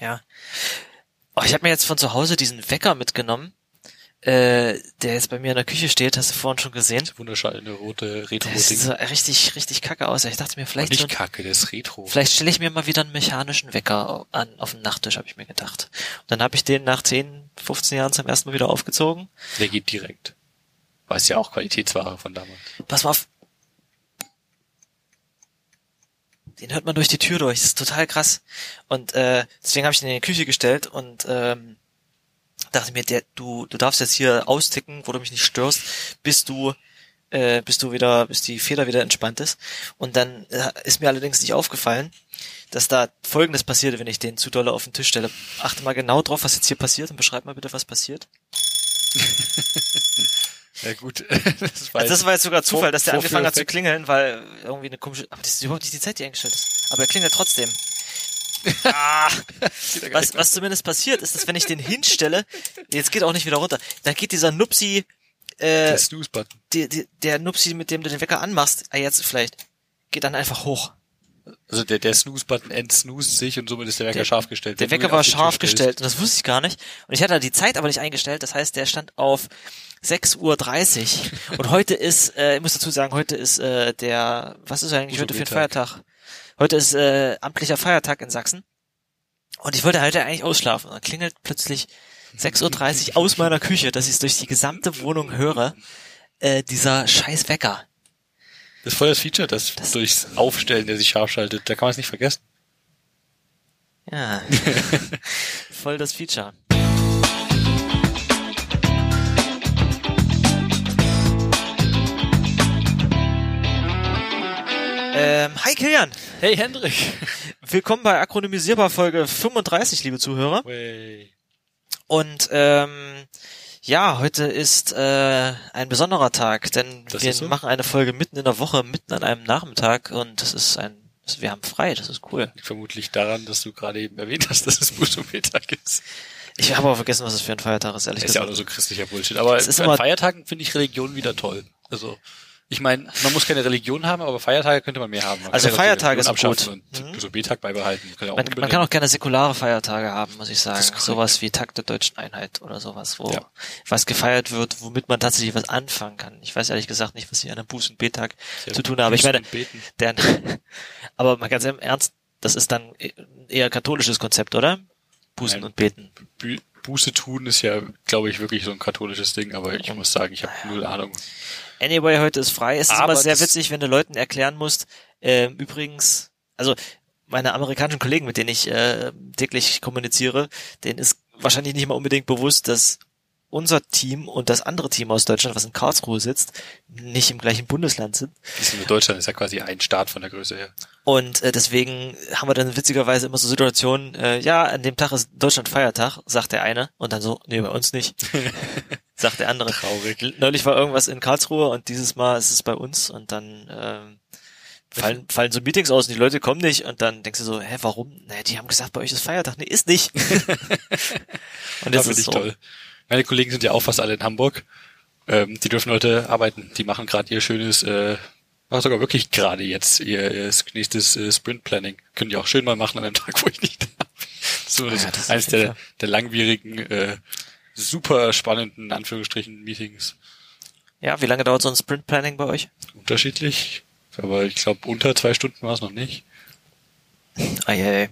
Ja. Oh, ich habe mir jetzt von zu Hause diesen Wecker mitgenommen, äh, der jetzt bei mir in der Küche steht, hast du vorhin schon gesehen. Wunderschöne rote retro Der sieht so richtig, richtig kacke aus. Ich dachte mir, vielleicht, Nicht so, kacke, der ist retro. vielleicht stelle ich mir mal wieder einen mechanischen Wecker an, auf den Nachttisch, habe ich mir gedacht. Und dann habe ich den nach 10, 15 Jahren zum ersten Mal wieder aufgezogen. Der geht direkt. Weiß ja auch Qualitätsware von damals. Pass mal auf. Den hört man durch die Tür durch. Das ist total krass. Und äh, deswegen habe ich den in die Küche gestellt und ähm, dachte mir, der, du, du darfst jetzt hier austicken, wo du mich nicht störst, bis du äh, bis du wieder, bis die Feder wieder entspannt ist. Und dann äh, ist mir allerdings nicht aufgefallen, dass da Folgendes passierte, wenn ich den zu dolle auf den Tisch stelle. Achte mal genau drauf, was jetzt hier passiert und beschreib mal bitte, was passiert. Ja gut. das war Also das war jetzt sogar Zufall, dass der angefangen hat zu klingeln, weil irgendwie eine komische. Aber das ist überhaupt nicht die Zeit, die eingestellt ist. Aber er klingelt trotzdem. ah, was, was zumindest passiert, ist, dass wenn ich den hinstelle, jetzt geht auch nicht wieder runter, dann geht dieser Nupsi, äh, der Snooze-Button. die, die, der Nupsi, mit dem du den Wecker anmachst, ah, jetzt vielleicht, geht dann einfach hoch. Also der, der Snooze-Button entsnoost sich und somit ist der Wecker Der- scharf gestellt. Der Wecker war scharf gestellt und das wusste ich gar nicht. Und ich hatte die Zeit aber nicht eingestellt, das heißt, der stand auf 6.30 Uhr. Und heute ist, äh, ich muss dazu sagen, heute ist äh, der, was ist eigentlich heute für ein. Feiertag? Heute ist äh, amtlicher Feiertag in Sachsen. Und ich wollte halt eigentlich ausschlafen. Und dann klingelt plötzlich 6.30 Uhr aus meiner Küche, dass ich es durch die gesamte Wohnung höre, äh, dieser scheiß Wecker. Das ist voll das Feature, das, Das- durchs Aufstellen, der sich scharf schaltet. Da kann man es nicht vergessen. Ja. Voll das Feature. Ähm, hi Kilian, Hey Hendrik. willkommen bei Akronymisierbar Folge 35, liebe Zuhörer. Way. Und ähm, ja, heute ist äh, ein besonderer Tag, denn Das wir ist so? machen eine Folge mitten in der Woche, mitten an einem Nachmittag und das ist ein, wir haben frei, das ist cool. Liegt vermutlich daran, dass du gerade eben erwähnt hast, dass es Buschum-Mittag ist. Ich habe aber vergessen, was es für ein Feiertag ist, ehrlich Ist ja auch gesagt. nur so christlicher Bullshit. Aber Es ist an Feiertagen finde ich Religion wieder toll. Also, ich meine, man muss keine Religion haben, aber Feiertage könnte man mehr haben. Man Also Feiertage sind abschaffen gut. Und Mhm. Buschum-Mittag beibehalten. Man kann, ja auch Man, man kann auch gerne säkulare Feiertage haben, muss ich sagen. Ist. Sowas wie Tag der Deutschen Einheit oder sowas, wo Ja. was gefeiert wird, womit man tatsächlich was anfangen kann. Ich weiß ehrlich gesagt nicht, was sie an einem Buß- und Betag Ja, zu tun haben. Ich meine, der, aber mal ganz im Ernst, das ist dann eher katholisches Konzept, oder? Bußen Nein. und Beten. Bu- Buße tun ist ja, glaube ich, wirklich so ein katholisches Ding, aber ich muss sagen, ich habe null Ahnung. Anyway, heute ist frei. Es ist Aber immer sehr witzig, wenn du Leuten erklären musst, ähm, übrigens, also meine amerikanischen Kollegen, mit denen ich äh, täglich kommuniziere, denen ist wahrscheinlich nicht mal unbedingt bewusst, dass unser Team und das andere Team aus Deutschland, was in Karlsruhe sitzt, nicht im gleichen Bundesland sind. Deutschland ist ja quasi ein Staat von der Größe her. Und äh, deswegen haben wir dann witzigerweise immer so Situationen, äh, ja, an dem Tag ist Deutschland Feiertag, sagt der eine, und dann so, nee, bei uns nicht, sagt der andere. Traurig. Neulich war irgendwas in Karlsruhe und dieses Mal ist es bei uns und dann ähm, fallen, fallen so Meetings aus und die Leute kommen nicht und dann denkst du so, hä, warum? Naja, die haben gesagt, bei euch ist Feiertag. Nee, ist nicht. und Das jetzt ist ich so. toll. Meine Kollegen sind ja auch fast alle in Hamburg. Ähm, die dürfen heute arbeiten. Die machen gerade ihr schönes, äh, machen sogar wirklich gerade jetzt ihr, ihr nächstes äh, Sprint Planning. Können die auch schön mal machen an einem Tag, wo ich nicht da bin. So, Ja, ist das ist eines der, der langwierigen, äh, super spannenden, in Anführungsstrichen, Meetings. Ja, wie lange dauert so ein Sprint Planning bei euch? Unterschiedlich. Aber ich glaube, unter zwei Stunden war es noch nicht. Eieiei.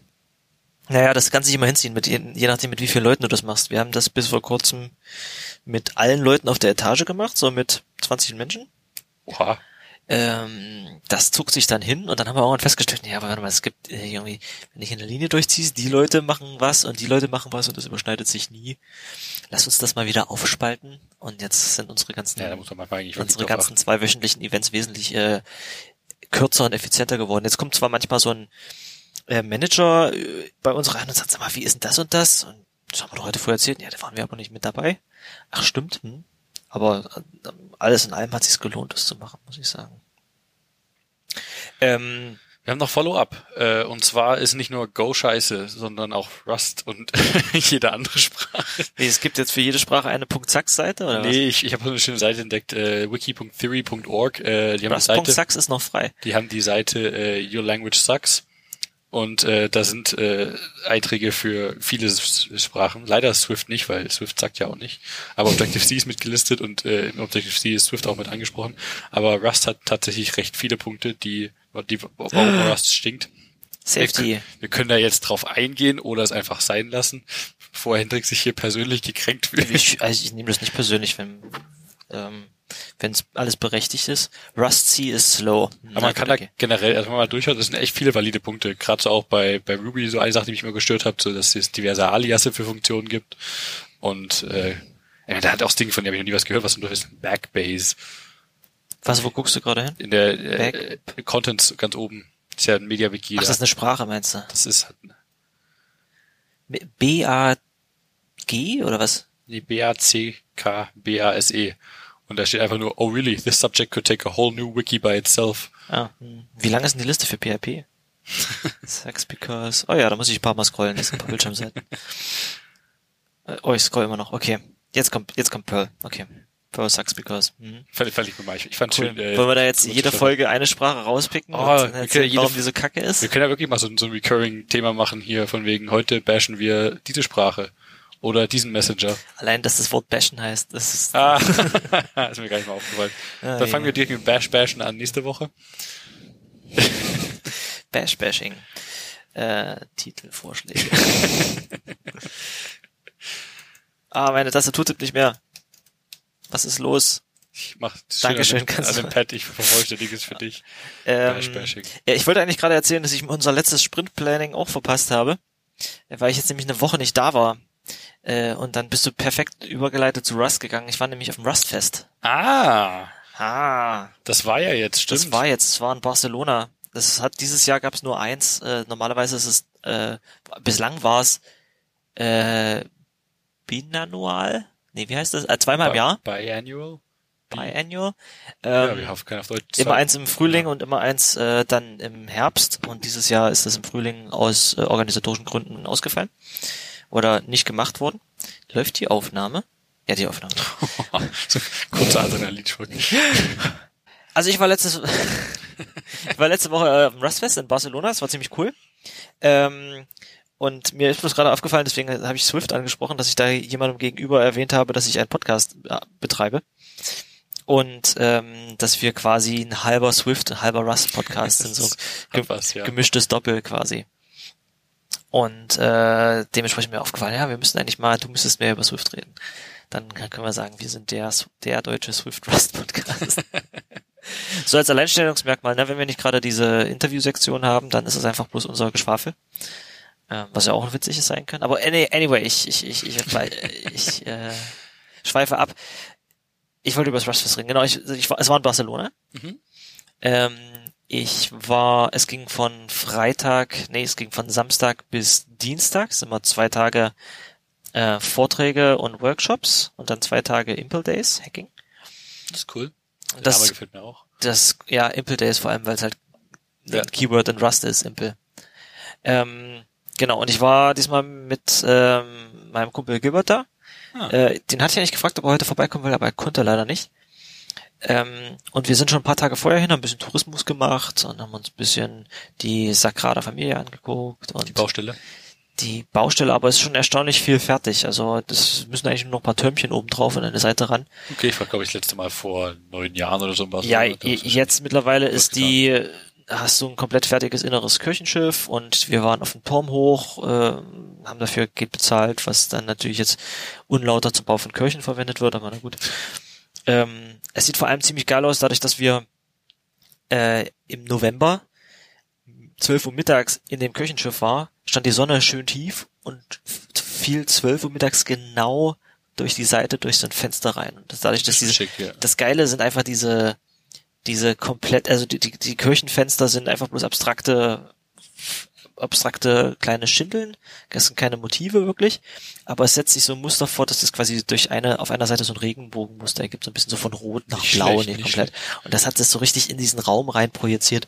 Naja, das kann sich immer hinziehen, mit je, je nachdem, mit wie vielen Leuten du das machst. Wir haben das bis vor kurzem mit allen Leuten auf der Etage gemacht, so mit 20 Menschen. Oha. Ähm, das zog sich dann hin und dann haben wir auch festgestellt, ja, aber warte mal, es gibt äh, irgendwie, wenn ich in der Linie durchziehst, die Leute machen was und die Leute machen was und das überschneidet sich nie. Lass uns das mal wieder aufspalten und jetzt sind unsere ganzen, Ja, unsere ganzen zwei wöchentlichen Events wesentlich äh, kürzer und effizienter geworden. Jetzt kommt zwar manchmal so ein äh, Manager äh, bei uns rein und sagt, sag mal, wie ist denn das und das? Und das haben wir doch heute vorher erzählt. Ja, da waren wir aber nicht mit dabei. Ach, stimmt. Hm. Aber äh, alles in allem hat sich's gelohnt, das zu machen, muss ich sagen. Ähm, Wir haben noch Follow-up. Äh, und zwar ist nicht nur Go scheiße, sondern auch Rust und jede andere Sprache. wie, es gibt jetzt für jede Sprache eine .sax-Seite oder Nee, ich, ich habe so eine schöne Seite entdeckt, äh, wiki.theory.org. Äh, die haben was? die Seite, Rust.sax ist noch frei. die haben die Seite äh, Your Language Sucks. Und äh, da sind äh, Einträge für viele Sprachen. Leider Swift nicht, weil Swift sagt ja auch nicht. Aber Objective-C ist mitgelistet und äh, in Objective-C ist Swift auch mit angesprochen. Aber Rust hat tatsächlich recht viele Punkte, die, die warum Rust stinkt. Safety. Wir, wir können da jetzt drauf eingehen oder es einfach sein lassen, bevor Hendrik sich hier persönlich gekränkt fühlt. Ich, also ich nehme das nicht persönlich, wenn ähm, wenn es alles berechtigt ist. Rust C ist slow. Aber man kann da generell, also wenn man mal durchschaut, das sind echt viele valide Punkte. Gerade so auch bei, bei Ruby, so eine Sache, die mich immer gestört hat, so dass es diverse Aliasse für Funktionen gibt. Und äh, da hat auch das Ding von, der habe ich noch nie was gehört, was nur ist Backbase. Was, wo guckst du gerade hin? In der äh, Contents ganz oben. ist ja ein MediaWiki. Ach, da. das ist eine Sprache, meinst du? das ist halt B-A-G oder was? die B-A-C-K-B-A-S-E. Und da steht einfach nur, oh really, this subject could take a whole new wiki by itself. Ah. Wie lang ist denn die Liste für PHP? Sex because. Oh ja, da muss ich ein paar Mal scrollen, das sind ein paar Bildschirmseiten. Oh, ich scroll immer noch. Okay. Jetzt kommt, jetzt kommt Pearl. Okay. Pearl sucks because. Mhm. Fand, fand ich mal. Ich, fand Cool. schön. Äh, Wollen wir da jetzt jede Folge eine Sprache rauspicken Oh, und wir können erzählen, jede- warum die so kacke ist? Wir können ja wirklich mal so, so ein recurring Thema machen hier, von wegen, heute bashen wir diese oder diesen Messenger. Allein, dass das Wort bashen heißt, das ist, Ah, ist mir gar nicht mal aufgefallen. Ah, Dann fangen ja. wir direkt mit Bash Bashen an nächste Woche. Bash-Bashing. Äh, Titelvorschläge. ah, meine Tastatur tippt nicht mehr. Was ist los? Ich mach das Dankeschön, schön an, dem- kannst an dem Pad, ich vervollständige es für dich. Ähm, Bash Bashing. ja, ich wollte eigentlich gerade erzählen, dass ich unser letztes Sprint-Planning auch verpasst habe, weil ich jetzt nämlich eine Woche nicht da war. Äh, und dann bist du perfekt übergeleitet zu Rust gegangen. Ich war nämlich auf dem Rust-Fest. Ah, Ah, das war ja jetzt, stimmt. das war jetzt, es war in Barcelona. Das hat dieses Jahr gab es nur eins. Äh, normalerweise ist es äh, bislang war es äh, binanual. Nee, wie heißt das? Äh, zweimal im Jahr, Biannual? biannual. ja, Ähm, wir haben keine auf Deutsch. immer eins im Frühling und immer eins äh, dann im Herbst. Und dieses Jahr ist das im Frühling aus äh, organisatorischen Gründen ausgefallen oder nicht gemacht worden. Läuft die Aufnahme? Ja, die Aufnahme. so, kurzer Adrenalinschock. Also ich war letztes, ich war letzte Woche äh, am Rustfest in Barcelona, das war ziemlich cool. Ähm, und mir ist bloß gerade aufgefallen, deswegen habe ich Swift angesprochen, dass ich da jemandem gegenüber erwähnt habe, dass ich einen Podcast äh, betreibe. Und ähm, dass wir quasi ein halber Swift, ein halber Rust Podcast sind, so Das ge hat was, ja. gemischtes Doppel quasi. Und äh, dementsprechend mir aufgefallen, ja, wir müssen eigentlich mal, du müsstest mehr über Swift reden. Dann können wir sagen, wir sind der, der deutsche Swift Rust Podcast. so als Alleinstellungsmerkmal, ne, wenn wir nicht gerade diese Interviewsektion haben, dann ist es einfach bloß unser Geschwafel. Äh, was ja auch ein witziges sein kann. Aber any, anyway, ich, ich, ich, ich, ich äh, schweife ab. Ich wollte über das Rustfest reden. Genau, ich, ich war, es war in Barcelona. Mhm. Ähm, ich war, es ging von Freitag, nee, es ging von Samstag bis Dienstag, sind immer zwei Tage äh, Vorträge und Workshops und dann zwei Tage Impel Days, Hacking. Das ist cool. Der Das- Name gefällt mir auch. Das, ja, Impel Days vor allem, weil es halt Ja. Keyword in Rust ist, Impel. Ähm, genau, und ich war diesmal mit ähm, meinem Kumpel Gilbert da. Ah. Äh, den hatte ich eigentlich gefragt, ob er heute vorbeikommen will, aber er konnte leider nicht. Ähm, und wir sind schon ein paar Tage vorher hin, haben ein bisschen Tourismus gemacht und haben uns ein bisschen die Sagrada Familie angeguckt und Die Baustelle. die Baustelle, aber es ist schon erstaunlich viel fertig. Also das müssen eigentlich nur noch ein paar Türmchen oben drauf und eine Seite ran. Okay, ich war, glaube ich, das letzte Mal vor neun Jahren oder so Ja, Barcelona. i- jetzt mittlerweile ist die, hast du ein komplett fertiges inneres Kirchenschiff und wir waren auf dem Turm hoch, äh, haben dafür Geld bezahlt, was dann natürlich jetzt unlauter zum Bau von Kirchen verwendet wird, aber na gut. Ähm, es sieht vor allem ziemlich geil aus, dadurch, dass wir äh, im November 12 Uhr mittags in dem Kirchenschiff war, stand die Sonne schön tief und fiel 12 Uhr mittags genau durch die Seite, durch so ein Fenster rein. Und das, dadurch, dass diese, schick, ja. das Geile sind einfach diese, diese komplett, also die, die, die Kirchenfenster sind einfach bloß abstrakte, abstrakte kleine Schindeln. Das sind keine Motive wirklich. Aber es setzt sich so ein Muster fort, dass das quasi durch eine, auf einer Seite so ein Regenbogenmuster ergibt, so ein bisschen so von rot nach Nicht blau, schlecht, nicht komplett. Und das hat das so richtig in diesen Raum rein projiziert.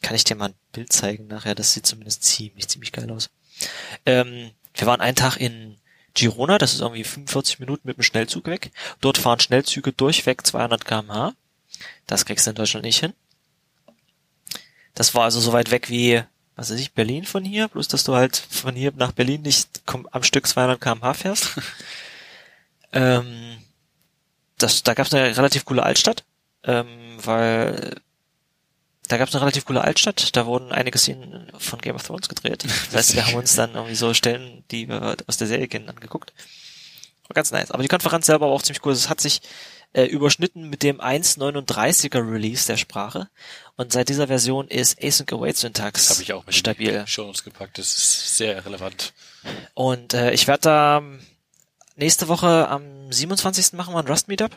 Kann ich dir mal ein Bild zeigen nachher? Das sieht zumindest ziemlich, ziemlich geil aus. Ähm, wir waren einen Tag in Girona, das ist irgendwie 45 Minuten mit dem Schnellzug weg. Dort fahren Schnellzüge durchweg 200 kmh. Das kriegst du in Deutschland nicht hin. Das war also so weit weg wie was weiß ich, Berlin von hier, bloß dass du halt von hier nach Berlin nicht am Stück 200 kmh fährst. ähm, das, da gab es eine relativ coole Altstadt, ähm, weil da gab es eine relativ coole Altstadt, da wurden einige Szenen von Game of Thrones gedreht. Das heißt, wir haben uns dann irgendwie so Stellen, die wir aus der Serie kennen, angeguckt. War ganz nice. Aber die Konferenz selber war auch ziemlich cool. Es hat sich äh, überschnitten mit dem 1.39er Release der Sprache. Und seit dieser Version ist Async Await Syntax das ich auch mit stabil. Show uns gepackt. Das ist sehr relevant. Und äh, ich werde da nächste Woche am 27. machen wir ein Rust Meetup.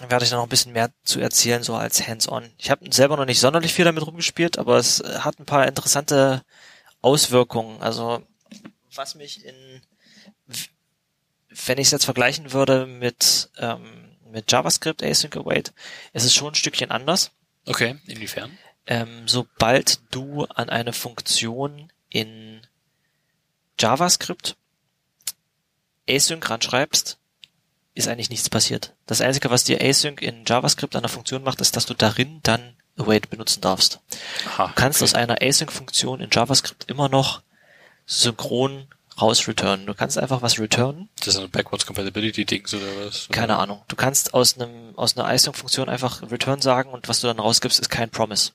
Dann werde ich da noch ein bisschen mehr zu erzählen, so als Hands-on. Ich habe selber noch nicht sonderlich viel damit rumgespielt, aber es äh, hat ein paar interessante Auswirkungen. Also was mich in, wenn ich es jetzt vergleichen würde mit ähm, mit JavaScript Async Await ist es schon ein Stückchen anders. Okay, inwiefern? Ähm, sobald du an eine Funktion in JavaScript Async ranschreibst, ist eigentlich nichts passiert. Das Einzige, was dir Async in JavaScript an der Funktion macht, ist, dass du darin dann Await benutzen darfst. Aha, du kannst okay. aus einer Async-Funktion in JavaScript immer noch synchron raus returnen. Du kannst einfach was returnen. Das ist ein Backwards Compatibility Dings oder was? Keine Ahnung. Du kannst aus einem aus einer ISOC-Funktion einfach return sagen und was du dann rausgibst, ist kein Promise.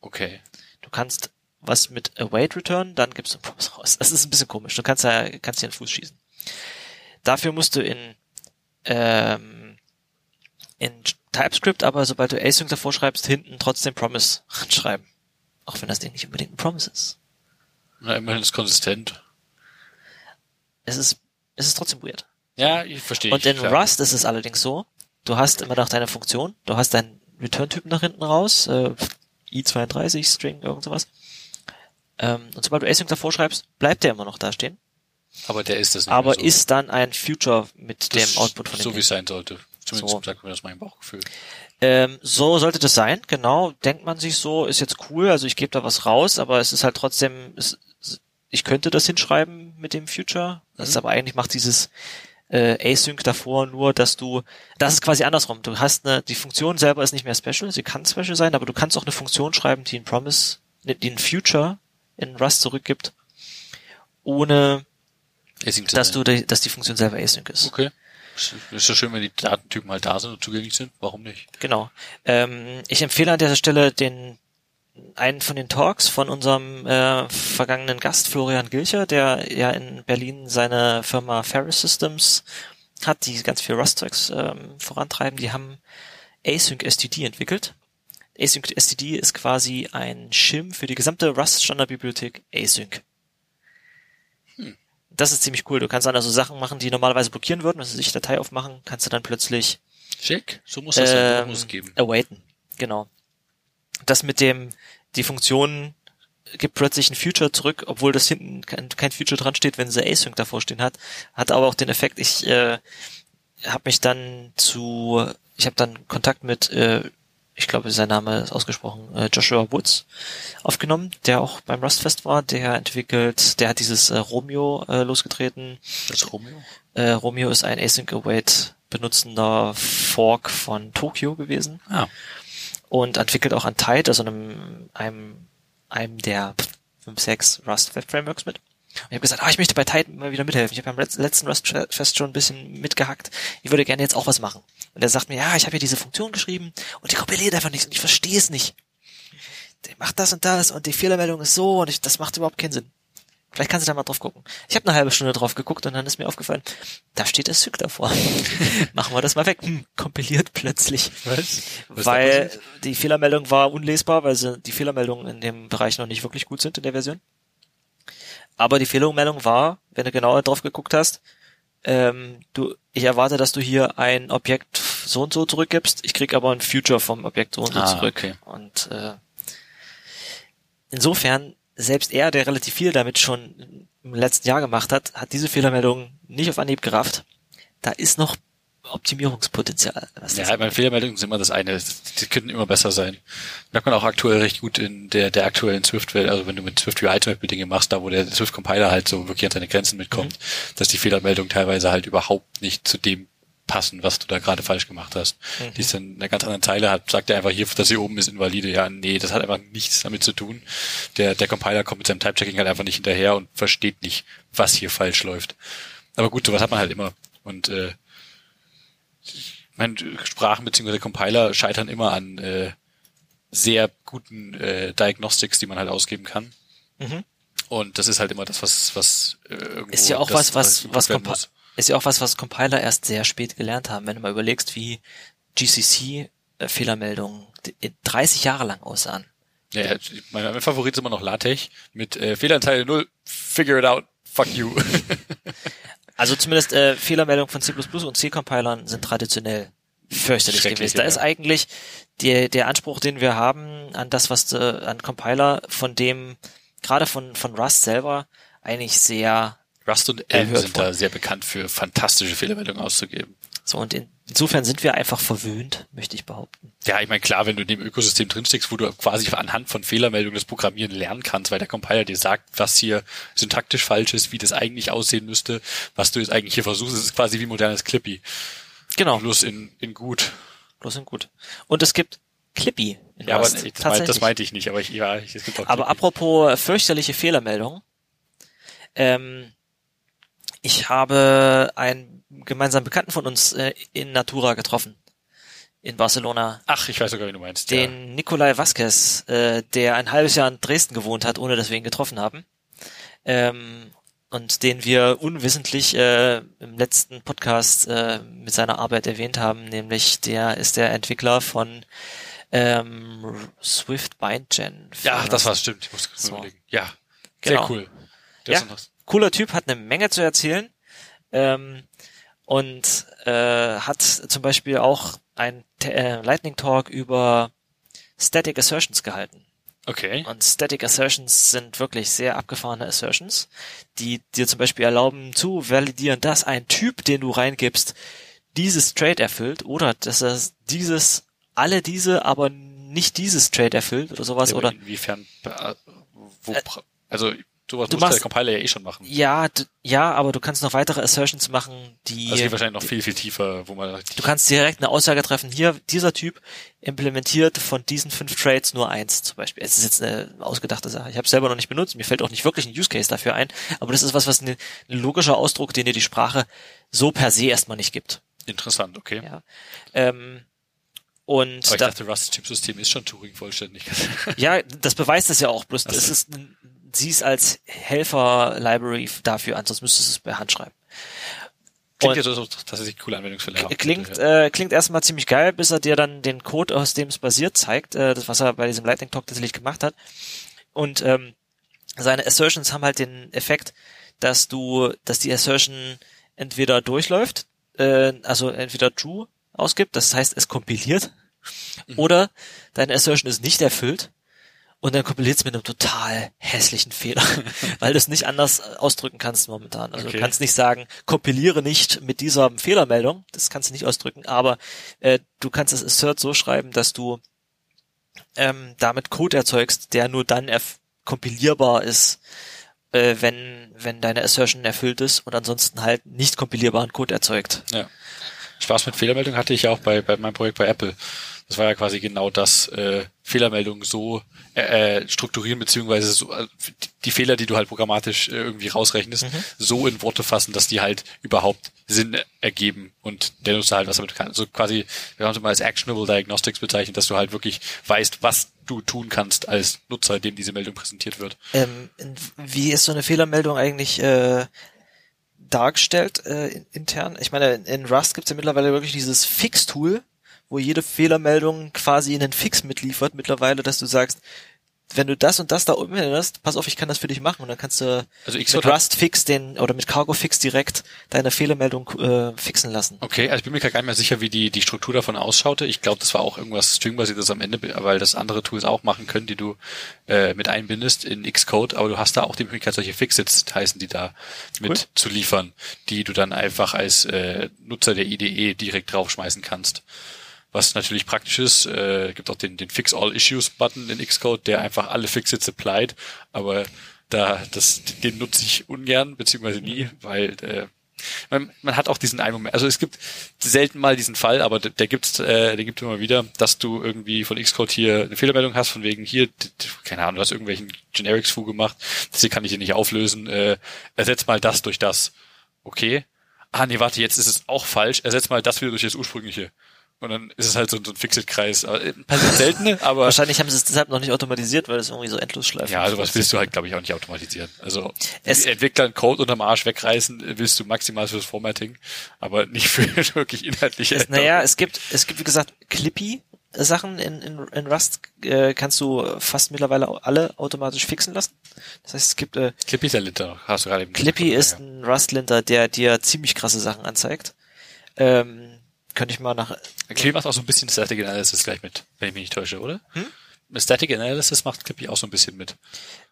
Okay. Du kannst was mit await return, dann gibst du ein Promise raus. Das ist ein bisschen komisch. Du kannst ja kannst dir den Fuß schießen. Dafür musst du in ähm, in TypeScript, aber sobald du async davor schreibst, hinten trotzdem Promise schreiben. Auch wenn das Ding nicht unbedingt ein Promise ist. Na, immerhin ist konsistent es ist, es ist trotzdem weird. Ja, ich verstehe. Und in klar. Rust ist es allerdings so, du hast immer noch deine Funktion, du hast deinen Return-Typ nach hinten raus, äh, i32, String, irgend sowas. Ähm, und sobald du async davor schreibst, bleibt der immer noch da stehen. Aber der ist das nicht Aber so. ist dann ein Future mit das dem Output von dem So wie es sein sollte. Zumindest so. sagt mir das mein Bauchgefühl. Ähm, so sollte das sein, genau. Denkt man sich so, ist jetzt cool, also ich gebe da was raus, aber es ist halt trotzdem, es, ich könnte das hinschreiben mit dem Future. Das mhm. ist aber eigentlich macht dieses äh, Async davor nur, dass du, das ist quasi andersrum. Du hast eine, die Funktion selber ist nicht mehr special, sie kann special sein, aber du kannst auch eine Funktion schreiben, die ein Promise, ne, die ein Future in Rust zurückgibt, ohne, dass du, die, dass die Funktion selber Async ist. Okay. Ist ja schön, wenn die Datentypen halt da sind und zugänglich sind. Warum nicht? Genau. Ähm, ich empfehle an dieser Stelle den einen von den Talks von unserem äh, vergangenen Gast Florian Gilcher, der ja in Berlin seine Firma Ferris Systems hat, die ganz viel Rust-Zeugs ähm, vorantreiben. Die haben Async STD entwickelt. Async STD ist quasi ein Shim für die gesamte Rust-Standardbibliothek Async. Hm. Das ist ziemlich cool. Du kannst dann also Sachen machen, die normalerweise blockieren würden, also sich Datei aufmachen, kannst du dann plötzlich Schick, so muss das ähm, muss geben. Awaiten, genau das mit dem, die Funktion gibt plötzlich ein Future zurück, obwohl das hinten kein, kein Future dran steht, wenn sie Async davor stehen hat, hat aber auch den Effekt, ich äh, habe mich dann zu, ich habe dann Kontakt mit, äh, ich glaube, sein Name ist ausgesprochen, äh, Joshua Woods aufgenommen, der auch beim Rustfest war, der entwickelt, der hat dieses äh, Romeo äh, losgetreten. Das ist Romeo? Äh, Romeo ist ein Async Await benutzender Fork von Tokyo gewesen. Ah und entwickelt auch an Tide, also einem, einem, einem der fünf, sechs Rust Web Frameworks mit. Und ich habe gesagt, ah, ich möchte bei Tide mal wieder mithelfen. Ich habe beim letzten Rust Fest schon ein bisschen mitgehackt. Ich würde gerne jetzt auch was machen. Und er sagt mir, ja, ich habe hier diese Funktion geschrieben und die kompiliert einfach nichts und ich verstehe es nicht. Der macht das und das und die Fehlermeldung ist so und ich, das macht überhaupt keinen Sinn. Vielleicht kannst du da mal drauf gucken. Ich habe eine halbe Stunde drauf geguckt und dann ist mir aufgefallen, da steht das Sync davor. Machen wir das mal weg. Hm, kompiliert plötzlich. Was? Was weil die Fehlermeldung war unlesbar, weil sie, die Fehlermeldungen in dem Bereich noch nicht wirklich gut sind in der Version. Aber die Fehlermeldung war, wenn du genauer drauf geguckt hast, ähm, du, ich erwarte, dass du hier ein Objekt so und so zurückgibst, ich krieg aber ein Future vom Objekt so und so ah, zurück. Okay. Und äh, insofern selbst er, der relativ viel damit schon im letzten Jahr gemacht hat, hat diese Fehlermeldung nicht auf Anhieb gerafft. Da ist noch Optimierungspotenzial. ja, meine Fehlermeldungen sind immer das eine. Die könnten immer besser sein. Merkt man auch aktuell recht gut in der, der aktuellen Swift-Welt, also wenn du mit Swift UI zum Beispiel Dinge machst, da wo der Swift-Compiler halt so wirklich an seine Grenzen mitkommt, mhm. dass die Fehlermeldung teilweise halt überhaupt nicht zu dem passen, was du da gerade falsch gemacht hast. Mhm. Die ist dann in einer ganz anderen Zeile hat, sagt er einfach hier, dass hier oben ist invalide. Ja, nee, das hat einfach nichts damit zu tun. Der, der Compiler kommt mit seinem Type-Checking halt einfach nicht hinterher und versteht nicht, was hier falsch läuft. Aber gut, sowas hat man halt immer. Und äh, meine, Sprachen bzw. Compiler scheitern immer an äh, sehr guten äh, Diagnostics, die man halt ausgeben kann. Mhm. Und das ist halt immer das, was, was äh, irgendwo ist ja auch das, was, was, was Compi ist ja auch was, was Compiler erst sehr spät gelernt haben, wenn du mal überlegst, wie GCC äh, Fehlermeldungen 30 Jahre lang aussahen. Ja, mein, Favorit ist immer noch LaTeX mit äh, Fehleranteil 0, figure it out, fuck you. also zumindest äh, Fehlermeldungen von C++ und C-Compilern sind traditionell fürchterlich gewesen. Da ja. ist eigentlich der, der Anspruch, den wir haben an das, was äh, an Compiler von dem gerade von, von Rust selber eigentlich sehr Rust und Elm sind da sehr bekannt für fantastische Fehlermeldungen auszugeben. So, und in, insofern sind wir einfach verwöhnt, möchte ich behaupten. Ja, ich meine, klar, wenn du in dem Ökosystem drinsteckst, wo du quasi anhand von Fehlermeldungen das Programmieren lernen kannst, weil der Compiler dir sagt, was hier syntaktisch falsch ist, wie das eigentlich aussehen müsste, was du jetzt eigentlich hier versuchst, ist quasi wie modernes Clippy. Genau. Bloß in, in gut. Bloß in gut. Und es gibt Clippy ja, aber das, meint, das meinte ich nicht, aber ich, ja, es gibt auch Aber apropos fürchterliche Fehlermeldung. Ähm, ich habe einen gemeinsamen Bekannten von uns äh, in Natura getroffen. In Barcelona. Ach, ich weiß sogar, wie du meinst. Den ja. Nikolai Vasquez, äh, der ein halbes Jahr in Dresden gewohnt hat, ohne dass wir ihn getroffen haben. Ähm, und den wir unwissentlich äh, im letzten Podcast äh, mit seiner Arbeit erwähnt haben, nämlich der ist der Entwickler von ähm, Swift Bindgen. Ja, das war stimmt. Ich muss kurz so. überlegen. Ja, genau. sehr cool. Das ja, cooler Typ, hat eine Menge zu erzählen ähm, und äh, hat zum Beispiel auch ein äh, Lightning Talk über Static Assertions gehalten. Okay. Und Static Assertions sind wirklich sehr abgefahrene Assertions, die dir zum Beispiel erlauben zu validieren, dass ein Typ, den du reingibst, dieses Trade erfüllt oder dass er dieses alle diese, aber nicht dieses Trade erfüllt oder sowas, ja, oder? Inwiefern, äh, wo, äh, also, sowas du muss machst, der Compiler ja eh schon machen. Ja, du, ja, aber du kannst noch weitere Assertions machen, die. Also geht wahrscheinlich noch viel, viel tiefer, wo man. Du kannst direkt eine Aussage treffen, hier, dieser Typ implementiert von diesen fünf Trades nur eins, zum Beispiel. Es ist jetzt eine ausgedachte Sache. Ich habe selber noch nicht benutzt, mir fällt auch nicht wirklich ein Use Case dafür ein, aber das ist was, was ein, ein logischer Ausdruck, den dir die Sprache so per se erstmal nicht gibt. Interessant, okay. Ja. Ähm, und Aber ich da, dachte, Rust-Typsystem ist schon Turing vollständig. ja, das beweist es ja auch. Bloß, das ist, sieh es als Helfer-Library dafür an, sonst müsstest du es per Hand schreiben. Klingt ja so, tatsächlich coole Anwendungsfälle. Klingt, äh, klingt erstmal ziemlich geil, bis er dir dann den Code, aus dem es basiert, zeigt, äh, das, was er bei diesem Lightning Talk tatsächlich gemacht hat. Und ähm, seine Assertions haben halt den Effekt, dass du, dass die Assertion entweder durchläuft, äh, also entweder true ausgibt, das heißt, es kompiliert, Mhm. Oder deine Assertion ist nicht erfüllt und dann kompiliert es mit einem total hässlichen Fehler, weil du es nicht anders ausdrücken kannst momentan. Also okay. du kannst nicht sagen, kompiliere nicht mit dieser Fehlermeldung, das kannst du nicht ausdrücken, aber äh, du kannst das Assert so schreiben, dass du ähm, damit Code erzeugst, der nur dann kompilierbar ist, äh, wenn, wenn deine Assertion erfüllt ist und ansonsten halt nicht kompilierbaren Code erzeugt. Ja. Spaß mit Fehlermeldung hatte ich ja auch bei, bei meinem Projekt bei Apple. Das war ja quasi genau das, äh, Fehlermeldungen so äh, äh strukturieren, beziehungsweise so, äh, die Fehler, die du halt programmatisch äh, irgendwie rausrechnest, mhm. so in Worte fassen, dass die halt überhaupt Sinn ergeben und der Nutzer halt was damit kann. Also quasi, wir haben es mal als Actionable Diagnostics bezeichnet, dass du halt wirklich weißt, was du tun kannst als Nutzer, dem diese Meldung präsentiert wird. Ähm, wie ist so eine Fehlermeldung eigentlich äh, dargestellt äh, intern? Ich meine, in Rust gibt es ja mittlerweile wirklich dieses Fix-Tool, wo jede Fehlermeldung quasi einen Fix mitliefert mittlerweile, dass du sagst, wenn du das und das da umänderst, pass auf, ich kann das für dich machen und dann kannst du also mit Rust Fix den oder mit Cargo Fix direkt deine Fehlermeldung äh, fixen lassen. Okay, also ich bin mir gar nicht mehr sicher, wie die die Struktur davon ausschaute. Ich glaube, das war auch irgendwas Stringbasiertes am Ende, weil das andere Tools auch machen können, die du äh, mit einbindest in Xcode, aber du hast da auch die Möglichkeit, solche Fixits heißen die da mit cool. zu liefern, die du dann einfach als äh, Nutzer der IDE direkt draufschmeißen kannst was natürlich praktisch ist. Äh, gibt auch den, den Fix All Issues Button in Xcode, der einfach alle Fixes applied, aber da das den nutze ich ungern beziehungsweise nie, weil äh, man, man hat auch diesen einen Moment. Also es gibt selten mal diesen Fall, aber der, der gibt's, äh, der gibt immer wieder, dass du irgendwie von Xcode hier eine Fehlermeldung hast, von wegen hier, keine Ahnung, du hast irgendwelchen Generics-Fu gemacht, das hier kann ich hier nicht auflösen, äh, ersetz mal das durch das. Okay. Ah, nee, warte, jetzt ist es auch falsch, ersetz mal das wieder durch das ursprüngliche. Und dann ist es halt so, so ein Fixed-Kreis. Äh, Passiert selten, aber... Wahrscheinlich haben sie es deshalb noch nicht automatisiert, weil es irgendwie so endlos schleift. Ja, also was willst du halt, glaube ich, auch nicht automatisieren. Also Es- Entwickler einen Code unterm Arsch wegreißen willst du maximal fürs Formatting, aber nicht für wirklich inhaltliche Es, naja, es gibt, es gibt, wie gesagt, Clippy Sachen in, in, in Rust äh, kannst du fast mittlerweile alle automatisch fixen lassen. Das heißt, es gibt äh, Clippy ist der Linter, hast du gerade eben Clippy gesagt. ist ein Rust-Linter, der dir ziemlich krasse Sachen anzeigt. Ähm, könnte ich mal nach Clippy macht auch so ein bisschen Static Analysis gleich mit, wenn ich mich nicht täusche, oder? Hm? Static Analysis macht Clippy auch so ein bisschen mit.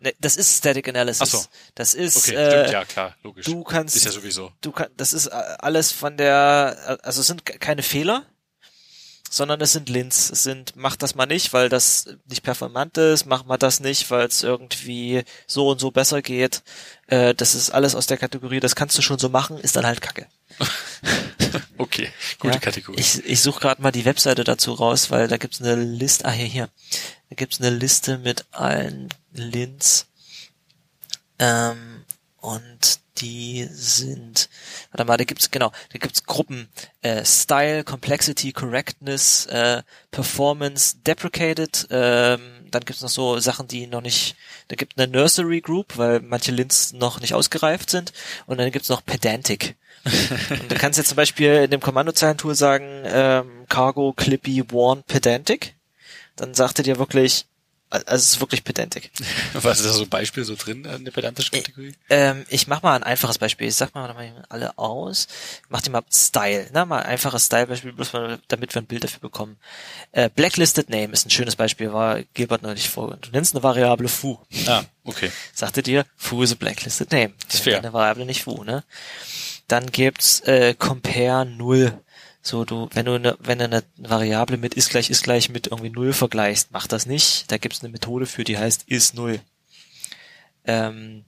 Ne, das ist Static Analysis. Ach so. Das ist Okay, äh, stimmt, ja, klar, logisch. du kannst Ist ja sowieso. du kann, das ist alles von der also es sind ke- keine Fehler, sondern es sind Lints. Es sind mach das mal nicht, weil das nicht performant ist, mach mal das nicht, weil es irgendwie so und so besser geht. Äh, das ist alles aus der Kategorie, das kannst du schon so machen, ist dann halt Kacke. Okay, gute Ja, Kategorie. Ich, ich suche gerade mal die Webseite dazu raus, weil da gibt's eine Liste, ah hier, hier. Da gibt's eine Liste mit allen Lints. Ähm, und die sind, warte mal, da gibt's, genau, da gibt's Gruppen, äh, Style, Complexity, Correctness, äh, Performance, Deprecated, ähm, dann gibt's noch so Sachen, die noch nicht, da gibt eine Nursery Group, weil manche Lints noch nicht ausgereift sind, und dann gibt's noch Pedantic. Und du kannst jetzt zum Beispiel in dem Kommandozeilentool sagen, ähm, Cargo, Clippy, Warn, Pedantic. Dann sagt er dir wirklich, also es ist wirklich Pedantic. Was ist da so ein Beispiel so drin an der pedantischen Kategorie? Ähm, ich mach mal ein einfaches Beispiel. Ich sag mal, mal alle aus. Mach dir mal Style, ne? Mal ein einfaches Style-Beispiel, bloß mal, damit wir ein Bild dafür bekommen. Äh, Blacklisted Name ist ein schönes Beispiel, war Gilbert neulich vor. Du nennst eine Variable foo. Ah, okay. Sagte dir, foo is a blacklisted name. ist fair. Eine Variable nicht foo, ne? Dann gibt's äh, compare null. So, du, wenn du eine, wenn du eine Variable mit ist gleich ist gleich mit irgendwie null vergleichst, mach das nicht. Da gibt's eine Methode für, die heißt is null. Ähm,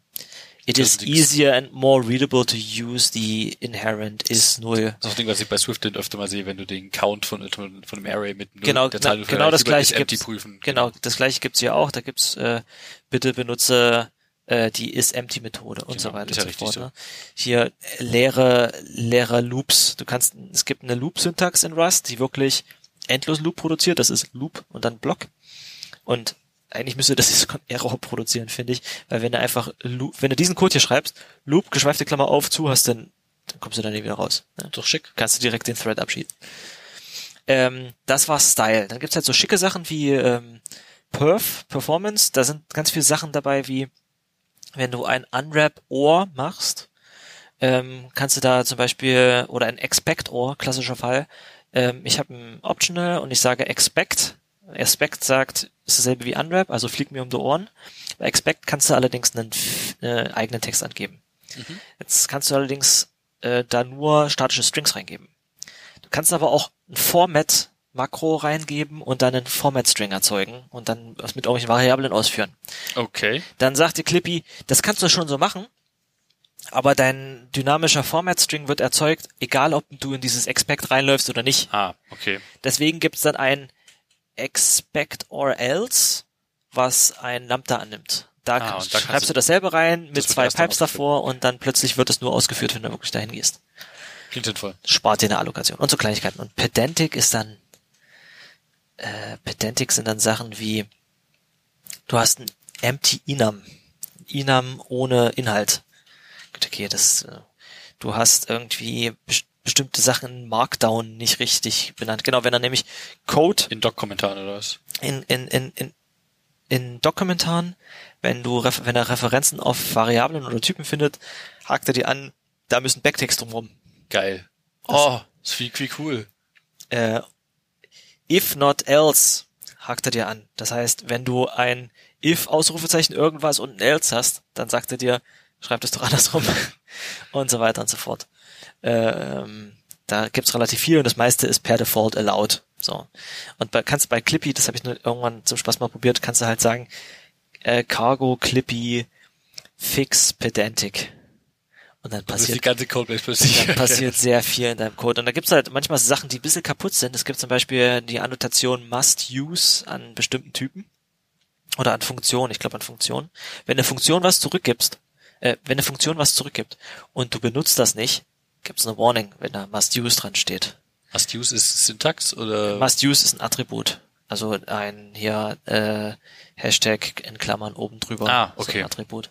it Das is ist easier and more readable to use the inherent is null. Das ist auch Ding, was ich bei Swift öfter mal sehe, wenn du den Count von, von, von einem Array mit null Genau, der Zahl na, genau das gleiche ist gibt's. prüfen. Genau, das gleiche gibt's hier auch. Da gibt's äh, bitte benutze äh, die is empty Methode und Genau, so weiter ist ja und so fort. so. Ne? Hier äh, leere leere Loops. Du kannst es gibt eine Loop Syntax in Rust, die wirklich endlos Loop produziert. Das ist Loop und dann Block. Und eigentlich müsste das jetzt sogar Error produzieren, finde ich, weil wenn du einfach Loop, wenn du diesen Code hier schreibst, Loop geschweifte Klammer auf zu hast, dann, dann kommst du da nie wieder raus. Ne? Doch schick. kannst du direkt den Thread abschieben. Ähm, das war Style. Dann gibt's halt so schicke Sachen wie ähm, Perf, Performance. Da sind ganz viele Sachen dabei, wie wenn du ein Unwrap OR machst, ähm, kannst du da zum Beispiel, oder ein Expect OR, klassischer Fall, ähm, ich habe ein Optional und ich sage Expect. Expect sagt, ist dasselbe wie Unwrap, also fliegt mir um die Ohren. Bei Expect kannst du allerdings einen, äh, eigenen Text angeben. Jetzt kannst du allerdings äh, da nur statische Strings reingeben. Du kannst aber auch ein Format Makro reingeben und dann einen Format String erzeugen und dann was mit irgendwelchen Variablen ausführen. Okay. Dann sagt die Clippy, das kannst du schon so machen, aber dein dynamischer Format String wird erzeugt, egal ob du in dieses Expect reinläufst oder nicht. Ah, okay. Deswegen gibt's dann ein Expect or else, was ein Lambda annimmt. Da, Ah, kann- und da kannst schreibst du- du dasselbe rein mit wird zwei Pipes davor und dann plötzlich wird es nur ausgeführt, wenn du wirklich dahin gehst. Klingt sinnvoll. Spart dir eine Allokation und so Kleinigkeiten. Und Pedantic ist dann, äh, Pedantic sind dann Sachen wie, du hast ein empty enum. Enum ohne Inhalt. Okay, das, äh, du hast irgendwie best bestimmte Sachen in Markdown nicht richtig benannt. Genau, wenn er nämlich Code In Doc-Kommentaren oder was? in, in, in, in, in Doc-Kommentaren, wenn du, wenn er Referenzen auf Variablen oder Typen findet, hakt er dir an, da müssen Backtext drumrum. Geil. Oh, ist wie, wie cool. Äh, if not else, hakt er dir an. Das heißt, wenn du ein if Ausrufezeichen irgendwas und ein else hast, dann sagt er dir, schreib das doch andersrum und so weiter und so fort. Ähm, da gibt's relativ viel und das meiste ist per Default allowed. So. Und bei, kannst bei Clippy, das habe ich nur irgendwann zum Spaß mal probiert, kannst du halt sagen, äh, Cargo, Clippy, Fix, Pedantic. Und dann passiert, ganze Codebase plötzlich. dann passiert sehr viel in deinem Code. Und da gibt's halt manchmal Sachen, die ein bisschen kaputt sind. Es gibt zum Beispiel die Annotation must use an bestimmten Typen. Oder an Funktionen, ich glaube an Funktionen. Wenn eine Funktion was zurückgibst, äh, wenn eine Funktion was zurückgibt und du benutzt das nicht, gibt's eine Warning, wenn da must use dran steht. Must use ist Syntax oder? Must use ist ein Attribut. Also ein hier äh, Hashtag in Klammern oben drüber. Ah, So okay. ein Attribut.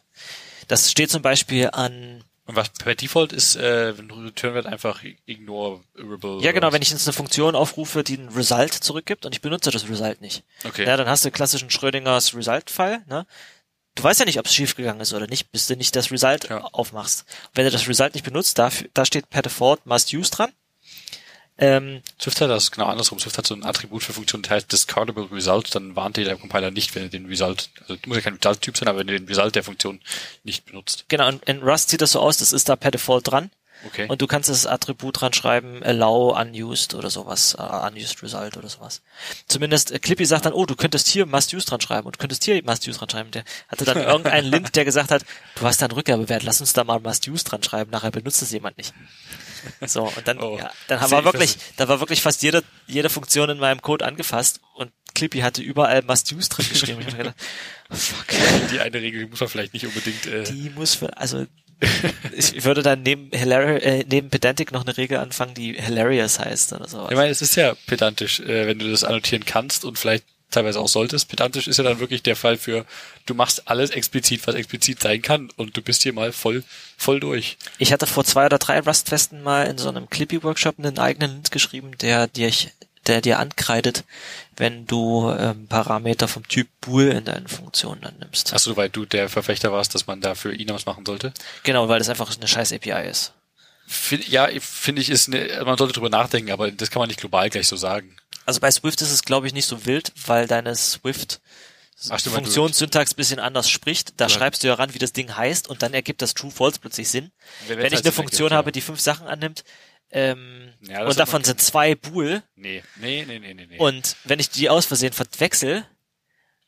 Das steht zum Beispiel an Und was per Default ist, äh, wenn Return wird einfach ignorable. Ja, genau, wenn ich jetzt eine Funktion aufrufe, die ein Result zurückgibt und ich benutze das Result nicht. Okay. Ja, dann hast du klassischen Schrödingers Result-Fall, ne? Du weißt ja nicht, ob es schiefgegangen ist oder nicht, bis du nicht das Result Ja. aufmachst. Wenn du das Result nicht benutzt, da, da steht per Default must use dran. Ähm, Swift hat das genau andersrum. Swift hat so ein Attribut für Funktion, das heißt discardable result, dann warnt dir der Compiler nicht, wenn er den Result, also du musst ja kein Result-Typ sein, aber wenn du den Result der Funktion nicht benutzt. genau, und in Rust sieht das so aus, das ist da per Default dran. Okay. Und du kannst das Attribut dran schreiben, allow unused oder sowas, uh, unused result oder sowas. Zumindest äh, Clippy sagt dann, oh, du könntest hier must use dran schreiben und du könntest hier must use dran schreiben. Der hatte dann irgendeinen Link, der gesagt hat, du hast da einen Rückgabewert, lass uns da mal must use dran schreiben, nachher benutzt es jemand nicht. So, und dann, Oh. ja, dann haben wir ich wirklich, da war wirklich fast jede, jede Funktion in meinem Code angefasst und Clippy hatte überall must use drin geschrieben. Ich hab mir gedacht, fuck. die eine Regel muss man vielleicht nicht unbedingt, äh, Die muss für, also ich würde dann neben Hilar äh, neben Pedantic noch eine Regel anfangen, die hilarious heißt oder so. ich meine, es ist ja pedantisch, äh, wenn du das annotieren kannst und vielleicht teilweise auch solltest. Pedantisch ist ja dann wirklich der Fall für, du machst alles explizit, was explizit sein kann und du bist hier mal voll, voll durch. Ich hatte vor zwei oder drei Rust-Festen mal in so einem Clippy-Workshop einen eigenen Lint geschrieben, der dir, der dir ankreidet, wenn du ähm, Parameter vom Typ Bool in deinen Funktionen dann nimmst. Achso, weil du der Verfechter warst, dass man dafür Enums machen sollte. Genau, weil das einfach eine scheiß API ist. Find, ja, finde ich, ist eine, man sollte drüber nachdenken, aber das kann man nicht global gleich so sagen. Also bei Swift ist es, glaube ich, nicht so wild, weil deine Swift Funktionssyntax bisschen anders spricht. Da Ja. schreibst du ja ran, wie das Ding heißt und dann ergibt das True False plötzlich Sinn. Wenn- Wenn ich halt eine Funktion ergibt, habe, die fünf Sachen annimmt, ähm, Ja, das und davon sind zwei Bool, Nee, nee, nee, nee, nee. nee. Und wenn ich die aus Versehen verwechsel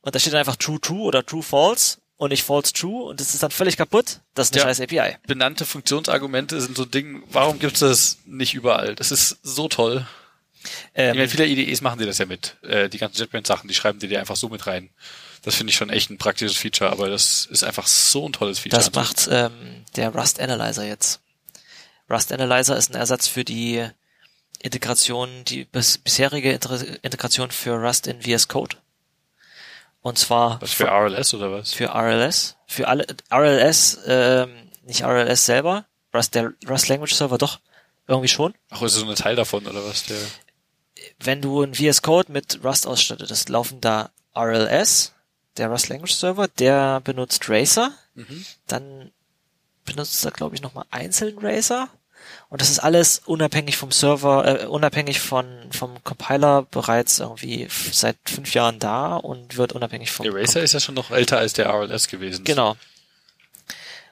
und da steht dann einfach true true oder true false und ich false true und es ist dann völlig kaputt, das ist eine Ja. scheiß API. benannte Funktionsargumente sind so ein Ding, warum gibt's das nicht überall? Das ist so toll. Ähm, viele IDEs machen dir das ja mit. Äh, die ganzen JetBrains-Sachen, die schreiben dir dir einfach so mit rein. Das finde ich schon echt ein praktisches Feature, aber das ist einfach so ein tolles Feature. das macht ähm, der Rust Analyzer jetzt. Rust Analyzer ist ein Ersatz für die Integration, die bis, bisherige Integration für Rust in VS Code. Und zwar Was für RLS oder was? für RLS, für alle RLS, ähm, nicht RLS selber, Rust der Rust Language Server doch irgendwie schon. Ach, ist so ein Teil davon oder was? Der wenn du ein VS Code mit Rust ausstattest, laufen da RLS, der Rust Language Server, der benutzt Racer, dann benutzt er, glaube ich, nochmal einzeln Racer. Und das ist alles unabhängig vom Server, äh, unabhängig von vom Compiler bereits irgendwie seit fünf Jahren da und wird unabhängig vom der Racer ist ja schon noch älter als der RLS gewesen. Genau.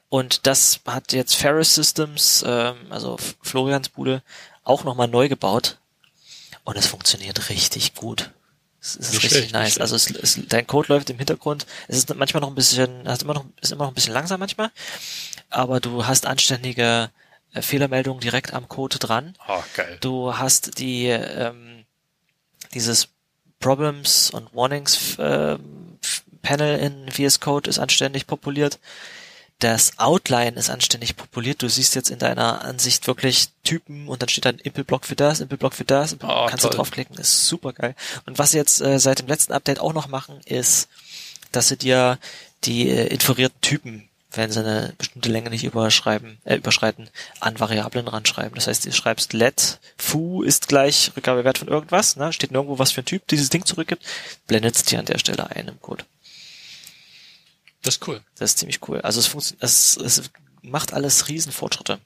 Und das hat jetzt Ferris Systems, ähm, also Florians Bude, auch nochmal neu gebaut. Und es funktioniert richtig gut. Es ist Nicht richtig schlecht, nice. Also es, es, dein Code läuft im Hintergrund. Es ist manchmal noch ein bisschen, hat immer noch, ist immer noch ein bisschen langsam manchmal. Aber du hast anständige äh, Fehlermeldungen direkt am Code dran. Oh, geil. Du hast die ähm, dieses Problems und Warnings F- Panel in VS Code ist anständig populiert. Das Outline ist anständig populiert. Du siehst jetzt in deiner Ansicht wirklich Typen und dann steht da ein Impel-Block für das, Impel-Block für das. Oh, kannst toll. du draufklicken, ist super geil. Und was sie jetzt äh, seit dem letzten Update auch noch machen, ist, dass sie dir die äh, inferierten Typen, wenn sie eine bestimmte Länge nicht überschreiben, äh, überschreiten, an Variablen ranschreiben. Das heißt, du schreibst let foo ist gleich Rückgabewert von irgendwas, ne? steht nirgendwo was für ein Typ dieses Ding zurückgibt, blendet es dir an der Stelle ein im Code. Das ist cool. Das ist ziemlich cool. Also es funktioniert, es, es macht alles Riesenfortschritte.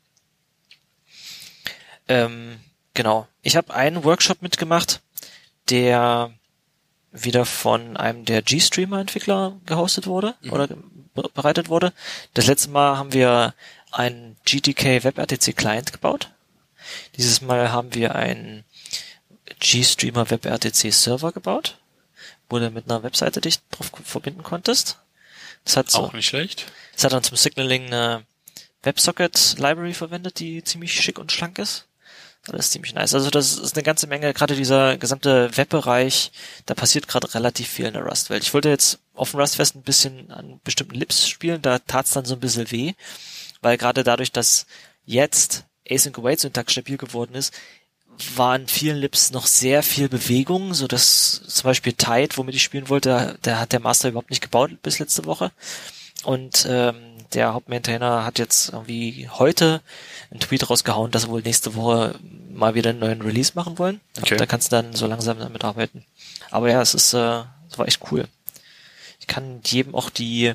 Ähm, genau. Ich habe einen Workshop mitgemacht, der wieder von einem der GStreamer-Entwickler gehostet wurde oder ge- be- bereitet wurde. Das letzte Mal haben wir einen GTK WebRTC Client gebaut. Dieses Mal haben wir einen GStreamer WebRTC Server gebaut, wo du mit einer Webseite dich drauf verbinden konntest. Das hat so, Auch nicht schlecht. es hat dann zum Signaling eine WebSocket Library verwendet, die ziemlich schick und schlank ist. Alles ziemlich nice. Also das ist eine ganze Menge, gerade dieser gesamte Webbereich, da passiert gerade relativ viel in der Rust-Welt. Ich wollte jetzt auf dem Rustfest ein bisschen an bestimmten Lips spielen, da tat's dann so ein bisschen weh, weil gerade dadurch, dass jetzt Async Await Syntax stabil geworden ist, war in vielen Lips noch sehr viel Bewegung, so dass zum Beispiel Tide, womit ich spielen wollte, der hat der Master überhaupt nicht gebaut bis letzte Woche. Und ähm, der Hauptmaintainer hat jetzt irgendwie heute einen Tweet rausgehauen, dass sie wohl nächste Woche mal wieder einen neuen Release machen wollen. Okay. Da kannst du dann so langsam damit arbeiten. Aber ja, es ist, äh, es war echt cool. Ich kann jedem auch die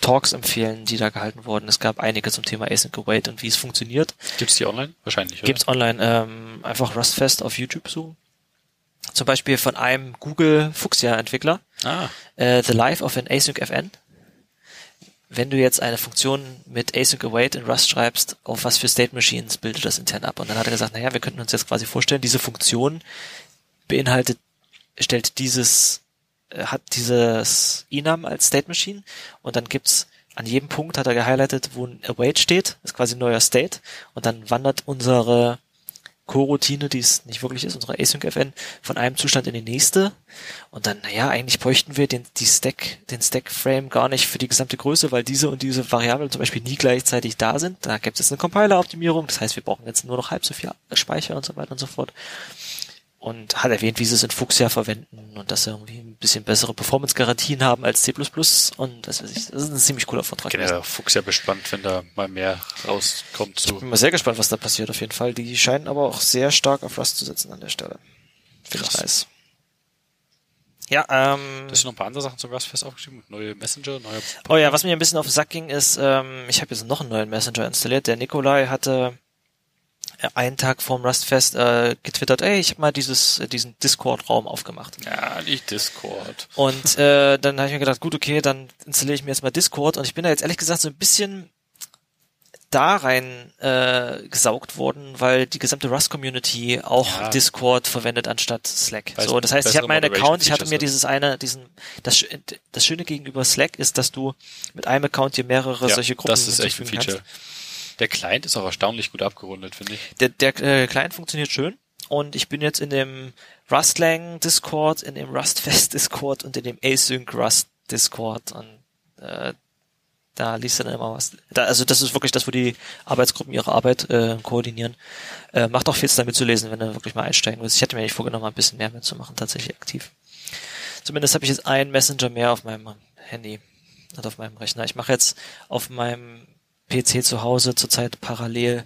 Talks empfehlen, die da gehalten wurden. Es gab einige zum Thema Async Await und wie es funktioniert. Gibt's die online? Wahrscheinlich, oder? Gibt's online ähm, einfach Rustfest auf YouTube suchen. Zum Beispiel von einem Google Fuchsia Entwickler, Ah, äh, The Life of an Async FN. Wenn du jetzt eine Funktion mit Async Await in Rust schreibst, auf was für State Machines bildet das intern ab? Und dann hat er gesagt, naja, wir könnten uns jetzt quasi vorstellen, diese Funktion beinhaltet, stellt dieses, hat dieses Enum als State Machine und dann gibt's an jedem Punkt hat er gehighlightet, wo ein Await steht, ist quasi ein neuer State und dann wandert unsere Coroutine, die es nicht wirklich ist, unsere Async-FN, von einem Zustand in den nächste. Und dann, naja, eigentlich bräuchten wir den, die Stack, den Stack-Frame gar nicht für die gesamte Größe, weil diese und diese Variablen zum Beispiel nie gleichzeitig da sind. Da gibt es eine Compiler-Optimierung. Das heißt, wir brauchen jetzt nur noch halb so viel Speicher und so weiter und so fort. Und hat erwähnt, wie sie es in Fuchsia verwenden und dass sie irgendwie ein bisschen bessere Performance-Garantien haben als C++ und das weiß ich. Das ist ein ziemlich cooler Vortrag. generell Fuchs ja gespannt, wenn da mal mehr rauskommt zu. Bin mal sehr gespannt, was da passiert auf jeden Fall. Die scheinen aber auch sehr stark auf Rust zu setzen an der Stelle. Finde ich nice. Ja, ähm, Hast du noch ein paar andere Sachen zum Rustfest aufgeschrieben? Neue Messenger, neue oh ja, was mir ein bisschen auf den Sack ging, ist, ähm, ich habe jetzt noch einen neuen Messenger installiert. Der Nikolai hatte äh, einen Tag vorm Rustfest äh, getwittert, ey, ich habe mal dieses, äh, diesen Discord-Raum aufgemacht. Ja, nicht Discord. Und äh, dann habe ich mir gedacht, gut, okay, dann installiere ich mir jetzt mal Discord und ich bin da jetzt ehrlich gesagt so ein bisschen da rein äh, gesaugt worden, weil die gesamte Rust-Community auch Ja. Discord verwendet anstatt Slack. Weil es so, das heißt, ich habe meinen Account, ich hatte mir dieses eine, diesen, das, das Schöne gegenüber Slack ist, dass du mit einem Account dir mehrere Ja, solche Gruppen das ist echt ein Feature. Der Client ist auch erstaunlich gut abgerundet, finde ich. der, der äh, Client funktioniert schön und ich bin jetzt in dem Rustlang Discord, in dem Rustfest Discord und in dem Async Rust Discord und äh, da liest du dann immer was. Da, also das ist wirklich das, wo die Arbeitsgruppen ihre Arbeit äh, koordinieren. Äh, macht auch viel damit zu lesen, wenn du wirklich mal einsteigen willst. Ich hätte mir eigentlich vorgenommen, ein bisschen mehr mitzumachen, tatsächlich aktiv. Zumindest habe ich jetzt einen Messenger mehr auf meinem Handy und auf meinem Rechner. Ich mache jetzt auf meinem PC zu Hause zurzeit parallel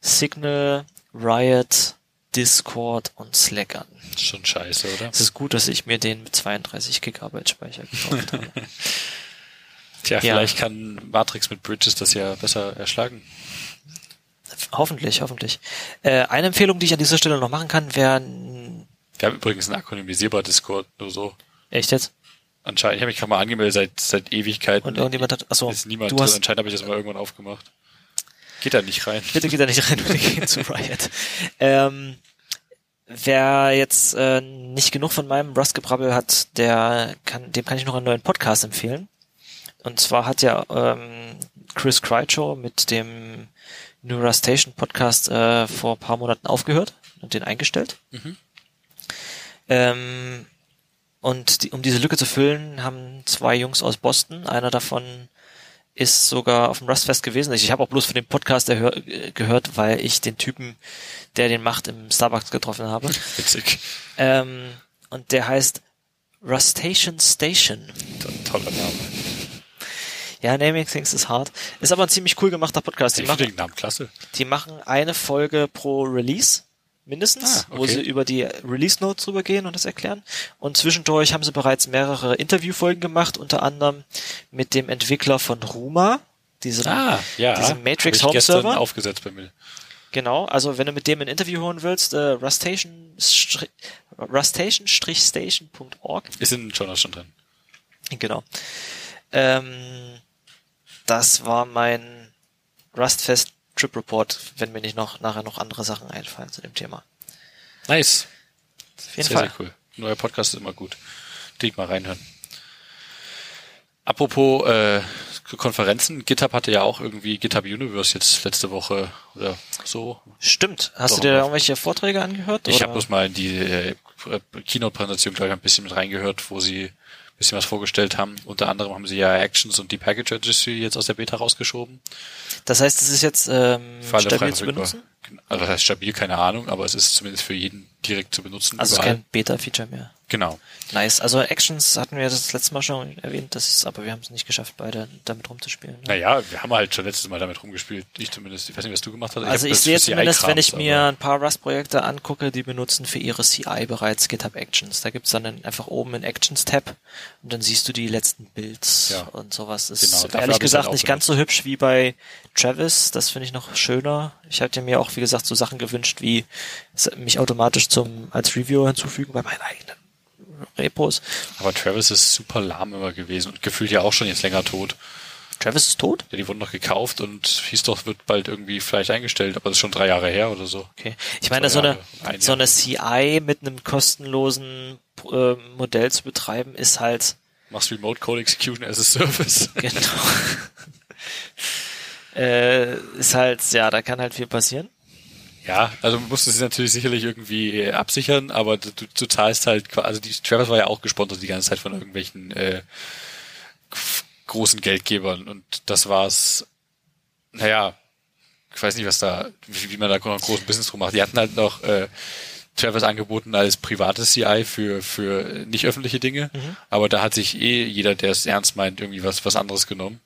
Signal, Riot, Discord und Slack an. Schon scheiße, oder? Es ist gut, dass ich mir den mit 32 Gigabyte Speicher gekauft habe. Tja, Ja. vielleicht kann Matrix mit Bridges das ja besser erschlagen. hoffentlich, hoffentlich. Äh, eine Empfehlung, die ich an dieser Stelle noch machen kann, wäre Wir haben übrigens einen akronymisierbar Discord, nur so. echt jetzt? Anscheinend, ich habe mich gerade mal angemeldet seit, seit Ewigkeiten. Und irgendjemand hat, achso, ist niemand du drin. hast, Anscheinend habe ich das mal irgendwann aufgemacht. Geht da nicht rein. bitte geht da nicht rein, bitte geht zu Riot. Ähm, wer jetzt äh, nicht genug von meinem Rust-Gebrabbel hat, der kann, dem kann ich noch einen neuen Podcast empfehlen. Und zwar hat ja ähm, Chris Krycho mit dem Neurastation Podcast äh, vor ein paar Monaten aufgehört und den eingestellt. Mhm. Ähm, und die, um diese Lücke zu füllen, haben zwei Jungs aus Boston, einer davon ist sogar auf dem Rustfest gewesen. Ich habe auch bloß von dem Podcast äh, gehört, weil ich den Typen, der den macht, im Starbucks getroffen habe. Witzig. ähm, und der heißt Rustation Station. To- Toller Name. Ja, Naming Things ist hart. Ist aber ein ziemlich cool gemachter Podcast. Die Ich machen, den Namen klasse. die machen eine Folge pro Release, mindestens, Ah, wo okay. sie über die Release Notes drüber gehen und das erklären. Und zwischendurch haben sie bereits mehrere Interviewfolgen gemacht, unter anderem mit dem Entwickler von Ruma, diesem, Ah, ja. diesem Matrix Home gestern Server. aufgesetzt bei mir. Genau, also wenn du mit dem ein Interview hören willst, äh, rustation rustation-station.org. Ist in den Jonas schon drin. Genau. Ähm, das war mein Rustfest Trip Report, wenn mir nicht noch nachher noch andere Sachen einfallen zu dem Thema. Nice. Auf jeden sehr, Fall. sehr cool. Neuer Podcast ist immer gut. Direkt mal reinhören. Apropos, äh, Konferenzen. GitHub hatte ja auch irgendwie GitHub Universe jetzt letzte Woche oder so. Stimmt. Hast Doch, du dir da irgendwelche Vorträge angehört? Ich habe bloß mal in die äh, Keynote-Präsentation, glaube ich, ein bisschen mit reingehört, wo sie bisschen was vorgestellt haben. Unter anderem haben sie ja Actions und die Package Registry jetzt aus der Beta rausgeschoben. Das heißt, es ist jetzt ähm, Für alle frei stabil zu benutzen? Also das heißt stabil, keine Ahnung, aber es ist zumindest für jeden direkt zu benutzen. Also es ist überall. kein Beta-Feature mehr. Genau. Nice. Also Actions hatten wir das letzte Mal schon erwähnt, das ist, aber wir haben es nicht geschafft, beide damit rumzuspielen. ne? Naja, wir haben halt schon letztes Mal damit rumgespielt. Ich zumindest. Ich weiß nicht, was du gemacht hast. Also ich das sehe zumindest, wenn ich mir ein paar Rust-Projekte angucke, die benutzen für ihre CI bereits GitHub Actions. Da gibt's dann einfach oben einen Actions-Tab und dann siehst du die letzten Builds Ja. und sowas. Das Genau, ist ehrlich gesagt halt nicht ganz so hübsch wie bei Travis. Das finde ich noch schöner. Ich hatte mir auch, wie gesagt, so Sachen gewünscht, wie mich automatisch zum als Reviewer hinzufügen bei meinen eigenen Repos. Aber Travis ist super lahm immer gewesen und gefühlt ja auch schon jetzt länger tot. Travis ist tot? Ja, die wurden noch gekauft und hieß doch, wird bald irgendwie vielleicht eingestellt, aber das ist schon drei Jahre her oder so. Okay. Ich meine, so eine, ein so eine CI mit einem kostenlosen äh, Modell zu betreiben, ist halt Machst Remote Code Execution as a Service. Genau. äh, ist halt, ja, da kann halt viel passieren. Ja, also musst du sie natürlich sicherlich irgendwie äh, absichern, aber du, du, zahlst halt, also die Travis war ja auch gesponsert die ganze Zeit von irgendwelchen äh, großen Geldgebern und das war's. Naja, ich weiß nicht, was da, wie, wie man da noch einen großen Business drum macht. Die hatten halt noch äh, Travis angeboten als privates CI für für nicht öffentliche Dinge, aber da hat sich eh jeder, der es ernst meint, irgendwie was was anderes genommen.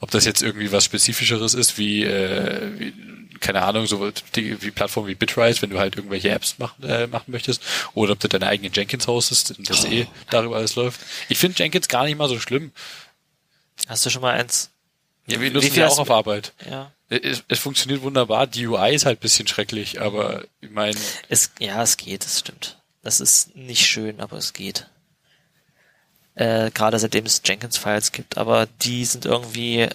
Ob das jetzt irgendwie was Spezifischeres ist, wie, äh, wie keine Ahnung, so die, wie Plattformen wie Bitrise, wenn du halt irgendwelche Apps machen, äh, machen möchtest, oder ob du deine eigene Jenkins hostest und das eh darüber alles läuft. Ich finde Jenkins gar nicht mal so schlimm. Hast du schon mal eins? Ja, wir nutzen ja auch auf Arbeit. Ja. Es, es funktioniert wunderbar. Die UI ist halt ein bisschen schrecklich, aber ich meine, Es, ja, es geht, es stimmt. Das ist nicht schön, aber es geht. Äh, gerade seitdem es Jenkins-Files gibt, aber die sind irgendwie,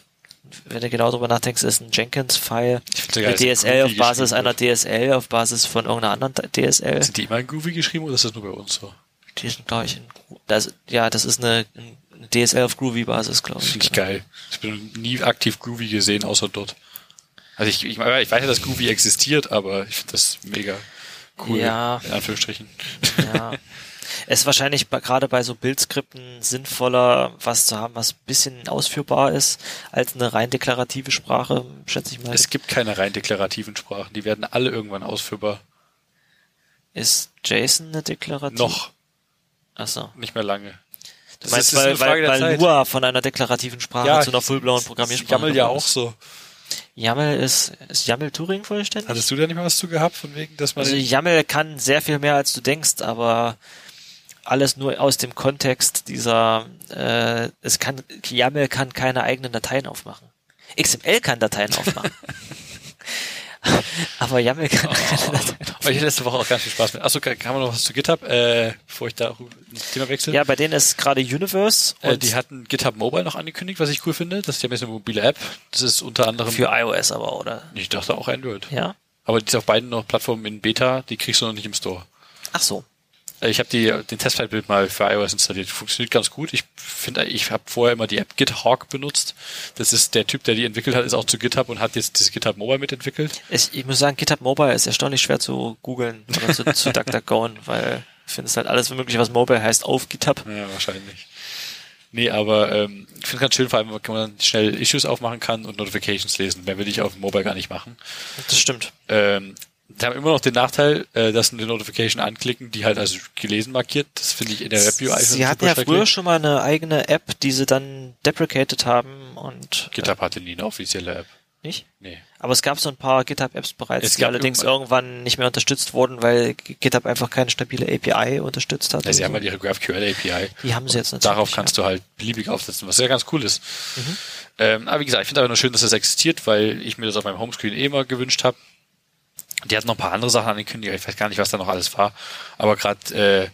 wenn du genau drüber nachdenkst, ist ein Jenkins-File eine dass DSL auf Basis einer DSL, auf Basis von irgendeiner anderen DSL. sind die immer in Groovy geschrieben oder ist das nur bei uns so? Die sind, glaube ich, in, das, ja, das ist eine, eine DSL auf Groovy-Basis, glaube ich. Finde ich genau. geil. Ich bin nie aktiv Groovy gesehen, außer dort. Also ich, ich, ich weiß ja, dass Groovy existiert, aber ich finde das mega cool. Ja. In Anführungsstrichen. Ja. Es ist wahrscheinlich gerade bei so Bildskripten sinnvoller, was zu haben, was ein bisschen ausführbar ist, als eine rein deklarative Sprache, schätze ich mal. Es gibt keine rein deklarativen Sprachen. Die werden alle irgendwann ausführbar. ist JSON eine deklarative? Noch. Achso. Nicht mehr lange. Du Das meinst, ist- ist weil, Frage weil, weil. Lua von einer deklarativen Sprache zu einer fullblauen Programmiersprache YAML ja auch ist. so. YAML ist, ist YAML Turing vollständig? Hattest du da nicht mal was zu gehabt, von wegen, dass man... Also YAML kann sehr viel mehr als du denkst, aber alles nur aus dem Kontext dieser, äh, es kann, YAML kann keine eigenen Dateien aufmachen. XML kann Dateien aufmachen. aber YAML kann keine Dateien aufmachen. ich hatte letzte Woche auch ganz viel Spaß mit. Achso, kann, kann man noch was zu GitHub, äh, bevor ich da ins Thema wechsle? Ja, bei denen ist gerade Universe Äh, und die hatten GitHub Mobile noch angekündigt, was ich cool finde. Das ist ja ein bisschen eine mobile App. Das ist unter anderem... für iOS aber, oder? ich dachte auch Android. Ja? Aber die ist auf beiden noch Plattformen in Beta, die kriegst du noch nicht im Store. Ach so. Äh, Ich habe die den Testfile-Bild mal für iOS installiert. Funktioniert ganz gut. Ich finde, ich habe vorher immer die App GitHawk benutzt. Das ist der Typ, der die entwickelt hat, ist auch zu GitHub und hat jetzt das GitHub Mobile mitentwickelt. Ich, ich muss sagen, GitHub Mobile ist erstaunlich schwer zu googeln oder zu, zu DuckDuckGoen, weil ich finde es halt alles mögliche, was Mobile heißt, auf GitHub. Ja, wahrscheinlich. Nee, aber ähm, ich finde es ganz schön, vor allem, wenn man schnell Issues aufmachen kann und Notifications lesen. Mehr will ich auf dem Mobile gar nicht machen. Das stimmt. Ähm, die haben immer noch den Nachteil, äh, dass sie eine Notification anklicken, die halt als gelesen markiert. Das finde ich in der Web-UI Sie hatten ja früher schon mal eine eigene App, die sie dann deprecated haben und GitHub hatte nie eine offizielle App. äh, nicht. Nee. Aber es gab so ein paar GitHub-Apps bereits, die allerdings irgendwann- nicht mehr unterstützt wurden, weil GitHub einfach keine stabile API unterstützt hat. Ja, sie haben so. halt ihre GraphQL API. Die haben sie jetzt natürlich. Darauf kannst du halt beliebig aufsetzen, was ja ganz cool ist. Ähm, aber wie gesagt, ich finde aber nur schön, dass das existiert, weil ich mir das auf meinem Homescreen eh immer gewünscht habe. Die hatten noch ein paar andere Sachen angekündigt, ich weiß gar nicht, was da noch alles war. Aber gerade äh,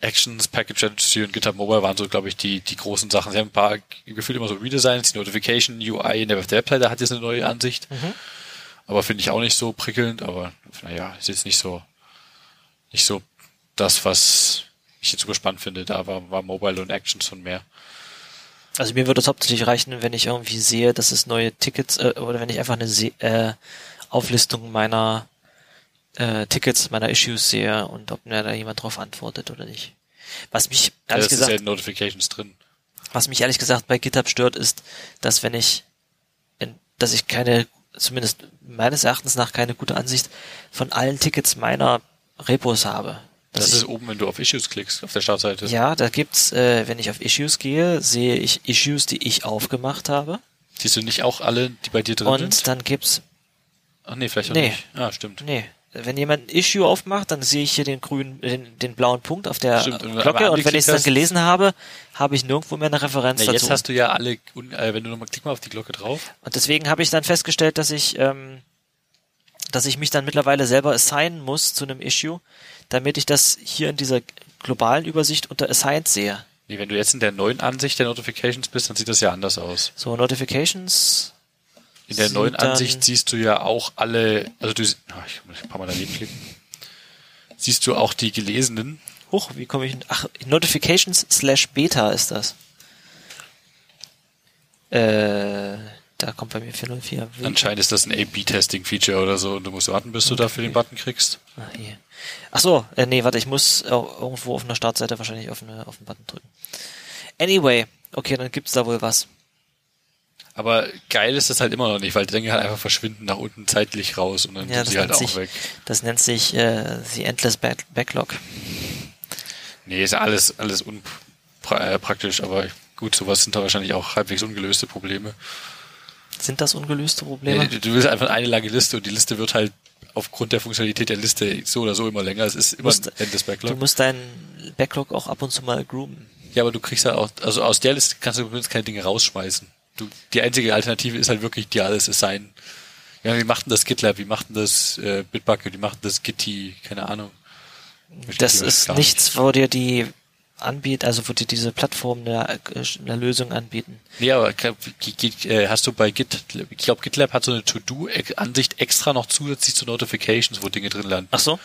Actions, Package Registry und GitHub Mobile waren so, glaube ich, die, die großen Sachen. Sie haben ein paar gefühlt immer so Redesigns, die Notification UI in der Webseite hat jetzt eine neue Ansicht. Aber finde ich auch nicht so prickelnd, aber naja, ist jetzt nicht so, nicht so das, was ich jetzt super spannend finde. Da war, war Mobile und Actions und mehr. Also mir würde es hauptsächlich reichen, wenn ich irgendwie sehe, dass es neue Tickets äh, oder wenn ich einfach eine Se äh, Auflistung meiner äh, Tickets, meiner Issues sehe und ob mir da jemand drauf antwortet oder nicht. Was mich Ja, ehrlich ist gesagt, ja in Notifications drin. was mich ehrlich gesagt bei GitHub stört, ist, dass wenn ich, in, dass ich keine, zumindest meines Erachtens nach keine gute Ansicht von allen Tickets meiner Repos habe. Das ich, ist oben, wenn du auf Issues klickst, auf der Startseite. ja, da gibt's, äh, wenn ich auf Issues gehe, sehe ich Issues, die ich aufgemacht habe. Siehst du nicht auch alle, die bei dir drin Und sind? dann gibt's, Ach nee, vielleicht auch Nee. nicht. Ah, stimmt. nee, wenn jemand ein Issue aufmacht, dann sehe ich hier den grünen, den, den blauen Punkt auf der Stimmt, Glocke und wenn ich es dann gelesen habe, habe ich nirgendwo mehr eine Referenz Nee, dazu. jetzt hast du ja alle, äh, wenn du nochmal, klick mal auf die Glocke drauf. Und deswegen habe ich dann festgestellt, dass ich, ähm, dass ich mich dann mittlerweile selber assignen muss zu einem Issue, damit ich das hier in dieser globalen Übersicht unter Assigned sehe. Nee, wenn du jetzt in der neuen Ansicht der Notifications bist, dann sieht das ja anders aus. So, Notifications. In der neuen Ansicht siehst du ja auch alle, also du, ah, ich muss ein paar Mal daneben klicken. Siehst du auch die gelesenen. Huch, wie komme ich? Ach, Notifications slash Beta ist das. Äh, da kommt bei mir 404. Wie- Anscheinend ist das ein A-B-Testing-Feature oder so und du musst warten, bis du dafür den Button kriegst. Ah, hier. Ach so, äh, nee, warte, ich muss irgendwo auf einer Startseite wahrscheinlich auf, eine, auf den Button drücken. Anyway, okay, dann gibt's da wohl was. Aber geil ist das halt immer noch nicht, weil die Dinge halt einfach verschwinden nach unten zeitlich raus und dann Ja, sind sie halt auch sich- weg. Das nennt sich äh, The Endless Back Backlog. Nee, ist alles, alles unpraktisch, aber gut, sowas sind da wahrscheinlich auch halbwegs ungelöste Probleme. Sind das ungelöste Probleme? Nee, du willst einfach eine lange Liste und die Liste wird halt aufgrund der Funktionalität der Liste so oder so immer länger. Es ist immer Musst- ein Endless du Backlog. musst deinen Backlog auch ab und zu mal groomen. Ja, aber du kriegst halt auch, also aus der Liste kannst du übrigens keine Dinge rausschmeißen. Du, die einzige Alternative ist halt wirklich dir alles assignen. Ja, wie macht denn das GitLab? Wie macht denn das äh, Bitbucket? Wie macht denn das Gitti? Keine Ahnung. Das ist nichts, wo dir die anbietet, also wo dir diese Plattform eine, eine Lösung anbieten. Nee, aber äh, hast du bei Git, ich glaube GitLab hat so eine To-Do-Ansicht extra noch zusätzlich zu Notifications, wo Dinge drin landen. Ach so?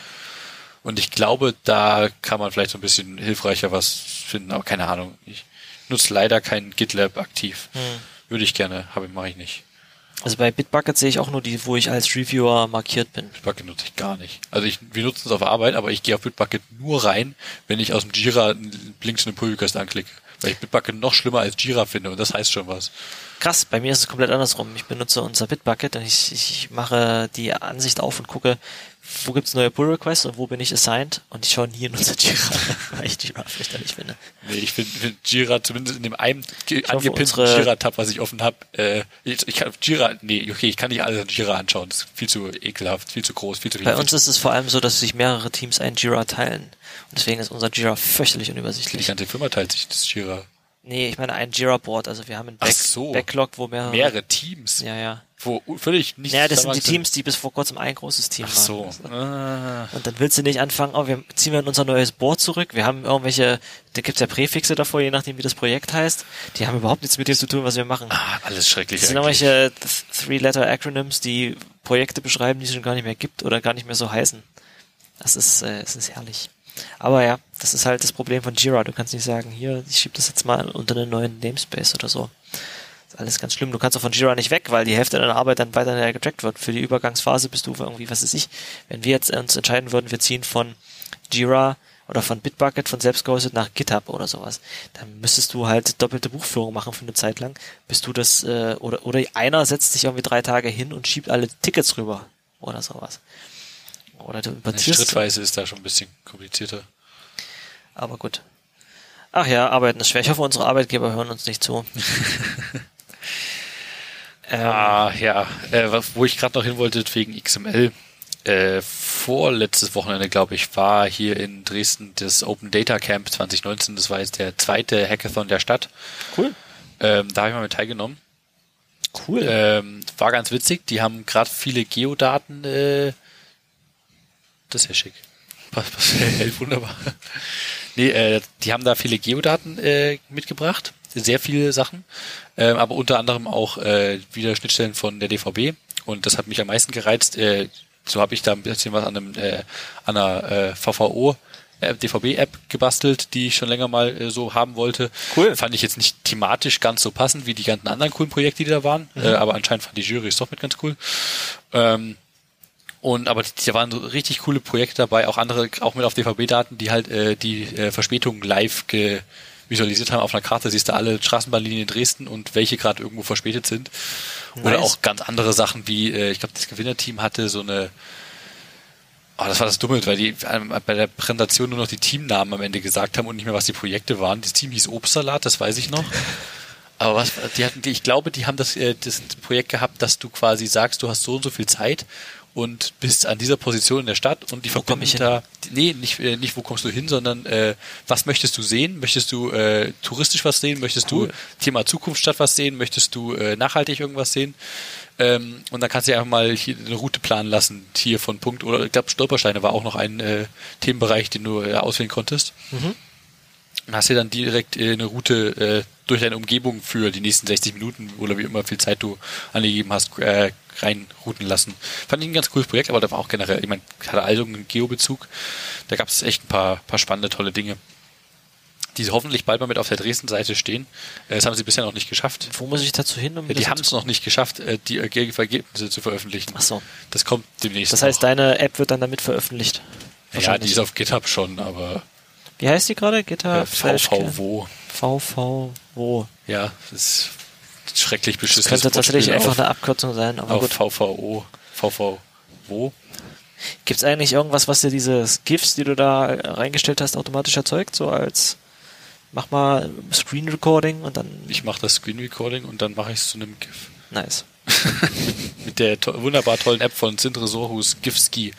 Und ich glaube, da kann man vielleicht so ein bisschen hilfreicher was finden, aber keine Ahnung. Ich nutze leider kein GitLab aktiv. Hm. Würde ich gerne, aber mache ich nicht. Also bei Bitbucket sehe ich auch nur die, wo ich als Reviewer markiert bin. Bitbucket nutze ich gar nicht. Also ich, wir nutzen es auf Arbeit, aber ich gehe auf Bitbucket nur rein, wenn ich aus dem Jira einen Link zu einem Pull Request anklicke. Weil ich Bitbucket noch schlimmer als Jira finde und das heißt schon was. Krass, bei mir ist es komplett andersrum. Ich benutze unser Bitbucket und ich, ich mache die Ansicht auf und gucke, wo gibt's neue Pull Requests und wo bin ich assigned und ich schaue nie in unser Jira, weil ich Jira fürchterlich finde. Nee, ich finde find Jira, zumindest in dem einen hoffe, angepinnten Jira-Tab, was ich offen habe, äh, ich, ich kann Jira, nee, okay, ich kann nicht alles an Jira anschauen. Das ist viel zu ekelhaft, viel zu groß, viel zu Bei viel. uns ist es vor allem so, dass sich mehrere Teams ein Jira teilen. Und deswegen ist unser Jira fürchterlich Die unübersichtlich. ganze Firma teilt sich das Jira. Nee, ich meine ein Jira-Board. Also wir haben ein Back so. Backlog, wo mehrere... Mehrere Teams, Ja, ja. wo völlig nicht Naja, das sind die zusammenhängen. Teams, die bis vor kurzem ein großes Team Ach so. waren. Ah. Und dann willst du nicht anfangen, oh, wir ziehen wir in unser neues Board zurück. Wir haben irgendwelche, da gibt's ja Präfixe davor, je nachdem wie das Projekt heißt. Die haben überhaupt nichts mit dem zu tun, was wir machen. Ah, alles schrecklich Das sind eigentlich. irgendwelche Th- Three-Letter-Acronyms, die Projekte beschreiben, die es schon gar nicht mehr gibt oder gar nicht mehr so heißen. Das ist, äh, es ist herrlich. Aber ja, das ist halt das Problem von Jira. Du kannst nicht sagen, hier, ich schieb das jetzt mal unter einen neuen Namespace oder so. Das ist alles ganz schlimm. Du kannst auch von Jira nicht weg, weil die Hälfte deiner Arbeit dann weiter getrackt wird. Für die Übergangsphase bist du irgendwie, was weiß ich, wenn wir jetzt uns entscheiden würden, wir ziehen von Jira oder von Bitbucket von selbst gehostet nach GitHub oder sowas, dann müsstest du halt doppelte Buchführung machen für eine Zeit lang, bis du das, äh, oder, oder einer setzt sich irgendwie drei Tage hin und schiebt alle Tickets rüber oder sowas. Oder du importierst. Schrittweise ist da schon ein bisschen komplizierter. Aber gut. Ach ja, arbeiten ist schwer. Ich hoffe, unsere Arbeitgeber hören uns nicht zu. ähm, Ah, ja, äh, wo ich gerade noch hin wollte wegen XML. Äh, vorletztes Wochenende, glaube ich, war hier in Dresden das Open Data Camp 2019. Das war jetzt der zweite Hackathon der Stadt. cool. Ähm, da habe ich mal mit teilgenommen. Cool. Ähm, war ganz witzig. Die haben gerade viele Geodaten. Äh, das ist ja schick. Passt, passt, wunderbar. Nee, äh, die haben da viele Geodaten äh, mitgebracht. Sehr viele Sachen. Ähm, aber unter anderem auch äh, wieder Schnittstellen von der DVB. Und das hat mich am meisten gereizt. Äh, so habe ich da ein bisschen was an, einem, äh, an einer äh, VVO äh, DVB-App gebastelt, die ich schon länger mal äh, so haben wollte. Cool. Fand ich jetzt nicht thematisch ganz so passend wie die ganzen anderen coolen Projekte, die da waren, Mhm. äh, aber anscheinend fand die Jury es doch mit ganz cool. Ähm, und aber da waren so richtig coole Projekte dabei, auch andere, auch mit auf DVB-Daten, die halt äh, die äh, Verspätungen live ge visualisiert haben auf einer Karte, siehst du alle Straßenbahnlinien in Dresden und welche gerade irgendwo verspätet sind. Oder Nice. auch ganz andere Sachen wie, äh, ich glaube, das Gewinnerteam hatte so eine Oh, das war das Dumme, weil die ähm, bei der Präsentation nur noch die Teamnamen am Ende gesagt haben und nicht mehr, was die Projekte waren. Das Team hieß Obstsalat, das weiß ich noch. Aber was, die hatten, die- ich glaube, die haben das, äh, das Projekt gehabt, dass du quasi sagst, du hast so und so viel Zeit und bist an dieser Position in der Stadt und die verbinden ich hin? da, nee, nicht, äh, nicht wo kommst du hin, sondern äh, was möchtest du sehen? Möchtest du äh, touristisch was sehen? Möchtest Cool. du Thema Zukunftsstadt was sehen? Möchtest du äh, nachhaltig irgendwas sehen? Ähm, und dann kannst du dir einfach mal hier eine Route planen lassen, hier von Punkt, oder ich glaube Stolpersteine war auch noch ein äh, Themenbereich, den du äh, auswählen konntest. Und hast dir dann direkt äh, eine Route äh, durch deine Umgebung für die nächsten 60 Minuten oder wie immer viel Zeit du angegeben hast, äh, reinrouten lassen. Fand ich ein ganz cooles Projekt, aber da war auch generell, ich meine, hatte also einen Geobezug. Da gab es echt ein paar, paar spannende, tolle Dinge, die hoffentlich bald mal mit auf der Dresden-Seite stehen. Äh, das haben sie bisher noch nicht geschafft. Wo muss ich dazu hin? Um Ja, die haben es noch nicht geschafft, die Erge- Ergebnisse zu veröffentlichen. Ach so. Das kommt demnächst. Das heißt, noch. deine App wird dann damit veröffentlicht. ja, die ist auf GitHub schon, aber Wie heißt die gerade? äh, GitHub slash VV VV wo? Ja, das ist schrecklich Das beschissen. könnte tatsächlich einfach eine Abkürzung sein, aber gut. VVO, VV, wo? Gibt's eigentlich irgendwas, was dir diese GIFs, die du da reingestellt hast, automatisch erzeugt? So als mach mal Screen Recording und dann Ich mache das Screen Recording und dann mache ich es zu einem GIF. nice. Mit der to wunderbar tollen App von Sindre Sorhus, GIFski,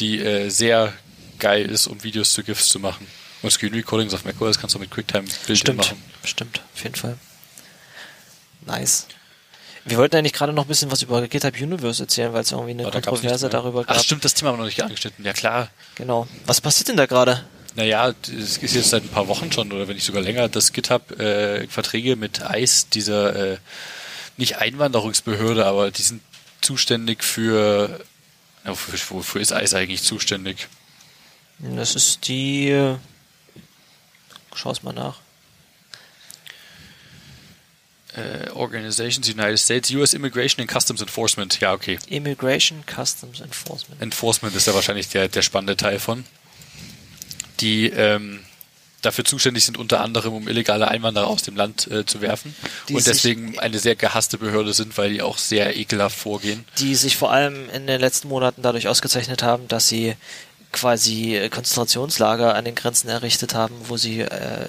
die äh, sehr geil ist, um Videos zu GIFs zu machen. Und Screen Recordings auf macOS kannst du mit QuickTime Bild Stimmt, machen. stimmt, auf jeden Fall. Nice. Wir wollten eigentlich gerade noch ein bisschen was über GitHub Universe erzählen, weil es irgendwie eine Aber da gab's Kontroverse darüber gab. Ach stimmt, das Thema haben wir noch nicht angeschnitten. Ja klar. Genau. Was passiert denn da gerade? Naja, es ist jetzt seit ein paar Wochen schon, oder wenn nicht sogar länger, dass GitHub äh, Verträge mit ICE, dieser äh, nicht Einwanderungsbehörde, aber die sind zuständig für, wofür ist ICE eigentlich zuständig? Das ist die. äh, Schau's mal nach. Äh, Organizations United States, US Immigration and Customs Enforcement. Ja, okay. Immigration Customs Enforcement. Enforcement ist da wahrscheinlich der, der spannende Teil von. Die ähm, dafür zuständig sind, unter anderem, um illegale Einwanderer aus dem Land äh, zu werfen. Die und deswegen eine sehr gehasste Behörde sind, weil die auch sehr ekelhaft vorgehen. Die sich vor allem in den letzten Monaten dadurch ausgezeichnet haben, dass sie quasi äh, Konzentrationslager an den Grenzen errichtet haben, wo sie äh,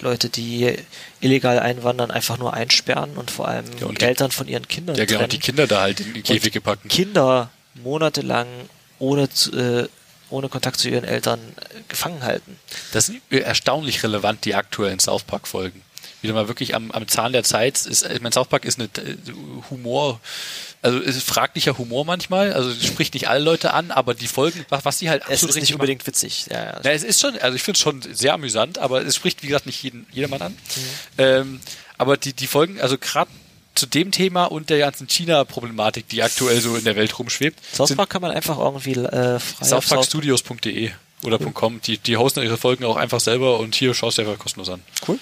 Leute, die illegal einwandern, einfach nur einsperren und vor allem Ja, und die- Eltern von ihren Kindern Ja, genau, die Kinder da halt in die Käfige packen. Kinder monatelang ohne, äh, ohne Kontakt zu ihren Eltern äh, gefangen halten. Das sind erstaunlich relevant, die aktuellen South Park-Folgen. Wieder mal wirklich am, am Zahn der Zeit. Ist, ich meine, South Park ist eine äh, Humor, also ist fraglicher Humor manchmal. Also es spricht nicht alle Leute an, aber die Folgen, was, die halt Es ist nicht machen- unbedingt witzig. Ja, ja. Ja, es ist schon, also ich finde es schon sehr amüsant, aber es spricht, wie gesagt, nicht jeden, jedermann an. Mhm. Ähm, aber die, die Folgen, also gerade zu dem Thema und der ganzen China-Problematik, die aktuell so in der Welt rumschwebt, South Park kann man einfach irgendwie äh, frei southparkstudios.de oder .com. Die, die hosten ihre Folgen auch einfach selber und hier schaust du einfach kostenlos an. Cool.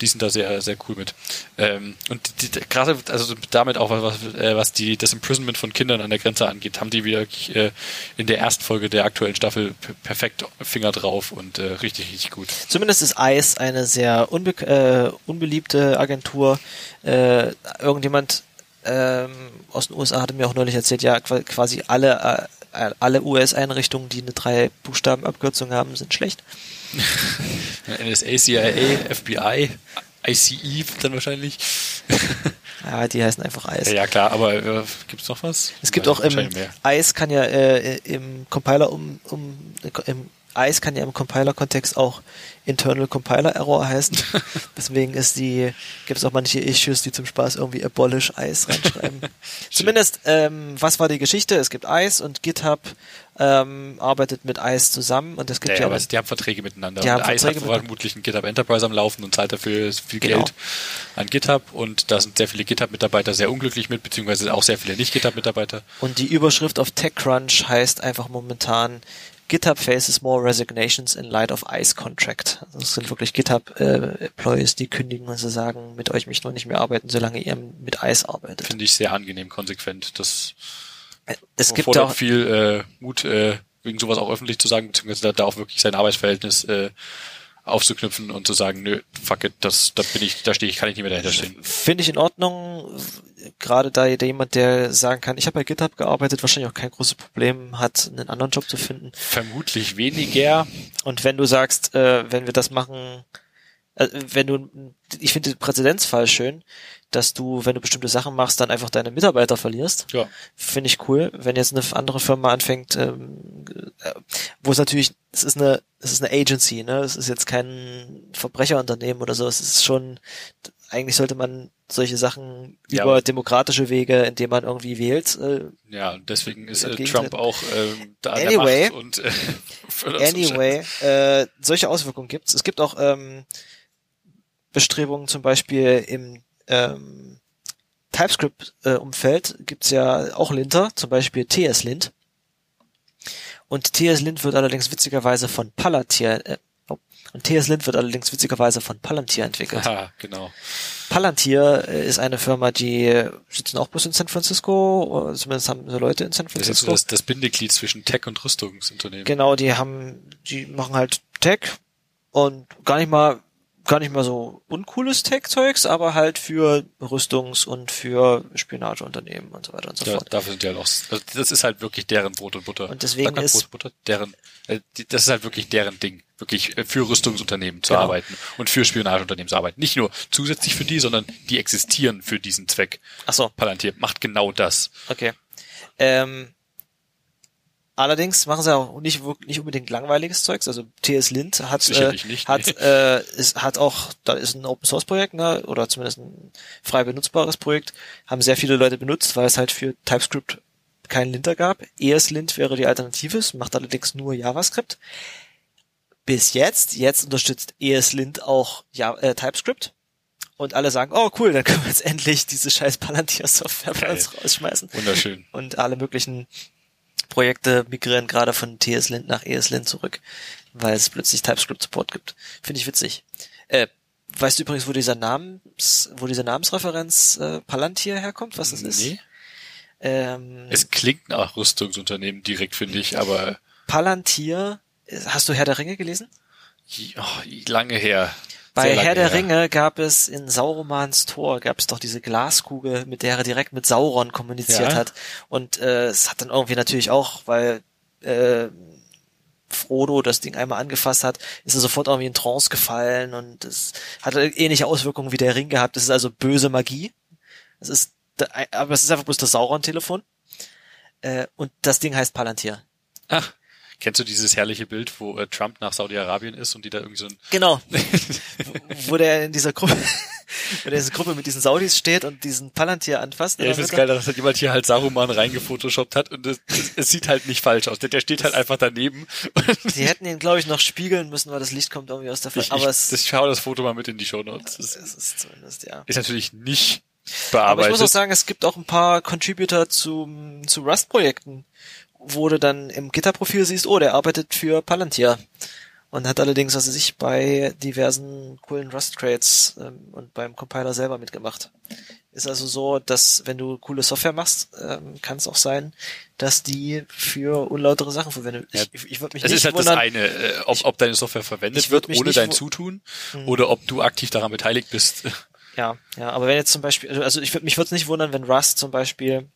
Die sind da sehr, sehr cool mit. Ähm, und die, die, gerade, also damit auch, was, äh, was die, das Imprisonment von Kindern an der Grenze angeht, haben die wirklich äh, in der ersten Folge der aktuellen Staffel perfekt Finger drauf und äh, richtig, richtig gut. Zumindest ist ICE eine sehr unbe äh, unbeliebte Agentur. Äh, irgendjemand ähm, aus den USA hatte mir auch neulich erzählt, ja, qua- quasi alle, äh, alle US-Einrichtungen, die eine drei Buchstaben-Abkürzung haben, sind schlecht. NSA, CIA, FBI, ICE dann wahrscheinlich. Ja, die heißen einfach ICE. ja, klar, aber äh, gibt's noch was? Es gibt Ja, auch mehr. ICE kann ja äh, im Compiler um, um im ICE kann ja im Compiler-Kontext auch Internal Compiler Error heißen. Deswegen ist die, gibt es auch manche Issues, die zum Spaß irgendwie abolish ICE reinschreiben. Zumindest, ähm, was war die Geschichte? Es gibt ICE und GitHub ähm, arbeitet mit ICE zusammen und es gibt Ja, ja, aber auch- die haben Verträge miteinander. Die und haben ICE Verträge hat vermutlich ein GitHub Enterprise am Laufen und zahlt dafür viel Genau. Geld an GitHub und da sind sehr viele GitHub-Mitarbeiter sehr unglücklich mit, beziehungsweise auch sehr viele Nicht-GitHub-Mitarbeiter. Und die Überschrift auf TechCrunch heißt einfach momentan GitHub faces more resignations in light of ICE contract. Also es sind wirklich GitHub äh, Employees, die kündigen und sie sagen, mit euch möchte ich nicht mehr arbeiten, solange ihr mit ICE arbeitet. Finde ich sehr angenehm konsequent. Das es gibt auch viel äh, Mut, äh, wegen sowas auch öffentlich zu sagen, beziehungsweise da, da auch wirklich sein Arbeitsverhältnis äh, aufzuknüpfen und zu sagen, nö, fuck it, das, da bin ich, da stehe ich, kann ich nicht mehr dahinter stehen. Finde ich in Ordnung, gerade da jemand, der sagen kann, ich habe bei GitHub gearbeitet, wahrscheinlich auch kein großes Problem hat, einen anderen Job zu finden. Vermutlich weniger. Und wenn du sagst, äh, wenn wir das machen, äh, wenn du, ich finde den Präzedenzfall schön, dass du, wenn du bestimmte Sachen machst, dann einfach deine Mitarbeiter verlierst. Ja. Finde ich cool. Wenn jetzt eine andere Firma anfängt, ähm, äh, wo es natürlich, es ist eine, es ist eine Agency, ne? Es ist jetzt kein Verbrecherunternehmen oder so. Es ist schon, eigentlich sollte man solche Sachen Ja, über demokratische Wege, indem man irgendwie wählt. Äh, Ja, und deswegen ist äh. Trump auch ähm, da an Anyway. der Macht und äh, anyway, äh, solche Auswirkungen gibt's. Es gibt auch ähm, Bestrebungen, zum Beispiel im ähm, TypeScript-Umfeld gibt's ja auch Linter, zum Beispiel TS-Lint. Und TS-Lint wird allerdings witzigerweise von Palantir, äh, und TS-Lint wird allerdings witzigerweise von Palantir entwickelt. Haha, genau. Palantir äh, ist eine Firma, die sitzen auch bloß in San Francisco, oder zumindest haben so Leute in San Das ist Francisco. so das, das Bindeglied zwischen Tech und Rüstungsunternehmen. Genau, die haben, die machen halt Tech und gar nicht mal, gar nicht mal so uncooles Tech-Zeugs, aber halt für Rüstungs- und für Spionageunternehmen und so weiter und so Da, fort. dafür sind die halt auch, also das ist halt wirklich deren Brot und Butter. Und deswegen ist- Brot und Butter, deren, äh, das ist halt wirklich deren Ding, wirklich äh, für Rüstungsunternehmen zu Genau. arbeiten und für Spionageunternehmen zu arbeiten. Nicht nur zusätzlich für die, sondern die existieren für diesen Zweck. Ach so, Palantir macht genau das. okay. Ähm, allerdings machen sie auch nicht nicht unbedingt langweiliges Zeugs. Also TS Lint hat äh, nicht, hat nee. äh, ist, hat auch da ist ein Open Source Projekt ne oder zumindest ein frei benutzbares Projekt. Haben sehr viele Leute benutzt, weil es halt für TypeScript keinen Linter gab. ESLint wäre die Alternative, es macht allerdings nur JavaScript. Bis jetzt, jetzt unterstützt ESLint auch ja, äh, TypeScript. Und alle sagen, oh cool, dann können wir jetzt endlich diese scheiß Palantir-Software bei uns rausschmeißen. Wunderschön. Und alle möglichen Projekte migrieren gerade von TSLint nach ESLint zurück, weil es plötzlich TypeScript-Support gibt. Finde ich witzig. Äh, weißt du übrigens, wo dieser Namens, wo diese Namensreferenz äh, Palantir herkommt, was das ist? Nee. Ähm, Es klingt nach Rüstungsunternehmen direkt, finde ich, aber Palantir, hast du Herr der Ringe gelesen? oh, lange her. Bei lange Herr der her. Ringe gab es in Sauromans Tor gab es doch diese Glaskugel, mit der er direkt mit Sauron kommuniziert Ja. hat. Und äh, es hat dann irgendwie natürlich auch, weil äh, Frodo das Ding einmal angefasst hat, ist er sofort irgendwie in Trance gefallen und es hatte ähnliche Auswirkungen wie der Ring gehabt. Das ist also böse Magie. Es ist, aber es ist einfach bloß das Sauron-Telefon. Äh, und das Ding heißt Palantir. Ach, kennst du dieses herrliche Bild, wo äh, Trump nach Saudi-Arabien ist und die da irgendwie so ein Genau. wo, der in dieser Gruppe, wo der in dieser Gruppe mit diesen Saudis steht und diesen Palantir anfasst. Ja, ich find's geil, dass halt jemand hier halt Saruman reingefotoshoppt hat und es, es, es sieht halt nicht falsch aus. Der, der steht halt einfach daneben. Die hätten ihn, glaube ich, noch spiegeln müssen, weil das Licht kommt irgendwie aus der Flasche. Aber ich, es, das, ich schau das Foto mal mit in die Show Notes. es Das ist zumindest, ja. ist natürlich nicht Aber ich bearbeitet. muss auch sagen, es gibt auch ein paar Contributor zu, zu Rust-Projekten, wo du dann im Gitterprofil siehst, oh, der arbeitet für Palantir. Und hat allerdings, was weiß ich, bei diversen coolen Rust-Crates ähm, und beim Compiler selber mitgemacht. Ist also so, dass wenn du coole Software machst, ähm, kann es auch sein, dass die für unlautere Sachen verwendet. Ja, Ich, ich, ich würde mich es nicht ist halt wundern, das eine, äh, ob, ob deine Software verwendet Ich wird ohne dein Zutun Hm. oder ob du aktiv daran beteiligt bist. Ja, ja, aber wenn jetzt zum Beispiel, also ich würde mich würde es nicht wundern, wenn Rust zum Beispiel,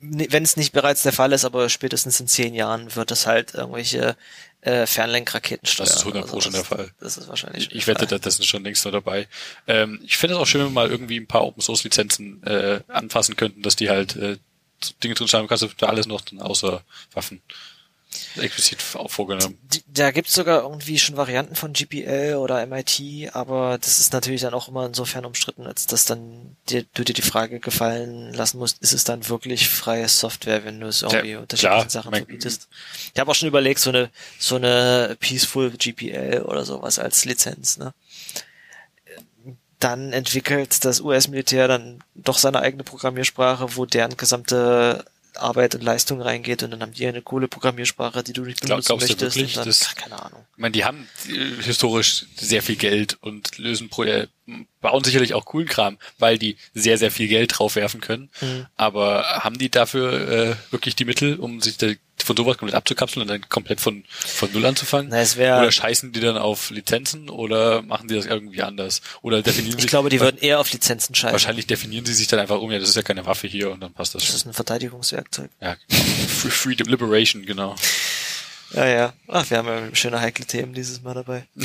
wenn es nicht bereits der Fall ist, aber spätestens in zehn Jahren wird es halt irgendwelche äh, Fernlenkraketen steuern. Das ist 100 oder Pro schon der. Fall. Das ist wahrscheinlich. Ich, wette, Fall. das, ist schon längst noch dabei. Ähm, ich finde es auch schön, wenn wir mal irgendwie ein paar Open Source Lizenzen äh, anfassen könnten, dass die halt äh, Dinge drin schreiben, kannst du da alles noch außer Waffen. Explizit vorgenommen. Da gibt's sogar irgendwie schon Varianten von GPL oder MIT, aber das ist natürlich dann auch immer insofern umstritten, als dass dann dir, du dir die Frage gefallen lassen musst, ist es dann wirklich freie Software, wenn du es irgendwie Ja, unterschiedliche klar. Sachen verbietest. Ich habe auch schon überlegt, so eine so eine Peaceful GPL oder sowas als Lizenz, ne? Dann entwickelt das US-Militär dann doch seine eigene Programmiersprache, wo deren gesamte Arbeit und Leistung reingeht und dann haben die eine coole Programmiersprache, die du nicht Glaub- benutzen glaubst du möchtest. wirklich, und dann, dass- keine Ahnung. Ich meine, die haben äh, historisch sehr viel Geld und lösen Pro äh, bauen sicherlich auch coolen Kram, weil die sehr, sehr viel Geld draufwerfen können. Mhm. Aber haben die dafür äh, wirklich die Mittel, um sich da von sowas komplett abzukapseln und dann komplett von, von Null anzufangen? Na, es oder scheißen die dann auf Lizenzen oder machen die das irgendwie anders? Oder definieren Ich sich glaube, die würden eher auf Lizenzen scheißen. wahrscheinlich definieren sie sich dann einfach um, ja, das ist ja keine Waffe hier und dann passt das Das schon. ist ein Verteidigungswerkzeug. Ja, Free- Freedom Liberation, genau. Ja, ja. Ach, wir haben ja schöne heikle Themen dieses Mal dabei.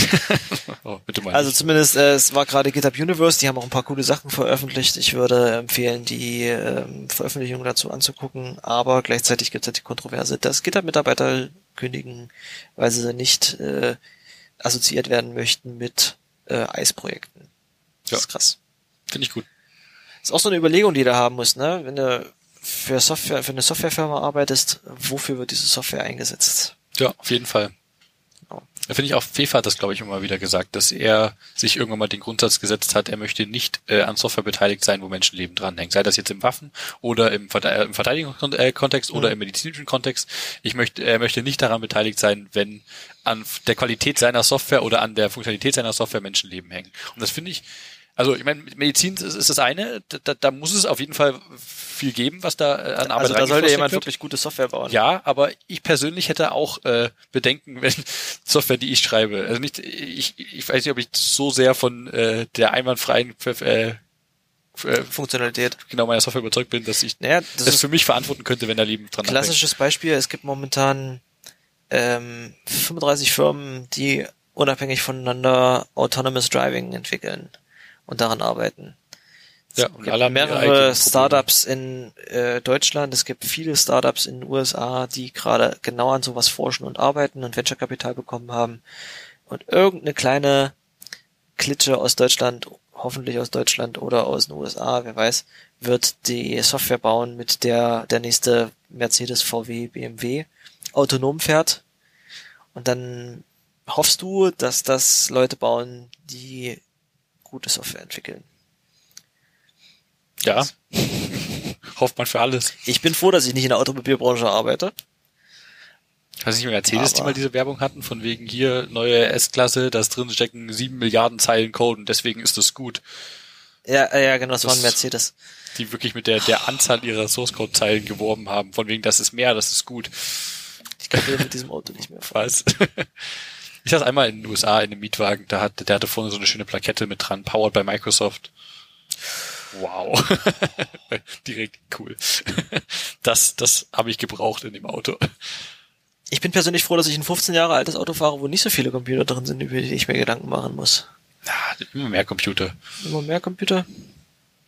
Oh, bitte mal. Also zumindest, äh, es war gerade GitHub Universe, die haben auch ein paar coole Sachen veröffentlicht. Ich würde empfehlen, die ähm, Veröffentlichung dazu anzugucken, aber gleichzeitig gibt es halt die Kontroverse, dass GitHub-Mitarbeiter kündigen, weil sie nicht äh, assoziiert werden möchten mit äh, Eis-Projekten. Das Ja. ist krass. Finde ich gut. ist auch so eine Überlegung, die du haben musst, ne? Wenn du für Software, für eine Softwarefirma arbeitest, wofür wird diese Software eingesetzt? Ja, auf jeden Fall. Genau. Da finde ich auch, Fefa hat das, glaube ich, immer wieder gesagt, dass er sich irgendwann mal den Grundsatz gesetzt hat, er möchte nicht äh, an Software beteiligt sein, wo Menschenleben dranhängen. Sei das jetzt im Waffen- oder im, Verde äh, im Verteidigungskontext oder Mhm. im medizinischen Kontext. Ich möchte, er möchte nicht daran beteiligt sein, wenn an der Qualität seiner Software oder an der Funktionalität seiner Software Menschenleben hängen. Und das finde ich, also ich meine, Medizin ist, ist das eine, da, da muss es auf jeden Fall viel geben, was da äh, an Arbeit Also da sollte jemand wird. wirklich gute Software bauen. Ja, aber ich persönlich hätte auch äh, Bedenken, wenn Software, die ich schreibe. Also nicht, ich, ich weiß nicht, ob ich so sehr von äh, der einwandfreien äh, äh, Funktionalität. genau meiner Software überzeugt bin, dass ich Naja, das, das ist für mich verantworten könnte, wenn da Leben dran klassisches Beispiel. Es gibt momentan ähm, 35 Firmen, die unabhängig voneinander Autonomous Driving entwickeln und daran arbeiten. Ja, Es und gibt mehrere. Startups in äh, Deutschland, es gibt viele Startups in den USA, die gerade genau an sowas forschen und arbeiten und Venture-Kapital bekommen haben. Und irgendeine kleine Klitsche aus Deutschland, hoffentlich aus Deutschland oder aus den USA, wer weiß, wird die Software bauen, mit der der nächste Mercedes, VW, BMW autonom fährt. Und dann hoffst du, dass das Leute bauen, die gute Software entwickeln. Ja. Hofft man für alles. Ich bin froh, dass ich nicht in der Automobilbranche arbeite. Ich weiß nicht, Mercedes, die Aber- mal diese Werbung hatten, von wegen hier neue S-Klasse, da drin stecken sieben Milliarden Zeilen Code und deswegen ist das gut. Ja, äh, ja, genau, das, Das- war ein Mercedes. Die wirklich mit der, der Anzahl ihrer Source Code Zeilen geworben haben, von wegen, das ist mehr, das ist gut. Ich kann mit diesem Auto nicht mehr fahren. Was? Ich saß einmal in den USA in einem Mietwagen, da hat, der hatte vorne so eine schöne Plakette mit dran, powered by Microsoft. Wow. Direkt cool. Das, das habe ich gebraucht in dem Auto. Ich bin persönlich froh, dass ich ein 15 Jahre altes Auto fahre, wo nicht so viele Computer drin sind, über die ich mir Gedanken machen muss. Ja, immer mehr Computer. Immer mehr Computer?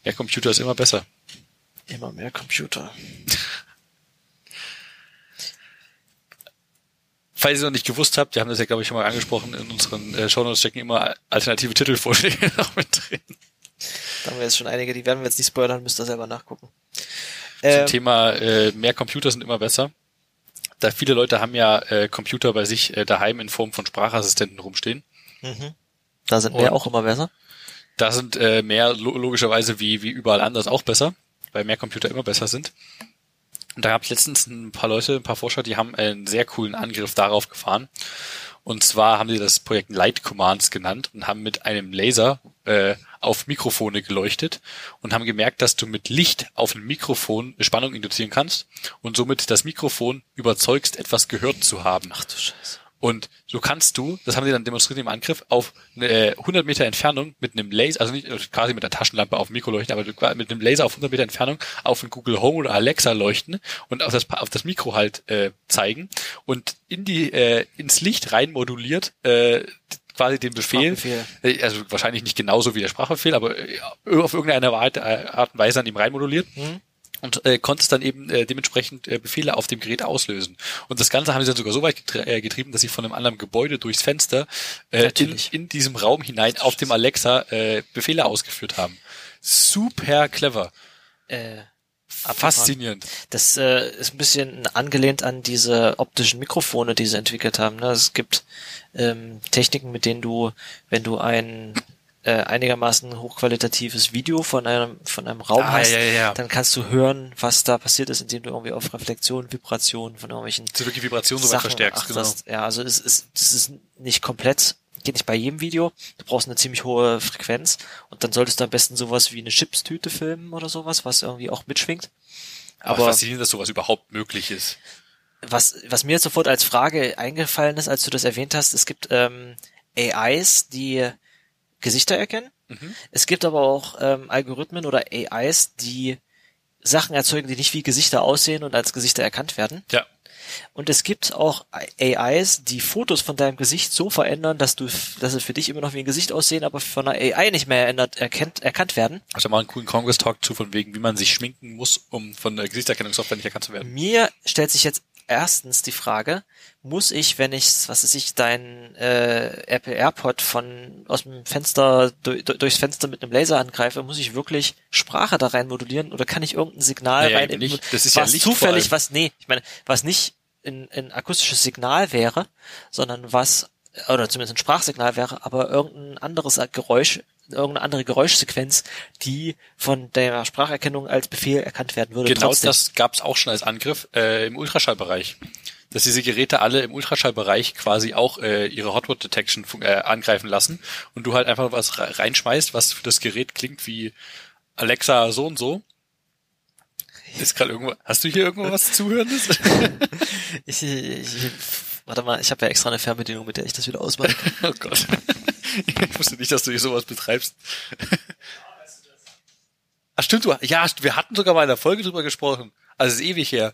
Mehr Computer ist immer besser. Immer mehr Computer. Falls ihr noch nicht gewusst habt, wir haben das ja, glaube ich, schon mal angesprochen, in unseren äh, Shownotes stecken immer alternative Titelvorschläge noch mit drin. Da haben wir jetzt schon einige, die werden wir jetzt nicht spoilern, müsst ihr selber nachgucken. Zum Ähm, Thema äh, mehr Computer sind immer besser. Da viele Leute haben ja äh, Computer bei sich äh, daheim in Form von Sprachassistenten rumstehen. mhm. Da sind mehr Und- auch immer besser. Da sind äh, mehr lo logischerweise wie, wie überall anders auch besser, weil mehr Computer immer besser sind. Und da gab es letztens ein paar Leute, ein paar Forscher, die haben einen sehr coolen Angriff darauf gefahren. Und zwar haben sie das Projekt Light Commands genannt und haben mit einem Laser äh, auf Mikrofone geleuchtet und haben gemerkt, dass du mit Licht auf ein Mikrofon Spannung induzieren kannst und somit das Mikrofon überzeugst, etwas gehört zu haben. Ach du Scheiße. Und so kannst du, das haben sie dann demonstriert im Angriff, auf äh, 100 Meter Entfernung mit einem Laser, also nicht äh, quasi mit der Taschenlampe auf dem Mikro leuchten, aber mit einem Laser auf 100 Meter Entfernung auf ein Google Home oder Alexa leuchten und auf das, auf das Mikro halt äh, zeigen und in die äh, ins Licht rein moduliert äh, quasi den Befehl, äh, also wahrscheinlich nicht genauso wie der Sprachbefehl, aber äh, auf irgendeine Art, Art und Weise an ihm rein moduliert. Mhm. Und äh, konntest dann eben äh, dementsprechend äh, Befehle auf dem Gerät auslösen. Und das Ganze haben sie dann sogar so weit getrie äh, getrieben, dass sie von einem anderen Gebäude durchs Fenster äh, in, in diesem Raum hinein auf dem Alexa äh, Befehle ausgeführt haben. Super clever. Äh, Faszinierend. Das äh, ist ein bisschen angelehnt an diese optischen Mikrofone, die sie entwickelt haben. Ne? Es gibt ähm, Techniken, mit denen du, wenn du ein äh, einigermaßen hochqualitatives Video von einem von einem Raum Ah, hast, ja, ja, dann kannst du hören, was da passiert ist, indem du irgendwie auf Reflexion, Vibrationen von irgendwelchen du wirklich die Vibration so verstärkst, genau. achtest. Ja, also es ist, es ist nicht komplett, geht nicht bei jedem Video. Du brauchst eine ziemlich hohe Frequenz und dann solltest du am besten sowas wie eine Chipstüte filmen oder sowas, was irgendwie auch mitschwingt. Aber, Aber faszinierend, dass sowas überhaupt möglich ist. was, was mir jetzt sofort als Frage eingefallen ist, als du das erwähnt hast, es gibt ähm, AIs, die Gesichter erkennen. Mhm. Es gibt aber auch ähm, Algorithmen oder AIs, die Sachen erzeugen, die nicht wie Gesichter aussehen und als Gesichter erkannt werden. Ja. Und es gibt auch AIs, die Fotos von deinem Gesicht so verändern, dass du, dass sie für dich immer noch wie ein Gesicht aussehen, aber von einer AI nicht mehr erinnert, erkennt, erkannt werden. Also mal einen coolen Congress-Talk zu, von wegen, wie man sich schminken muss, um von der Gesichtserkennungssoftware nicht erkannt zu werden. Mir stellt sich jetzt erstens die Frage, muss ich, wenn ich, was weiß ich, dein äh, Apple AirPod von aus dem Fenster du, du, durchs Fenster mit einem Laser angreife, muss ich wirklich Sprache da rein modulieren oder kann ich irgendein Signal Naja, rein nicht. Das ist ja was Licht vor zufällig, was nee, ich meine, was nicht ein, ein akustisches Signal wäre, sondern was oder zumindest ein Sprachsignal wäre, aber irgendein anderes Geräusch, irgendeine andere Geräuschsequenz, die von der Spracherkennung als Befehl erkannt werden würde. Genau trotzdem. das gab's auch schon als Angriff äh, im Ultraschallbereich. Dass diese Geräte alle im Ultraschallbereich quasi auch äh, ihre Hotword Detection äh, angreifen lassen und du halt einfach was re- reinschmeißt, was für das Gerät klingt wie Alexa so und so. Ist gerade irgendwo. Hast du hier irgendwo was zuhörendes? Ich, ich, warte mal, ich habe ja extra eine Fernbedienung, mit der ich das wieder ausmachen kann. oh Gott. Ich wusste nicht, dass du hier sowas betreibst. Ach stimmt, du, ja, wir hatten sogar mal in der Folge drüber gesprochen. Also es ist ewig her.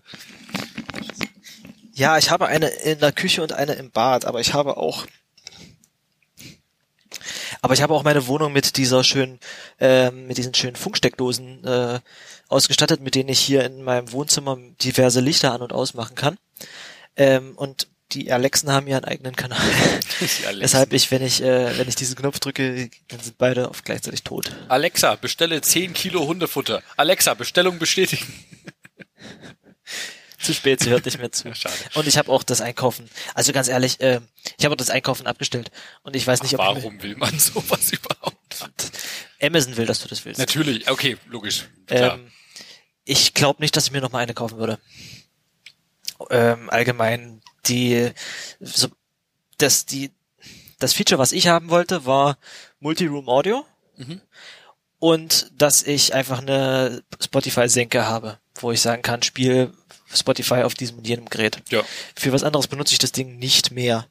Ja, ich habe eine in der Küche und eine im Bad, aber ich habe auch aber ich habe auch meine Wohnung mit dieser schönen, ähm, mit diesen schönen Funksteckdosen äh, ausgestattet, mit denen ich hier in meinem Wohnzimmer diverse Lichter an und ausmachen kann. Ähm, und die Alexen haben ja einen eigenen Kanal. Weshalb ich, wenn ich, äh, wenn ich diesen Knopf drücke, dann sind beide auf gleichzeitig tot. Alexa, bestelle 10 Kilo Hundefutter. Alexa, Bestellung bestätigen. Zu spät, sie hört nicht mehr zu. Schade. Und ich habe auch das Einkaufen, also ganz ehrlich, äh, ich habe auch das Einkaufen abgestellt. Und ich weiß nicht, ob Warum will man sowas überhaupt? Amazon will, dass du das willst. Natürlich, okay, logisch. Ähm, ich glaube nicht, dass ich mir noch mal eine kaufen würde. Ähm, allgemein die so, das die das Feature, was ich haben wollte, war Multi-Room Audio Mhm. und dass ich einfach eine Spotify-Senke habe, wo ich sagen kann, spiel Spotify auf diesem und jenem Gerät. ja. Für was anderes benutze ich das Ding nicht mehr.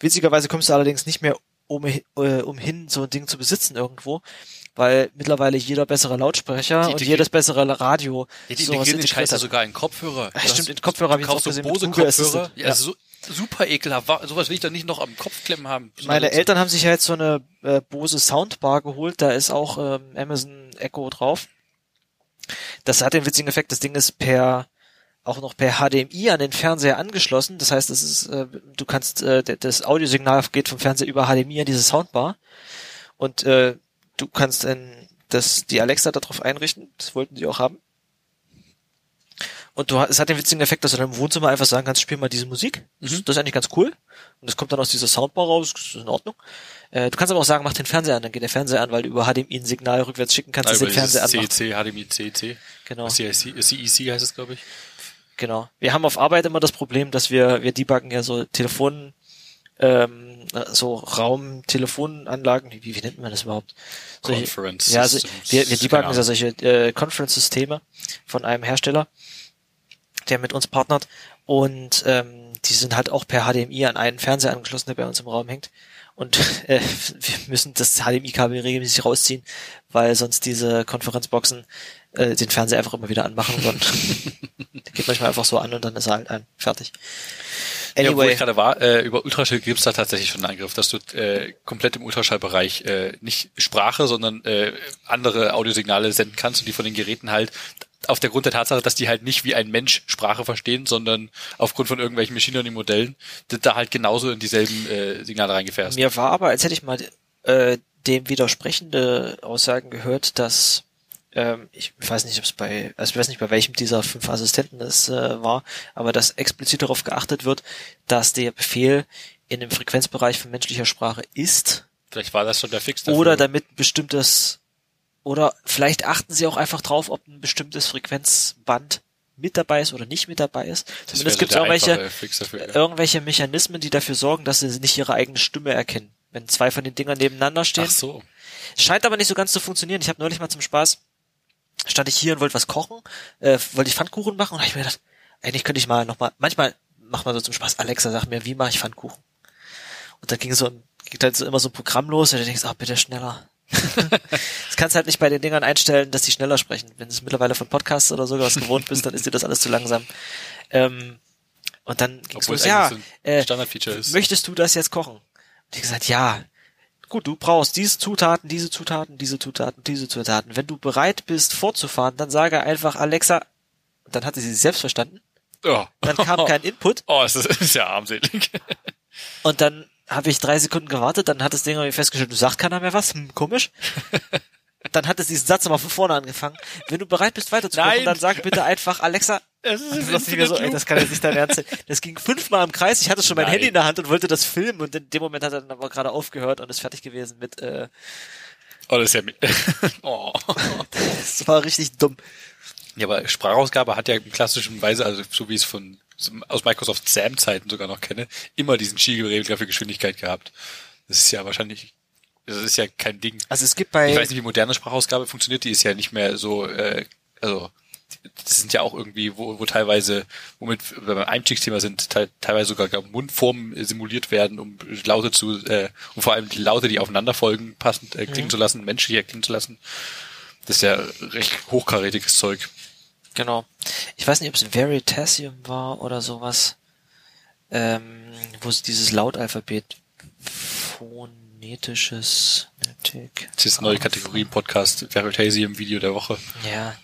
Witzigerweise kommst du allerdings nicht mehr um, äh, umhin, so ein Ding zu besitzen irgendwo, weil mittlerweile jeder bessere Lautsprecher Die und integri- jedes bessere Radio Ja, die sowas integriert Scheiß ja hat. sogar in Kopfhörer. Ja, stimmt, in Kopfhörer hab du ich auch so gesehen, Bose Kopfhörer. Ja, Ja. so, super ekelhaft. Wa- Sowas will ich doch nicht noch am Kopf klemmen haben. Meine Eltern haben sich ja jetzt so eine äh, Bose Soundbar geholt, da ist auch ähm, Amazon Echo drauf. Das hat den witzigen Effekt, das Ding ist per auch noch per HDMI an den Fernseher angeschlossen. Das heißt, es ist, äh, du kannst äh, das Audiosignal geht vom Fernseher über HDMI an diese Soundbar und äh, du kannst dann das die Alexa darauf einrichten. Das wollten die auch haben. Und du, es hat den witzigen Effekt, dass du dann im Wohnzimmer einfach sagen kannst, spiel mal diese Musik. Das, Mhm. das ist eigentlich ganz cool. Und das kommt dann aus dieser Soundbar raus, das ist in Ordnung. Äh, du kannst aber auch sagen, mach den Fernseher an, dann geht der Fernseher an, weil du über HDMI ein Signal rückwärts schicken kannst, dass über den Fernseher anmacht. CEC, HDMI, CEC. Genau. CEC, CEC heißt es, glaube ich. Genau. Wir haben auf Arbeit immer das Problem, dass wir, wir debuggen ja so Telefon, ähm, so Raumtelefonanlagen, wie, wie nennt man das überhaupt? Solche- Conference Ja, also wir, wir debuggen keine ja solche äh, Conference-Systeme von einem Hersteller, der mit uns partnert und ähm, die sind halt auch per HDMI an einen Fernseher angeschlossen, der bei uns im Raum hängt. Und äh, wir müssen das HDMI-Kabel regelmäßig rausziehen, weil sonst diese Konferenzboxen äh, den Fernseher einfach immer wieder anmachen und der geht manchmal einfach so an und dann ist er halt ein. Fertig. Ja, wo Anyway, ich gerade war, äh, über Ultraschall gibt's da tatsächlich schon einen Angriff, dass du äh, komplett im Ultraschallbereich äh, nicht Sprache, sondern äh, andere Audiosignale senden kannst und die von den Geräten halt auf der Grund der Tatsache, dass die halt nicht wie ein Mensch Sprache verstehen, sondern aufgrund von irgendwelchen Machine Learning Modellen da halt genauso in dieselben äh, Signale reingefährst. mir war aber, als hätte ich mal äh, dem widersprechende Aussagen gehört, dass ähm, ich weiß nicht, ob es bei, also ich weiß nicht, bei welchem dieser fünf Assistenten es äh, war, aber dass explizit darauf geachtet wird, dass der Befehl in dem Frequenzbereich von menschlicher Sprache ist Vielleicht war das schon der Fix dafür. Oder damit bestimmtes, oder vielleicht achten sie auch einfach drauf, ob ein bestimmtes Frequenzband mit dabei ist oder nicht mit dabei ist. Das Zumindest gibt es der irgendwelche, dafür, ja. irgendwelche Mechanismen, die dafür sorgen, dass sie nicht ihre eigene Stimme erkennen. Wenn zwei von den Dingern nebeneinander stehen. Ach so. Scheint aber nicht so ganz zu funktionieren. Ich habe neulich mal zum Spaß, stand ich hier und wollte was kochen, äh, wollte ich Pfannkuchen machen und hab ich mir gedacht, eigentlich könnte ich mal nochmal, manchmal macht man so zum Spaß, Alexa, sag mir, wie mache ich Pfannkuchen? Und dann ging so ein, ging dann so immer so ein Programm los und du denkst, ah, bitte schneller. das kannst halt nicht bei den Dingern einstellen, dass die schneller sprechen. Wenn du es mittlerweile von Podcasts oder sowas gewohnt bist, dann ist dir das alles zu langsam. Ähm, und dann ging's Obwohl los, es ja, so ein äh, Standardfeature ist. möchtest du das jetzt kochen? Und ich gesagt, ja. Gut, du brauchst diese Zutaten, diese Zutaten, diese Zutaten, diese Zutaten. Wenn du bereit bist fortzufahren, dann sage einfach Alexa, dann hatte sie sich selbst verstanden, Oh. dann kam kein Input Oh, es ist, ist ja armselig. und dann habe ich drei Sekunden gewartet, dann hat das Ding irgendwie festgestellt, du sagt keiner mehr was, hm, komisch. Dann hat es diesen Satz nochmal von vorne angefangen. Wenn du bereit bist weiterzukochen, Nein. dann sag bitte einfach Alexa. Es ist Das, dachte ich mir so, ey, das kann jetzt nicht dein Ernst sein. Das ging fünfmal im Kreis. Ich hatte schon mein Nein. Handy in der Hand und wollte das filmen und in dem Moment hat er dann aber gerade aufgehört und ist fertig gewesen mit, äh, Oh, das ist ja, mi- oh. das war richtig dumm. Ja, aber Sprachausgabe hat ja in klassischen Weise, also so wie ich es von aus Microsoft SAM-Zeiten sogar noch kenne, immer diesen Skigeregler für Geschwindigkeit gehabt. Das ist ja wahrscheinlich, das ist ja kein Ding. Also es gibt bei, Ich weiß nicht, wie moderne Sprachausgabe funktioniert, die ist ja nicht mehr so, äh, also das sind ja auch irgendwie, wo, wo teilweise, womit wir beim Einstiegsthema sind, te teilweise sogar Mundformen simuliert werden, um Laute zu, äh, um vor allem die Laute, die aufeinander folgen, passend äh, klingen zu lassen, menschlich klingen zu lassen. Das ist ja recht hochkarätiges Zeug. genau. Ich weiß nicht, ob es Veritasium war oder sowas, ähm, wo es dieses Lautalphabet phonetisches Phonetik. Das ist eine neue Kategorie im Podcast, Veritasium Video der Woche. Ja,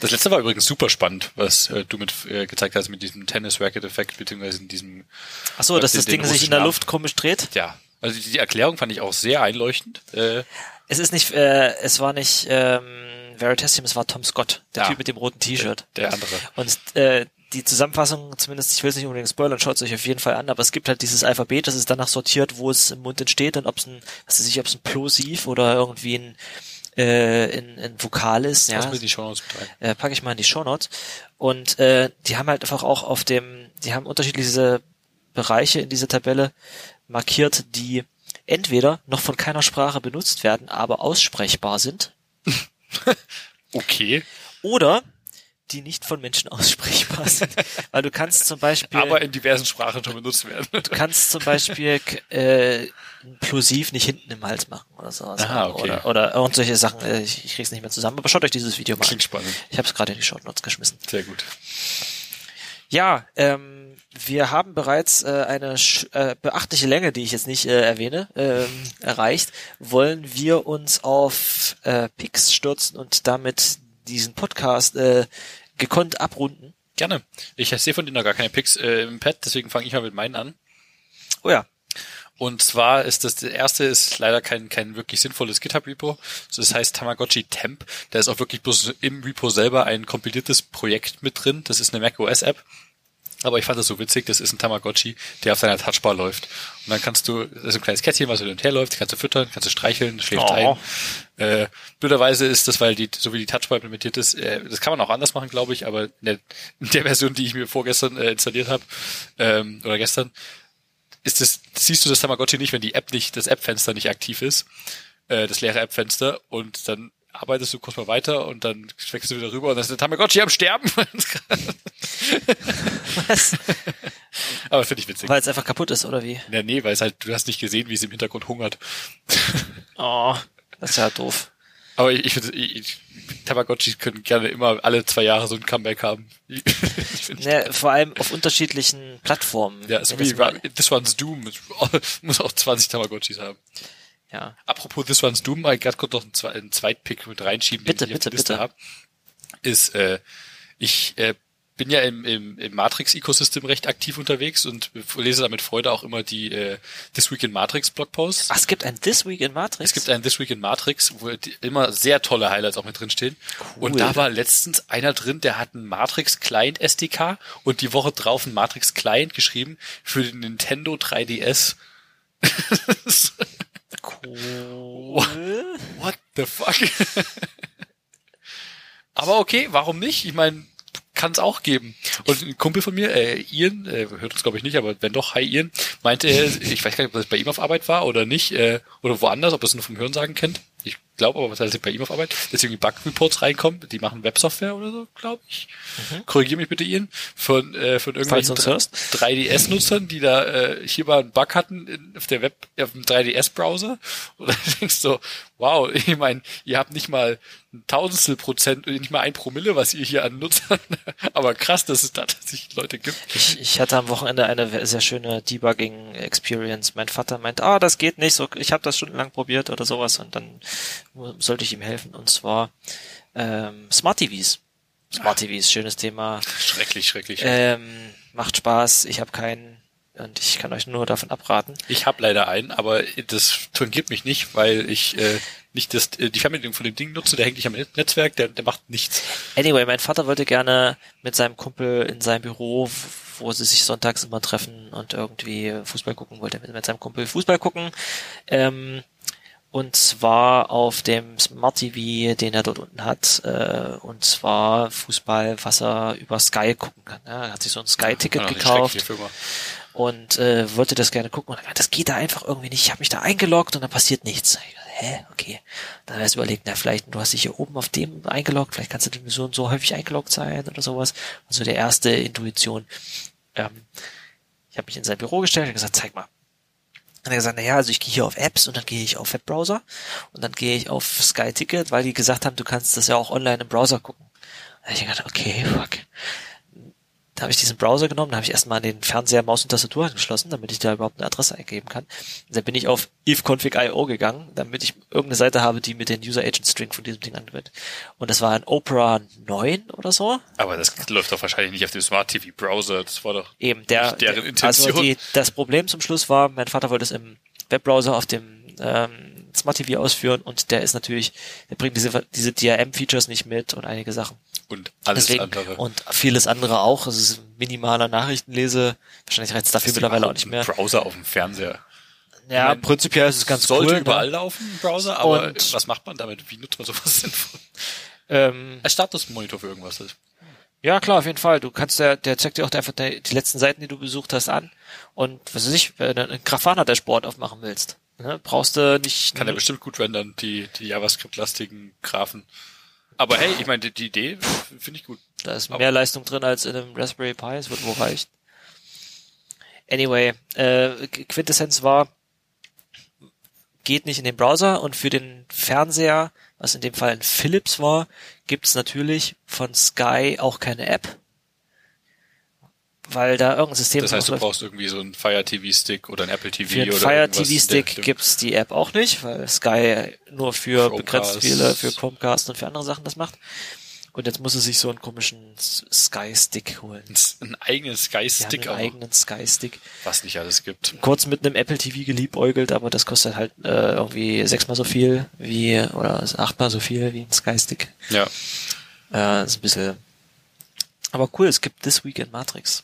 Das letzte war übrigens super spannend, was äh, du mit äh, gezeigt hast mit diesem Tennis-Racket-Effekt, beziehungsweise in diesem Ach so, dass den- das Ding sich in der. Luft komisch dreht. Ja, also die, die Erklärung fand ich auch sehr einleuchtend. Äh, Es ist nicht, äh, es war nicht ähm, Veritasium, es war Tom Scott, der Ja. Typ mit dem roten T-Shirt. der andere. Und äh, die Zusammenfassung, zumindest, ich will es nicht unbedingt spoilern, schaut es euch auf jeden Fall an, aber es gibt halt dieses Alphabet, das ist danach sortiert, wo es im Mund entsteht und ob es ein, was weiß ich, ob es ein Plosiv oder irgendwie ein, äh, ein, ein Vokal ist. Ja, Lass mir die Shownotes äh, packe ich mal in die Shownotes. Und äh, die haben halt einfach auch auf dem, die haben unterschiedliche Bereiche in dieser Tabelle markiert, die entweder noch von keiner Sprache benutzt werden, aber aussprechbar sind, Okay, oder die nicht von Menschen aussprechbar sind. Weil du kannst zum Beispiel, aber in diversen Sprachen schon benutzt werden. du kannst zum Beispiel äh, Plosiv nicht hinten im Hals machen oder sowas. Aha, okay. Oder, oder irgend solche Sachen. Äh, Ich, ich krieg's nicht mehr zusammen. Aber schaut euch dieses Video mal Klingt an. spannend. Ich habe es gerade in die Shownotes geschmissen. Sehr gut. Ja, ähm, wir haben bereits äh, eine äh, beachtliche Länge, die ich jetzt nicht äh, erwähne, ähm, erreicht. Wollen wir uns auf äh, Pix stürzen und damit diesen Podcast äh, gekonnt abrunden? Gerne. Ich sehe von dir noch gar keine Picks äh, im Pad, deswegen fange ich mal mit meinen an. Oh ja. Und zwar ist das, der erste ist leider kein, kein wirklich sinnvolles GitHub-Repo. Das heißt Tamagotchi Temp. Da ist auch wirklich bloß im Repo selber ein kompiliertes Projekt mit drin. Das ist eine macOS-App. Aber ich fand das so witzig, das ist ein Tamagotchi, der auf deiner Touchbar läuft. Und dann kannst du, das ist ein kleines Kätzchen, was hin und her läuft, kannst du füttern, kannst du streicheln, schläft Oh. ein. Äh, blöderweise ist das, weil die, so wie die Touchbar implementiert ist, äh, das kann man auch anders machen, glaube ich, aber in der, in der Version, die ich mir vorgestern äh, installiert habe, ähm, oder gestern, ist das, siehst du das Tamagotchi nicht, wenn die App nicht, das App-Fenster nicht aktiv ist, äh, das leere App-Fenster, und dann arbeitest du kurz mal weiter und dann wechselst du wieder rüber und dann ist der Tamagotchi am Sterben. Was? aber finde ich witzig. Weil es einfach kaputt ist, oder wie? Ja, nee, weil es halt, du hast nicht gesehen, wie es im Hintergrund hungert. Oh, das ist ja doof. Aber ich, ich finde, Tamagotchis können gerne immer alle zwei Jahre so ein Comeback haben. Ne, vor allem auf unterschiedlichen Plattformen. ja, so wie das mal- This One's Doom muss auch 20 Tamagotchis haben. Ja. Apropos This One's Doom, mal gerade kurz noch einen, Zwe- einen Zweitpick mit reinschieben, Bitte, den ich bitte, auf der Liste bitte. habe. Ist, äh, ich äh, bin ja im, im, im Matrix-Ecosystem recht aktiv unterwegs und lese da mit Freude auch immer die äh, This Week in Matrix Blogposts. Ach, es gibt ein This Week in Matrix? Es gibt einen This Week in Matrix, wo die immer sehr tolle Highlights auch mit drin stehen. Und da war letztens einer drin, der hat einen Matrix Client SDK und die Woche drauf einen Matrix Client geschrieben für den Nintendo 3DS. Cool. What the fuck? Aber okay, warum nicht? Ich meine, kann es auch geben. Und ein Kumpel von mir, äh, Ian, äh, hört uns glaube ich nicht, aber wenn doch, hi Ian, meinte, er, ich weiß gar nicht, ob das bei ihm auf Arbeit war oder nicht, äh, oder woanders, ob er es nur vom Hörensagen kennt. Ich glaube aber, was heißt bei ihm auf Arbeit, dass irgendwie Bug-Reports reinkommen, die machen Websoftware oder so, glaube ich. Mhm. Korrigier mich bitte, Ian, von, äh, von irgendwelchen 3DS-Nutzern, die da äh, hier mal einen Bug hatten in, auf der Web, auf dem 3DS-Browser. Und dann denkst du, wow, ich meine, ihr habt nicht mal ein Tausendstel Prozent, nicht mal ein Promille, was ihr hier an Nutzern, aber krass, dass es da tatsächlich Leute gibt. Ich, ich hatte am Wochenende eine sehr schöne Debugging-Experience. Mein Vater meint, ah, das geht nicht, so, ich habe das stundenlang probiert oder sowas und dann sollte ich ihm helfen. Und zwar ähm, Smart TVs. Smart TVs, schönes Thema. Schrecklich, schrecklich. Ähm, macht Spaß. Ich habe keinen und ich kann euch nur davon abraten. Ich habe leider einen, aber das tangiert mich nicht, weil ich äh, nicht das, äh, die Fernbedienung von dem Ding nutze. Der hängt nicht am Netzwerk, der, der macht nichts. Anyway, mein Vater wollte gerne mit seinem Kumpel in seinem Büro, wo sie sich sonntags immer treffen und irgendwie Fußball gucken wollte, mit, mit seinem Kumpel Fußball gucken. Ähm, und zwar auf dem Smart TV, den er dort unten hat, äh, und zwar Fußball, was er über Sky gucken kann. Ja, er hat sich so ein Sky-Ticket gekauft und äh, wollte das gerne gucken. Und das geht da einfach irgendwie nicht. Ich habe mich da eingeloggt und dann passiert nichts. Hä, okay. Dann habe ich überlegt, na vielleicht, du hast dich hier oben auf dem eingeloggt, vielleicht kannst du so und so häufig eingeloggt sein oder sowas. Also der erste Intuition. Ähm, ich habe mich in sein Büro gestellt und gesagt, zeig mal, dann hat er gesagt, naja, also ich gehe hier auf Apps und dann gehe ich auf Webbrowser und dann gehe ich auf Sky Ticket, weil die gesagt haben, du kannst das ja auch online im Browser gucken. Da habe ich gedacht, okay, fuck. Da habe ich diesen Browser genommen, da habe ich erstmal den Fernseher, Maus und Tastatur angeschlossen, damit ich da überhaupt eine Adresse eingeben kann. Und dann bin ich auf ifconfig.io gegangen, damit ich irgendeine Seite habe, die mit den User Agent String von diesem Ding anwendet. Und das war ein Opera 9 oder so. Aber das läuft doch wahrscheinlich nicht auf dem Smart TV Browser. Das war doch eben der, deren Intention. Also die, das Problem zum Schluss war, mein Vater wollte es im Webbrowser auf dem ähm, Smart TV ausführen und der ist natürlich, der bringt diese, diese DRM-Features nicht mit und einige Sachen. Und alles Deswegen, andere. Und vieles andere auch. Es ist minimaler Nachrichtenlese. Wahrscheinlich reizt dafür mittlerweile auch nicht mehr. Browser auf dem Fernseher. Ja, meine, prinzipiell ist es ganz sollte cool. Sollte überall ne? laufen, Browser, aber und, was macht man damit? Wie nutzt man sowas sinnvoll? Ähm, Als Statusmonitor für irgendwas ist. Ja, klar, auf jeden Fall. Du kannst der, der zeigt dir auch einfach die, die letzten Seiten, die du besucht hast, an. Und was weiß ich, wenn du einen Grafana-Dashboard aufmachen willst, ne, brauchst du nicht. Kann er bestimmt gut rendern, die, die JavaScript-lastigen Graphen. Aber hey, ich meine, die, die Idee finde ich gut. Da ist mehr Leistung drin als in einem Raspberry Pi, es wird wo reicht. Anyway, äh, Quintessenz war, geht nicht in den Browser und für den Fernseher, was in dem Fall ein Philips war, gibt's natürlich von Sky auch keine App weil da irgendein System Das heißt, du brauchst irgendwie so einen Fire TV Stick oder einen Apple TV für einen oder Fire TV Stick gibt's die App auch nicht, weil Sky nur für Chromecast. begrenzt viele, für Chromecast und für andere Sachen das macht. Und jetzt muss er sich so einen komischen Sky Stick holen. Einen eigenen Sky Stick ja, einen eigenen Sky Stick. Was nicht alles gibt. Kurz mit einem Apple TV geliebäugelt, aber das kostet halt äh, irgendwie sechsmal so viel wie, oder achtmal so viel wie ein Sky Stick. Ja. Äh, ist ein bisschen, aber cool, es gibt This Week in Matrix.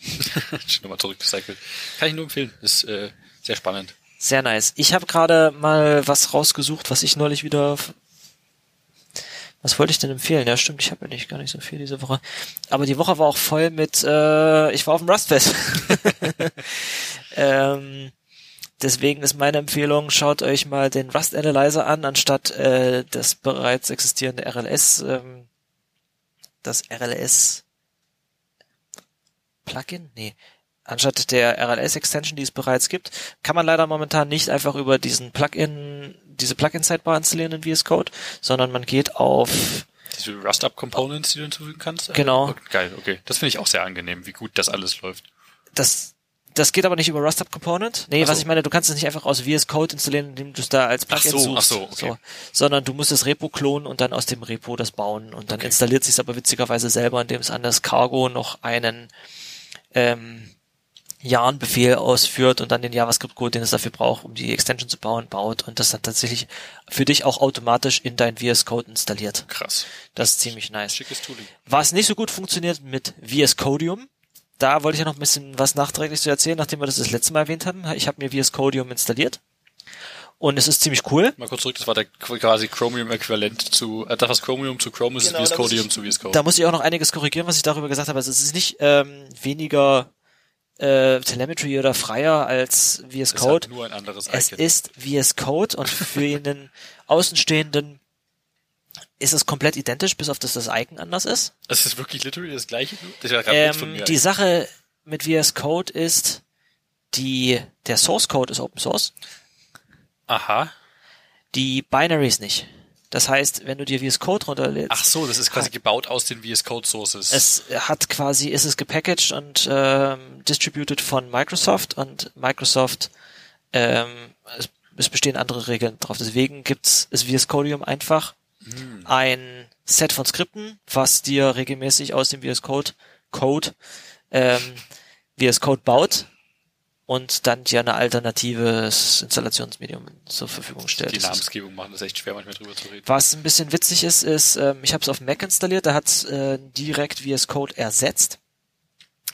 Schon nochmal zurückgecycelt. Kann ich nur empfehlen. Ist äh, sehr spannend. Sehr nice. Ich habe gerade mal was rausgesucht, was ich neulich wieder. Was wollte ich denn empfehlen? Ja, stimmt, ich habe ja nicht gar nicht so viel diese Woche. Aber die Woche war auch voll mit. Äh, ich war auf dem Rustfest. ähm, deswegen ist meine Empfehlung: Schaut euch mal den Rust Analyzer an, anstatt äh, das bereits existierende RLS. Ähm, das RLS Plugin? Nee. Anstatt der RLS-Extension, die es bereits gibt, kann man leider momentan nicht einfach über diesen Plugin, diese Plugin-Sidebar installieren in VS Code, sondern man geht auf diese Rust-Up-Components, die du hinzufügen kannst? Genau. Okay, geil, okay. Das finde ich auch sehr angenehm, wie gut das alles läuft. Das, das geht aber nicht über Rust-Up Component. Nee, so. was ich meine, du kannst es nicht einfach aus VS Code installieren, indem du es da als Plugin ach so, suchst. Ach so, okay. So, sondern du musst das Repo klonen und dann aus dem Repo das bauen. Und dann okay. installiert sich aber witzigerweise selber, indem es an das Cargo noch einen ähm, Yarn-Befehl ausführt und dann den JavaScript-Code, den es dafür braucht, um die Extension zu bauen, baut und das dann tatsächlich für dich auch automatisch in dein VS Code installiert. Krass. Das ist ziemlich nice. Schickes Tooling. Was nicht so gut funktioniert mit VS Codium, da wollte ich ja noch ein bisschen was nachträglich zu erzählen, nachdem wir das das letzte Mal erwähnt hatten. Ich habe mir VS Codium installiert Und es ist ziemlich cool. Mal kurz zurück, das war der quasi Chromium-Äquivalent zu, äh, das was Chromium zu Chrome ist, Genau, ist da VS muss Codium ich- zu VS Code. Da muss ich auch noch einiges korrigieren, was ich darüber gesagt habe. Also es ist nicht ähm, weniger äh, Telemetry oder freier als VS es Code. hat nur ein anderes Es Icon. ist VS Code und für einen Außenstehenden ist es komplett identisch, bis auf dass das Icon anders ist. Es ist wirklich literally das gleiche. Das ja ähm, von mir. die Sache mit VS Code ist, die, der Source Code ist Open Source, Aha. die Binaries nicht. Das heißt, wenn du dir VS Code runterlädst, Ach so, das ist quasi gebaut aus den VS Code Sources. es hat quasi, ist es gepackaged und ähm, distributed von Microsoft und Microsoft, ähm, es, es bestehen andere Regeln drauf. Deswegen gibt's ist VS Codium einfach Hm. ein Set von Skripten, was dir regelmäßig aus dem VS Code Code ähm, VS Code baut und dann dir ein alternatives Installationsmedium zur Verfügung stellt. die Namensgebung machen das echt schwer, manchmal drüber zu reden. was ein bisschen witzig ist, ist, ähm, ich habe es auf Mac installiert, da hat äh, direkt VS Code ersetzt.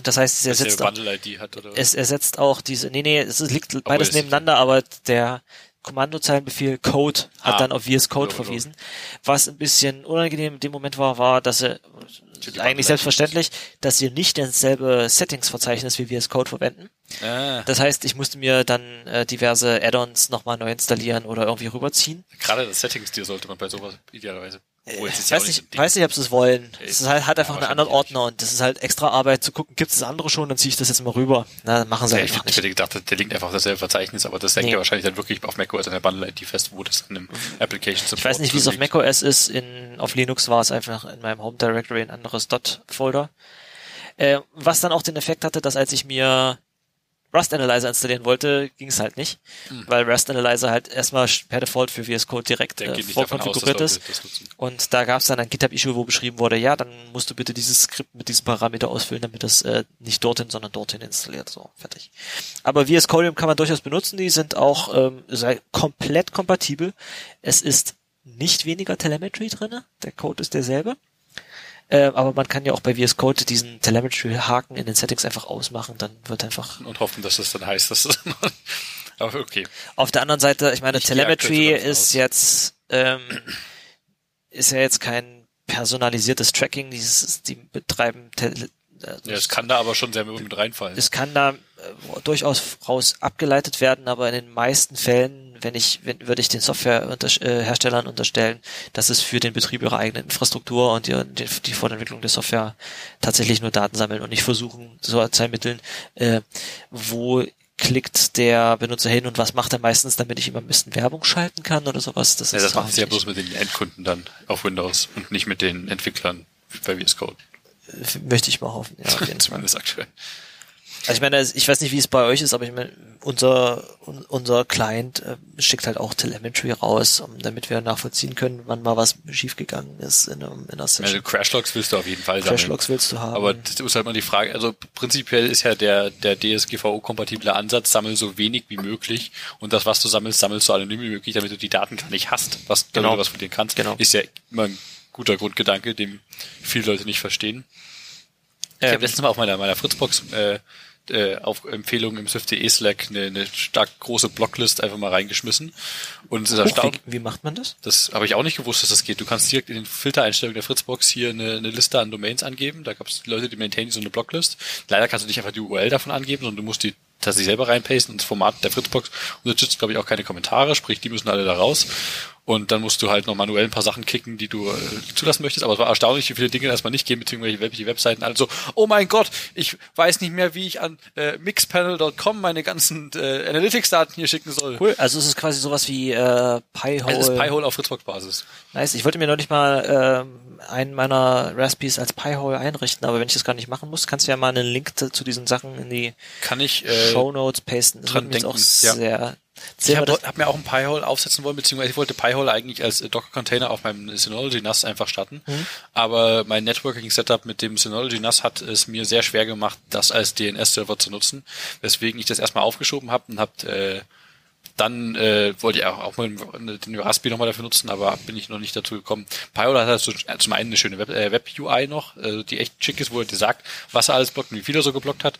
Das heißt, es ersetzt auch, hat es ersetzt auch diese, nee, nee, es liegt beides nebeneinander, aber der Kommandozeilenbefehl Code hat Ah, dann auf VS Code so, so. verwiesen. Was ein bisschen unangenehm in dem Moment war, war, dass er eigentlich selbstverständlich, dass sie nicht dasselbe Settings-Verzeichnis wie VS Code verwenden. Ah, Das heißt, ich musste mir dann äh, diverse Add-ons nochmal neu installieren oder irgendwie rüberziehen. gerade das Settings-Tier sollte man bei sowas idealerweise. Obwohl, es ist Ich ja weiß auch nicht, Ding. weiß nicht, ob sie es wollen. Es ist halt, hat einfach Ja, einen anderen Ordner und das ist halt extra Arbeit zu gucken, gibt es das andere schon, dann ziehe ich das jetzt mal rüber. Na, dann machen sie Ja, ich einfach hätte nicht. gedacht, der linkt einfach auf dasselbe Verzeichnis, aber das hängt Nee. ja wahrscheinlich dann wirklich auf macOS an der Bundle-ID fest, wo das dann im Application Support Ich weiß nicht, wie es auf liegt. macOS ist. In, auf Linux war es einfach in meinem Home Directory ein anderes Dot-Folder. Äh, was dann auch den Effekt hatte, dass als ich mir Rust Analyzer installieren wollte, ging es halt nicht, weil Rust Analyzer halt erstmal per Default für VS Code direkt Hm. Äh, vorkonfiguriert ist. Und da gab es dann ein GitHub-Issue, wo beschrieben wurde, ja, dann musst du bitte dieses Skript mit diesem Parameter ausfüllen, damit das äh, nicht dorthin, sondern dorthin installiert. So, fertig. Aber VS Codium kann man durchaus benutzen. Die sind auch ähm, komplett kompatibel. Es ist nicht weniger Telemetry drinne. Der Code ist derselbe. Äh, aber man kann ja auch bei VS Code diesen Telemetry-Haken in den Settings einfach ausmachen. Dann wird einfach Und hoffen, dass das dann heißt, dass das Aber okay. Auf der anderen Seite, ich meine, Ich Telemetry ist aus. jetzt ähm, ist ja jetzt kein personalisiertes Tracking, dieses, die betreiben Tele äh, Ja, es kann da aber schon sehr mit reinfallen. es kann da äh, durchaus raus abgeleitet werden, aber in den meisten Fällen, wenn ich, wenn, würde ich den Softwareherstellern unterstellen, dass es für den Betrieb ihrer eigenen Infrastruktur und die, die, Fortentwicklung der Software tatsächlich nur Daten sammeln und nicht versuchen, so zu ermitteln, äh, wo klickt der Benutzer hin und was macht er meistens, damit ich ihm am besten Werbung schalten kann oder sowas. Das ja, das machen sie ja bloß mit den Endkunden dann auf Windows und nicht mit den Entwicklern bei VS Code. Möchte ich mal hoffen, ja, auf jeden Fall. Zumindest aktuell. Also ich meine, ich weiß nicht, wie es bei euch ist, aber ich meine, unser, un, unser Client äh, schickt halt auch Telemetry raus, um, damit wir nachvollziehen können, wann mal was schiefgegangen ist in, einem, in einer Also Session. Crashlogs willst du auf jeden Fall sammeln. Crashlogs willst du haben. Aber das ist halt mal die Frage, also prinzipiell ist ja der, der DSGVO-kompatible Ansatz, sammel so wenig wie möglich und das, was du sammelst, sammelst so anonym wie möglich, damit du die Daten gar nicht hast, was, damit Genau. du was von dir kannst. Genau. Ist ja immer ein guter Grundgedanke, den viele Leute nicht verstehen. Ich Ähm, habe letztens mal auf meiner, meiner Fritzbox äh, äh, auf Empfehlung im SwiftDE Slack eine, eine stark große Blocklist einfach mal reingeschmissen und es ist erstaunt. wie, wie macht man das? Das habe ich auch nicht gewusst, dass das geht. Du kannst direkt in den Filtereinstellungen der Fritzbox hier eine, eine Liste an Domains angeben. Da gab es Leute, die maintainen so eine Blocklist. Leider kannst du nicht einfach die URL davon angeben, sondern du musst die tatsächlich selber reinpasten und das Format der Fritzbox unterstützt, glaube ich, auch keine Kommentare, sprich, die müssen alle da raus. Und dann musst du halt noch manuell ein paar Sachen klicken, die du äh, zulassen möchtest. Aber es war erstaunlich, wie viele Dinge erstmal nicht gehen, beziehungsweise welche Webseiten alle so, oh mein Gott, ich weiß nicht mehr, wie ich an äh, mixpanel.com meine ganzen äh, Analytics-Daten hier schicken soll. Cool, also es ist quasi sowas wie äh, Pi-Hole. Es ist Pi-Hole auf Fritzbox-Basis. Nice. Ich wollte mir noch nicht mal ähm, einen meiner Raspis als Pi-Hole einrichten, aber wenn ich das gar nicht machen muss, kannst du ja mal einen Link zu, zu diesen Sachen in die Kann ich äh, Show Notes pasten. Das dran jetzt auch denken, ja. sehr, Ich habe hab mir auch ein Pi-Hole aufsetzen wollen, beziehungsweise ich wollte Pi-Hole eigentlich als äh, Docker-Container auf meinem Synology NAS einfach starten. Mhm. Aber mein Networking-Setup mit dem Synology NAS hat es mir sehr schwer gemacht, das als DNS-Server zu nutzen, weswegen ich das erstmal aufgeschoben habe und habe äh, dann äh, wollte ich auch, auch mal den Raspi nochmal dafür nutzen, aber bin ich noch nicht dazu gekommen. Pi-Hole hat so, äh, zum einen eine schöne Web- äh, Web-UI noch, äh, die echt schick ist, wo er dir sagt, was er alles blockt und wie viel er so geblockt hat.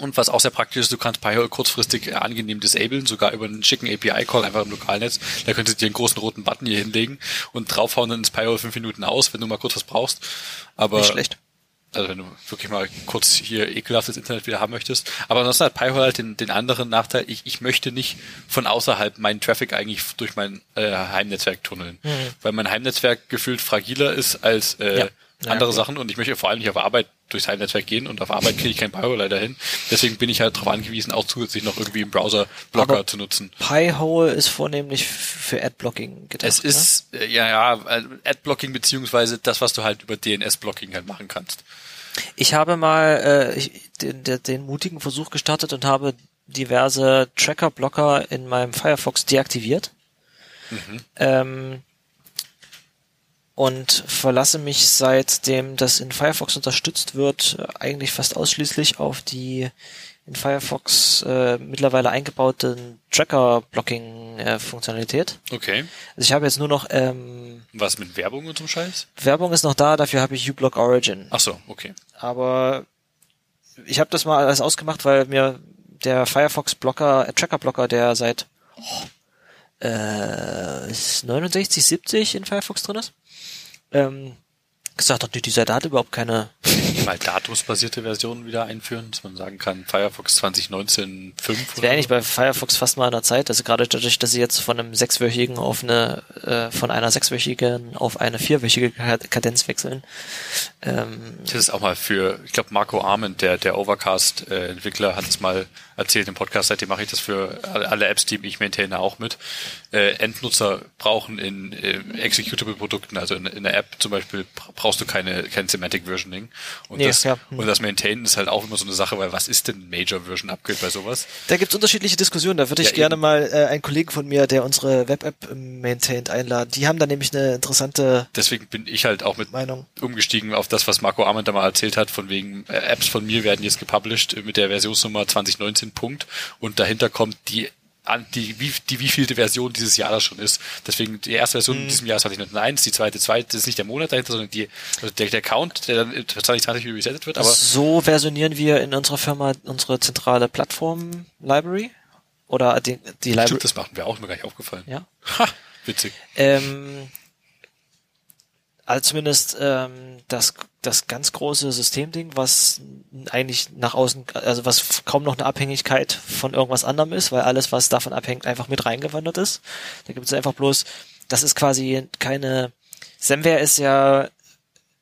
Und was auch sehr praktisch ist, du kannst Pi-hole kurzfristig angenehm disablen, sogar über einen schicken API-Call einfach im Lokalnetz. Da könntest du dir einen großen roten Button hier hinlegen und draufhauen dann ins Pi-hole fünf Minuten aus, wenn du mal kurz was brauchst. Aber Nicht schlecht. also wenn du wirklich mal kurz hier ekelhaftes Internet wieder haben möchtest. Aber ansonsten hat Pi-hole halt den, den anderen Nachteil, ich, ich möchte nicht von außerhalb meinen Traffic eigentlich durch mein äh, Heimnetzwerk tunneln. Weil mein Heimnetzwerk gefühlt fragiler ist als äh, Ja. Ja, andere gut. Sachen und ich möchte vor allem nicht auf Arbeit durchs Heimnetzwerk gehen und auf Arbeit kriege ich kein Pi-hole leider hin. Deswegen bin ich halt darauf angewiesen, auch zusätzlich noch irgendwie im Browser Blocker Aber zu nutzen. Pi-hole ist vornehmlich für Adblocking gedacht. Es ist, äh, ja, ja, äh, Adblocking beziehungsweise das, was du halt über DNS-Blocking halt machen kannst. Ne? Ich habe mal äh, ich, den, den, den mutigen Versuch gestartet und habe diverse Tracker-Blocker in meinem Firefox deaktiviert. Ähm, und verlasse mich seitdem das in Firefox unterstützt wird, äh, eigentlich fast ausschließlich auf die in Firefox äh, mittlerweile eingebauten Tracker-Blocking-Funktionalität. Okay. Also ich habe jetzt nur noch ähm, Was mit Werbung und so Scheiß? Werbung ist noch da, dafür habe ich uBlock Origin. Ach so, okay. Aber ich habe das mal alles ausgemacht, weil mir der Firefox Blocker, äh, Tracker Blocker, der seit oh, äh, ist 69, 70 in Firefox drin ist, ähm, gesagt hat, nee, dieser hat überhaupt keine. Mal datumsbasierte Versionen wieder einführen, dass man sagen kann, Firefox 2019 5 Das wäre eigentlich bei Firefox fast mal an der Zeit, also gerade dadurch, dass sie jetzt von einem sechswöchigen auf eine, äh, von einer sechswöchigen auf eine vierwöchige Kadenz wechseln. Ähm, Das ist auch mal für, ich glaube, Marco Arment, der, der Overcast-Entwickler, hat es mal erzählt im Podcast, seitdem mache ich das für alle, Apps, die ich maintaine, auch mit. Äh, Endnutzer brauchen in äh, Executable-Produkten, also in, in der App zum Beispiel, bra- brauchst du keine, kein Semantic Versioning. Und, Nee, das, ja. Und das Maintainen ist halt auch immer so eine Sache, weil was ist denn Major Version Upgrade bei sowas? Da gibt's unterschiedliche Diskussionen. Da würde ich Ja, gerne eben. mal äh, einen Kollegen von mir, der unsere Web-App ähm, maintaint, einladen. Die haben da nämlich eine interessante Deswegen bin ich halt auch mit Meinung. umgestiegen auf das, was Marco Arment da mal erzählt hat, von wegen äh, Apps von mir werden jetzt gepublished mit der Versionsnummer 2019 Punkt und dahinter kommt die an die wie die wievielte Version dieses Jahr das schon ist. Deswegen die erste Version in diesem Jahr ist 2001, die zweite zweite das ist nicht der Monat dahinter, sondern die also der, der Count, der dann 2020 wieder resettet wird, aber so versionieren wir in unserer Firma unsere zentrale Plattform-Library. Oder die, die Library. stimmt, das machen wir auch, ist mir gar nicht aufgefallen. Ja. Ha, witzig. Ähm, also zumindest ähm, das, das ganz große Systemding, was eigentlich nach außen, also was kaum noch eine Abhängigkeit von irgendwas anderem ist, weil alles, was davon abhängt, einfach mit reingewandert ist. Da gibt es einfach bloß, das ist quasi keine, Semware ist ja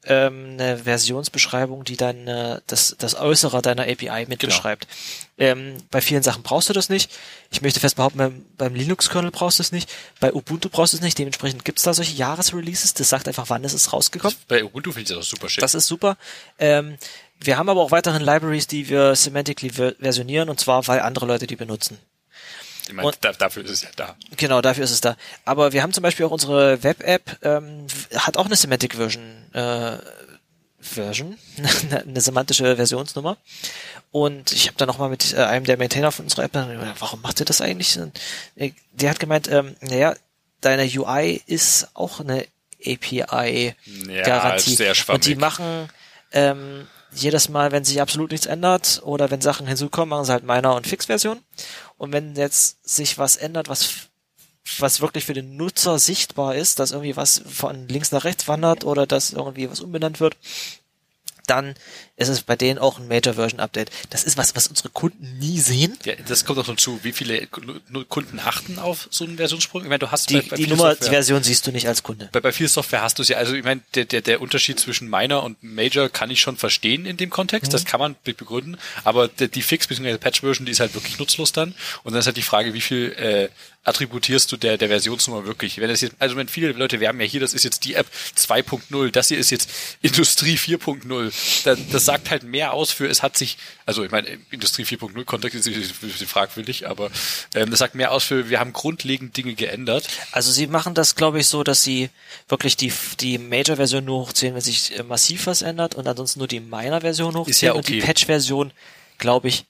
ähm, eine Versionsbeschreibung, die dann äh, das, das Äußere deiner API mit Genau. beschreibt. Ähm, bei vielen Sachen brauchst du das nicht. Ich möchte fest behaupten, beim, beim Linux-Kernel brauchst du es nicht. Bei Ubuntu brauchst du es nicht. Dementsprechend gibt es da solche Jahresreleases. Das sagt einfach, wann ist es rausgekommen. Bei Ubuntu finde ich das auch super schick. Das ist super. Ähm, wir haben aber auch weiterhin Libraries, die wir semantically ver versionieren, und zwar, weil andere Leute die benutzen. Ich meine, und- da, dafür ist es ja da. Genau, dafür ist es da. Aber wir haben zum Beispiel auch unsere Web-App, ähm, hat auch eine Semantic Version, äh, Version, eine semantische Versionsnummer. Und ich habe da nochmal mit äh, einem der Maintainer von unserer App, warum macht ihr das eigentlich? Und, äh, der hat gemeint, ähm, naja, deine UI ist auch eine API-Garantie. ist sehr und schwammig. die machen ähm, jedes Mal, wenn sich absolut nichts ändert oder wenn Sachen hinzukommen, machen sie halt Miner- und Fix-Version. Und wenn jetzt sich was ändert, was was wirklich für den Nutzer sichtbar ist, dass irgendwie was von links nach rechts wandert oder dass irgendwie was umbenannt wird, dann ist es bei denen auch ein Major Version Update. Das ist was, was unsere Kunden nie sehen. Ja, das kommt auch noch zu, wie viele Kunden achten auf so einen Versionssprung. Ich meine, du hast Die, bei, bei die Nummer, die Software- Version siehst du nicht als Kunde. bei, bei viel Software hast du es ja, also ich meine, der, der, der Unterschied zwischen Minor und Major kann ich schon verstehen in dem Kontext, das kann man be- begründen, aber die, die Fix- bzw. Patch-Version, die ist halt wirklich nutzlos dann und dann ist halt die Frage, wie viel äh, attributierst du der, der Versionsnummer wirklich? Wenn das jetzt, also wenn viele Leute werben ja hier, das ist jetzt die App 2.0, das hier ist jetzt Industrie 4.0, dann, das sagt halt mehr aus für, es hat sich, also ich meine, Industrie 4.0 Kontext ist ein bisschen fragwürdig, aber ähm, das sagt mehr aus für, wir haben grundlegend Dinge geändert. Also sie machen das, glaube ich, so, dass sie wirklich die, die Major-Version nur hochziehen, wenn sich äh, massiv was ändert und ansonsten nur die Minor-Version hochziehen ja und die okay. Patch-Version, glaube ich,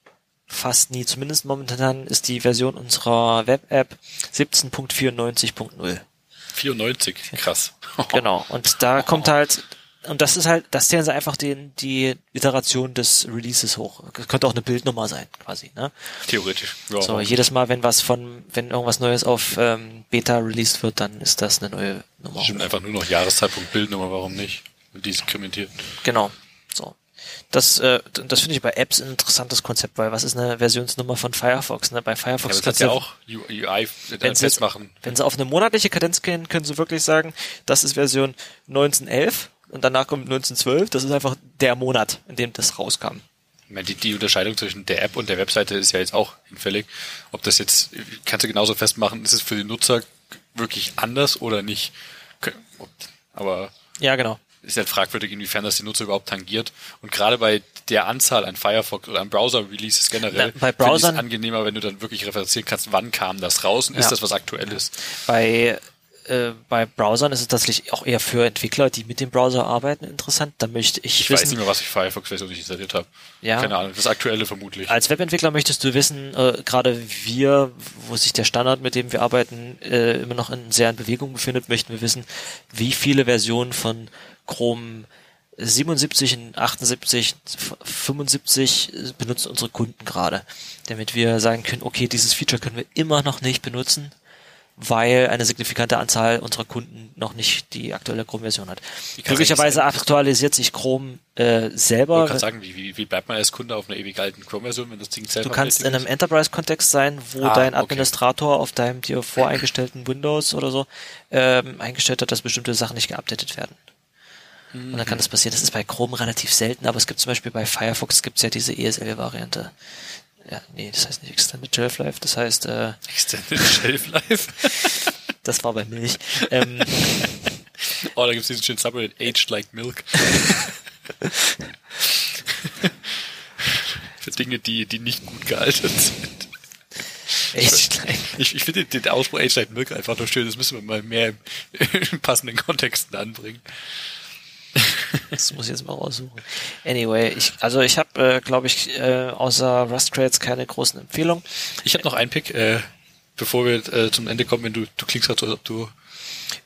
fast nie. Zumindest momentan ist die Version unserer Web-App 17.94.0. 94, krass. Genau. Und da kommt halt und das ist halt, das zählen sie einfach den, die Iteration des Releases hoch. Das könnte auch eine Bildnummer sein, quasi, ne? Theoretisch. Ja, So, jedes Mal, wenn was von, wenn irgendwas Neues auf ähm, Beta released wird, dann ist das eine neue Nummer. Stimmt einfach nur noch Jahreszeitpunkt, Bildnummer, warum nicht? Und die ist krementiert. Genau. So. Das, äh, das finde ich bei Apps ein interessantes Konzept, weil was ist eine Versionsnummer von Firefox? Ne? Bei Ja, Firefox das kannst du ja auch UI wenn sie, festmachen. wenn sie auf eine monatliche Kadenz gehen, können sie wirklich sagen, das ist Version 1911 und danach kommt 1912. Das ist einfach der Monat, in dem das rauskam. Ich meine, die, die Unterscheidung zwischen der App und der Webseite ist ja jetzt auch hinfällig. Ob das jetzt, kannst du genauso festmachen, ist es für den Nutzer wirklich anders oder nicht? Aber Ja, genau. ist halt fragwürdig, inwiefern das den Nutzer überhaupt tangiert. Und gerade bei der Anzahl an Firefox oder an Browser-Releases generell, Na, bei finde ich es Browsern- angenehmer, wenn du dann wirklich referenzieren kannst, wann kam das raus und ist Ja. das was aktuell ist. Bei, äh, bei Browsern ist es tatsächlich auch eher für Entwickler, die mit dem Browser arbeiten, interessant. Da möchte ich, Ich wissen, weiß nicht mehr, was ich Firefox-Version nicht installiert habe. Ja. Keine Ahnung, das aktuelle vermutlich. Als Webentwickler möchtest du wissen, äh, gerade wir, wo sich der Standard, mit dem wir arbeiten, äh, immer noch in, sehr in Bewegung befindet, möchten wir wissen, wie viele Versionen von Chrome 77 und 78, 75 benutzen unsere Kunden gerade, damit wir sagen können, okay, dieses Feature können wir immer noch nicht benutzen, weil eine signifikante Anzahl unserer Kunden noch nicht die aktuelle Chrome-Version hat. Glücklicherweise aktualisiert sich Chrome äh, selber. Ich kann sagen, wie, wie, bleibt man als Kunde auf einer ewig alten Chrome-Version, wenn das Ding selber Du kannst in einem Enterprise-Kontext sein, wo Ah, dein okay. Administrator auf deinem dir voreingestellten Windows oder so ähm, eingestellt hat, dass bestimmte Sachen nicht geupdatet werden. Und dann kann das passieren. Das ist bei Chrome relativ selten, aber es gibt zum Beispiel bei Firefox gibt's ja diese ESL-Variante. Ja, nee, das heißt nicht Extended Shelf Life, das heißt, äh? Extended Shelf Life. das war bei Milch. ähm, oh, da gibt's diesen schönen Subreddit, Aged Like Milk. Für Dinge, die, die nicht gut gealtert sind. echt, Ich, ich finde den Ausspruch Aged Like Milk einfach nur schön. Das müssen wir mal mehr im, in passenden Kontexten anbringen. das muss ich jetzt mal raussuchen. Anyway, ich, also ich habe, äh, glaube ich, äh, außer Rust Crates keine großen Empfehlungen. Ich habe noch einen Pick, äh, bevor wir äh, zum Ende kommen, wenn du, du klingst gerade so, als ob du,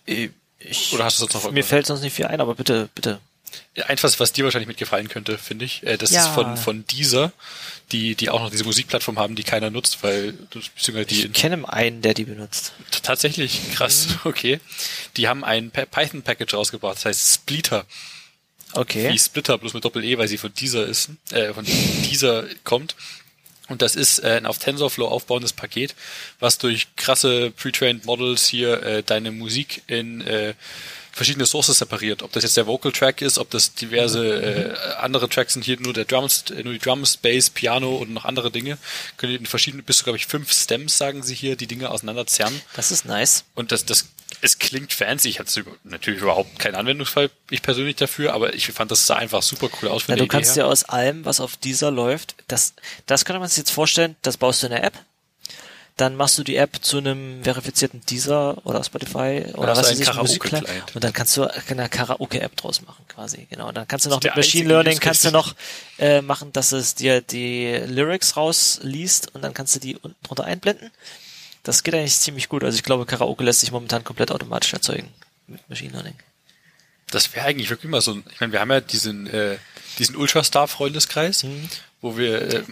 Äh, Ich, oder hast du sonst noch Mir fällt sonst nicht viel ein, aber bitte, bitte. Eins, was, dir wahrscheinlich mitgefallen könnte, finde ich. Äh, das Ja. ist von, von dieser, die, die auch noch diese Musikplattform haben, die keiner nutzt, weil, beziehungsweise die Ich kenne einen, der die benutzt. Tatsächlich, krass, okay. Die haben ein Pa- Python-Package rausgebracht, das heißt Splitter. Okay. Wie Splitter, bloß mit Doppel-E, weil sie von dieser ist, äh, von dieser kommt. Und das ist äh, ein auf TensorFlow aufbauendes Paket, was durch krasse pre-trained Models hier äh, deine Musik in äh, verschiedene Sources separiert. Ob das jetzt der Vocal Track ist, ob das diverse äh, andere Tracks sind, hier nur der Drums, äh, nur die Drums, Bass, Piano und noch andere Dinge. Können in verschiedene, bis zu, glaube ich, fünf Stems, sagen sie hier, die Dinge auseinanderzerren. Das ist nice. Und das, das, es klingt fancy. Ich hatte natürlich überhaupt keinen Anwendungsfall, ich persönlich dafür, aber ich fand, das sah einfach super cool aus. Ja, der du kannst Idee dir her. aus allem, was auf dieser läuft, das, das könnte man sich jetzt vorstellen, das baust du in eine App, dann machst du die App zu einem verifizierten Deezer oder Spotify oder was weiß ich, Musikclient und dann kannst du eine Karaoke-App draus machen quasi, genau. Und dann kannst du noch mit der Machine Learning kannst du noch äh, machen, dass es dir die Lyrics rausliest und dann kannst du die unten drunter einblenden. Das geht eigentlich ziemlich gut. Also ich glaube, Karaoke lässt sich momentan komplett automatisch erzeugen mit Machine Learning. Das wäre eigentlich wirklich mal so ein, ich meine, wir haben ja diesen, äh, diesen Ultrastar-Freundeskreis, Mhm. wo wir, äh,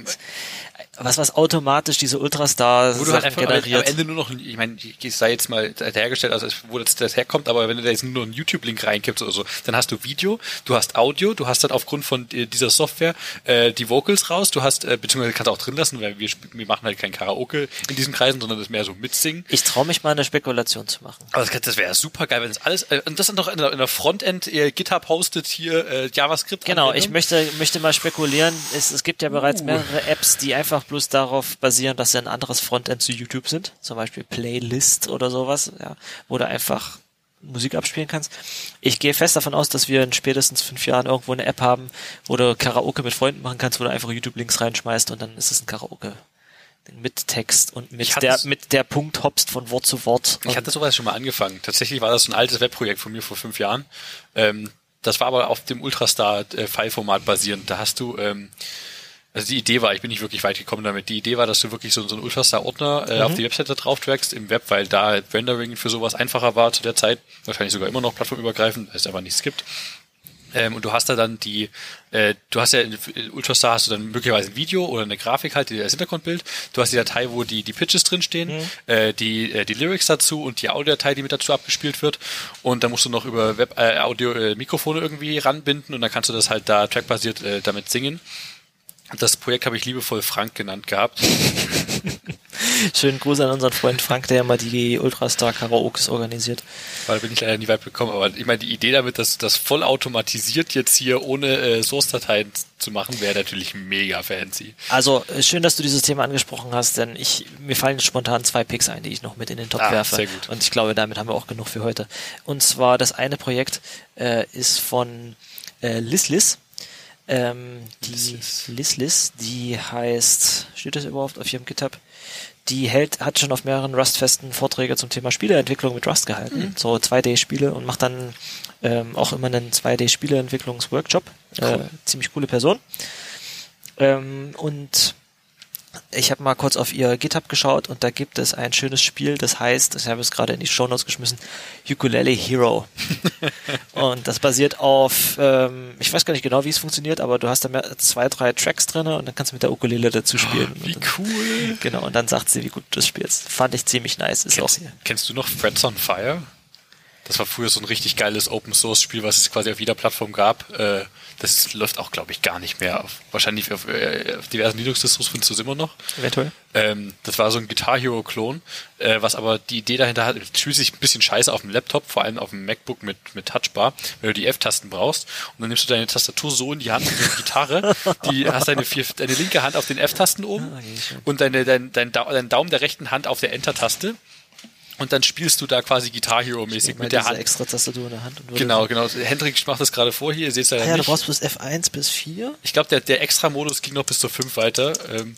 Was, was automatisch diese Ultrastar wo du halt einfach generiert. am Ende nur noch, ich meine, ich sei jetzt mal hergestellt, also wo das, das herkommt, aber wenn du da jetzt nur noch einen YouTube-Link reinkippst oder so, dann hast du Video, du hast Audio, du hast dann aufgrund von äh, dieser Software äh, die Vocals raus, du hast, äh, beziehungsweise kannst du auch drin lassen, weil wir, wir machen halt kein Karaoke in diesen Kreisen, sondern das mehr so mitsingen. Ich traue mich mal eine Spekulation zu machen. Aber das, das wäre super geil, wenn das alles, äh, und das dann noch in der, in der Frontend äh, GitHub hostet hier äh, JavaScript. Genau, ich möchte, möchte mal spekulieren. Es, es gibt ja bereits Uh. mehrere Apps, die einfach bloß darauf basieren, dass sie ein anderes Frontend zu YouTube sind. Zum Beispiel Playlist oder sowas, ja, wo du einfach Musik abspielen kannst. Ich gehe fest davon aus, dass wir in spätestens fünf Jahren irgendwo eine App haben, wo du Karaoke mit Freunden machen kannst, wo du einfach YouTube-Links reinschmeißt und dann ist es ein Karaoke. Mit Text und mit der, mit der Punkt hopst von Wort zu Wort. Ich hatte sowas schon mal angefangen. Tatsächlich war das ein altes Webprojekt von mir vor fünf Jahren. Ähm, das war aber auf dem Ultrastar-File-Format basierend. Da hast du, ähm, also die Idee war, ich bin nicht wirklich weit gekommen damit. Die Idee war, dass du wirklich so, so einen Ultrastar-Ordner äh, auf die Webseite drauf trackst im Web, weil da Rendering für sowas einfacher war zu der Zeit. Wahrscheinlich sogar immer noch plattformübergreifend, weil es einfach nichts gibt. Ähm, und du hast da dann die, äh, du hast ja in Ultrastar hast du dann möglicherweise ein Video oder eine Grafik halt, die als Hintergrundbild. Du hast die Datei, wo die, die Pitches drinstehen, mhm. äh, die, äh, die Lyrics dazu und die Audiodatei, die mit dazu abgespielt wird. Und dann musst du noch über Web, äh, Audio, äh, Mikrofone irgendwie ranbinden und dann kannst du das halt da trackbasiert äh, damit singen. Das Projekt habe ich liebevoll Frank genannt gehabt. Schönen Gruß an unseren Freund Frank, der immer die Ultrastar Karaokes organisiert. Weil bin ich leider nie weit bekommen, aber ich meine, die Idee damit, dass das vollautomatisiert jetzt hier ohne äh, Source-Dateien zu machen, wäre natürlich mega fancy. Also äh, schön, dass du dieses Thema angesprochen hast, denn ich mir fallen spontan zwei Picks ein, die ich noch mit in den Top ah, werfe. Sehr gut. Und ich glaube, damit haben wir auch genug für heute. Und zwar das eine Projekt äh, ist von äh, Lislis. Ähm, die Lislis, die heißt, steht das überhaupt auf ihrem GitHub? die hält, hat schon auf mehreren Rust-Festen Vorträge zum Thema Spieleentwicklung mit Rust gehalten, mhm. so 2D-Spiele und macht dann ähm, auch immer einen 2D-Spieleentwicklungsworkshop. Äh, cool. Äh, ziemlich coole Person. Ähm, und ich habe mal kurz auf ihr GitHub geschaut und da gibt es ein schönes Spiel, das heißt, ich habe es gerade in die Show Notes geschmissen, Ukulele Hero. und das basiert auf, ähm, ich weiß gar nicht genau, wie es funktioniert, aber du hast da mehr, zwei, drei Tracks drin und dann kannst du mit der Ukulele dazu oh, spielen. Oh, wie dann, cool. Genau, und dann sagt sie, wie gut du das spielst. Fand ich ziemlich nice. Ist kennst, auch kennst du noch Frets on Fire? Das war früher so ein richtig geiles Open Source Spiel, was es quasi auf jeder Plattform gab. Äh, das läuft auch, glaube ich, gar nicht mehr. Auf, wahrscheinlich auf, äh, auf diversen Linux-Distros findest du es immer noch. Eventuell. Ähm, das war so ein Guitar Hero-Klon, äh, was aber die Idee dahinter hat, fühlt sich ein bisschen scheiße auf dem Laptop, vor allem auf dem MacBook mit, mit Touchbar, wenn du die F-Tasten brauchst. Und dann nimmst du deine Tastatur so in die Hand, wie eine Gitarre, die hast deine, vier, deine linke Hand auf den F-Tasten oben ah, okay, und deine, dein, dein, dein Daumen der rechten Hand auf der Enter-Taste und dann spielst du da quasi Guitar Hero mäßig mit der Hand. extra Tastatur in der Hand. genau, genau. Hendrik macht das gerade vor hier, ihr seht es ja, ah, ja nicht. du brauchst bis F1 bis 4? Ich glaube, der, der Extra-Modus ging noch bis zur 5 weiter. Ähm,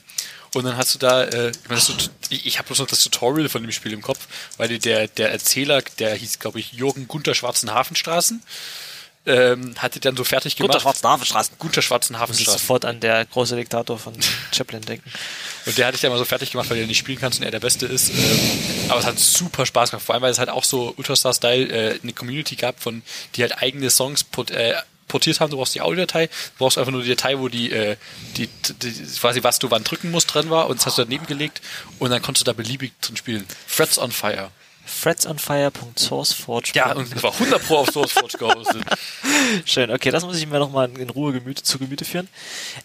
und dann hast du da, äh, ich, meine, oh. ich, ich habe bloß noch das Tutorial von dem Spiel im Kopf, weil der, der Erzähler, der hieß, glaube ich, Jürgen Gunther Schwarzenhafenstraßen ähm, hat die dann so fertig gemacht. Guter Schwarzen Hafenstraßen. Guter Schwarzen Hafenstraßen. sofort an der große Diktator von Chaplin denken. Und der hatte ich dann mal so fertig gemacht, weil er nicht spielen kannst und er der Beste ist. Ähm, aber es hat super Spaß gemacht. Vor allem, weil es halt auch so Ultrastar-Style äh, eine Community gab, von die halt eigene Songs put, äh, portiert haben. Du brauchst die Audiodatei, du brauchst einfach nur die Datei, wo die, äh, die, die quasi was du wann drücken musst drin war und das hast du daneben gelegt und dann konntest du da beliebig drin spielen. Frets on Fire threadsonfire.sourceforge. Ja, und es war 100 Pro auf SourceForge gehostet. Schön, okay, das muss ich mir nochmal in Ruhe Gemüte, zu Gemüte führen.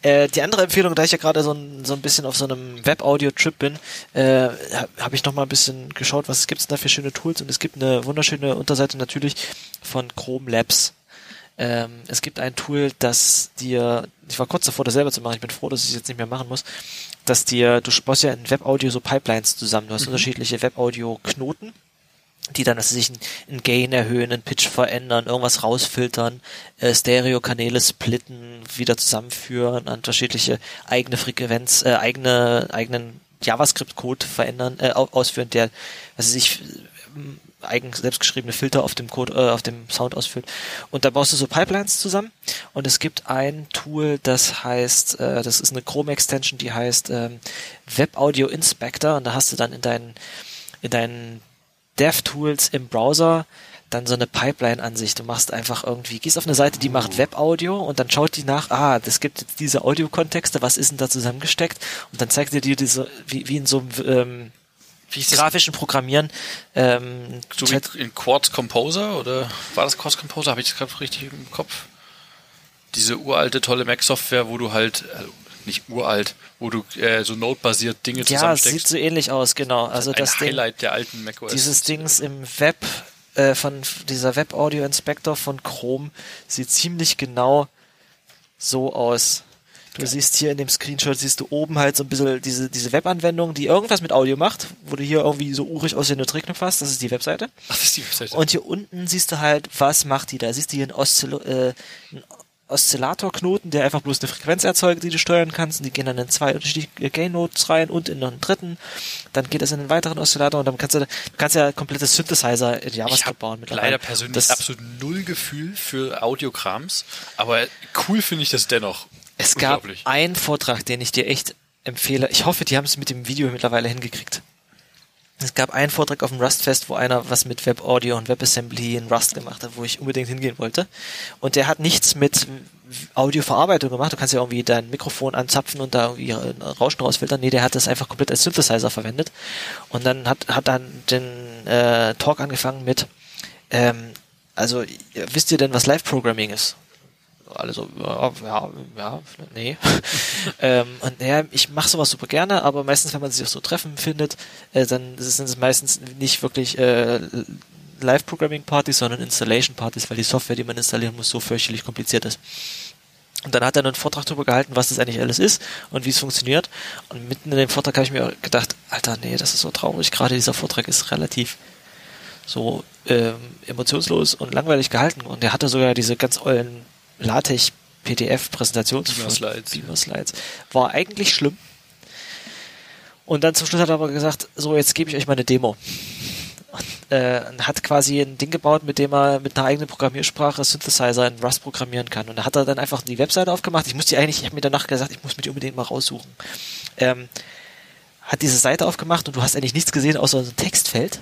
Äh, die andere Empfehlung, da ich ja gerade so ein, so ein bisschen auf so einem Web-Audio-Trip bin, äh, habe ich nochmal ein bisschen geschaut, was gibt es da für schöne Tools und es gibt eine wunderschöne Unterseite natürlich von Chrome Labs. Ähm, es gibt ein Tool, das dir, ich war kurz davor, das selber zu machen, ich bin froh, dass ich es jetzt nicht mehr machen muss, dass dir, du baust ja in Webaudio so Pipelines zusammen, du hast mhm. unterschiedliche Webaudio-Knoten die dann, dass sie sich einen Gain erhöhen, einen Pitch verändern, irgendwas rausfiltern, äh, Stereokanäle splitten, wieder zusammenführen, unterschiedliche eigene Frequenz, äh, eigene, eigenen JavaScript-Code verändern, äh, ausführen, der, also sich äh, eigen selbstgeschriebene Filter auf dem Code, äh, auf dem Sound ausführt. Und da baust du so Pipelines zusammen. Und es gibt ein Tool, das heißt, äh, das ist eine Chrome-Extension, die heißt ähm, Web Audio Inspector. Und da hast du dann in deinen in deinen DevTools im Browser dann so eine Pipeline-Ansicht. Du machst einfach irgendwie, gehst auf eine Seite, die macht Web-Audio und dann schaut die nach, ah, das gibt jetzt diese Audio-Kontexte, was ist denn da zusammengesteckt? Und dann zeigt dir die diese, wie, wie in so einem ähm, wie grafischen Programmieren. Ähm, so wie in Quartz Composer oder war das Quartz Composer? Habe ich das gerade richtig im Kopf? Diese uralte tolle Mac-Software, wo du halt, also nicht uralt, wo du äh, so Node-basiert Dinge ja, zusammensteckst. Ja, sieht so ähnlich aus, genau. Also das, das Highlight Ding, der alten macOS. Dieses Dings im Web äh, von dieser Web Audio Inspector von Chrome sieht ziemlich genau so aus. Du okay. siehst hier in dem Screenshot, siehst du oben halt so ein bisschen diese, diese Webanwendung, die irgendwas mit Audio macht, wo du hier irgendwie so urig aussehende Trickknopf hast, das ist die Webseite. Ach, das ist die Webseite. Und hier unten siehst du halt, was macht die da? Siehst du hier ein, Oszillo äh, ein Oszillatorknoten, der einfach bloß eine Frequenz erzeugt, die du steuern kannst. Und die gehen dann in zwei unterschiedliche Gain-Nodes rein und in einen dritten. Dann geht es in einen weiteren Oszillator und dann kannst du, du kannst ja komplette Synthesizer in JavaScript ich bauen. Mittlerweile. Leider persönlich das absolut null Gefühl für Audiokrams, aber cool finde ich das dennoch. Es gab einen Vortrag, den ich dir echt empfehle. Ich hoffe, die haben es mit dem Video mittlerweile hingekriegt. Es gab einen Vortrag auf dem Rustfest, wo einer was mit Web Audio und WebAssembly in Rust gemacht hat, wo ich unbedingt hingehen wollte. Und der hat nichts mit Audioverarbeitung gemacht. Du kannst ja irgendwie dein Mikrofon anzapfen und da irgendwie Rauschen rausfiltern. Nee, der hat das einfach komplett als Synthesizer verwendet. Und dann hat, hat dann den äh, Talk angefangen mit, ähm, also wisst ihr denn, was Live-Programming ist? Alle so, ja, ja, ja nee. ähm, und naja, ich mache sowas super gerne, aber meistens, wenn man sich auf so Treffen findet, äh, dann sind es meistens nicht wirklich äh, Live-Programming-Partys, sondern Installation-Partys, weil die Software, die man installieren muss, so fürchterlich kompliziert ist. Und dann hat er einen Vortrag darüber gehalten, was das eigentlich alles ist und wie es funktioniert. Und mitten in dem Vortrag habe ich mir gedacht, Alter, nee, das ist so traurig. Gerade dieser Vortrag ist relativ so ähm, emotionslos und langweilig gehalten. Und er hatte sogar diese ganz ollen LaTeX PDF Präsentations Beamer-Slides. Beamer-Slides. War eigentlich schlimm. Und dann zum Schluss hat er aber gesagt, so jetzt gebe ich euch mal eine Demo. Und, äh, hat quasi ein Ding gebaut, mit dem er mit einer eigenen Programmiersprache Synthesizer in Rust programmieren kann. Und da hat er dann einfach die Webseite aufgemacht. Ich muss die eigentlich, ich habe mir danach gesagt, ich muss mir die unbedingt mal raussuchen. Ähm, hat diese Seite aufgemacht und du hast eigentlich nichts gesehen außer so ein Textfeld.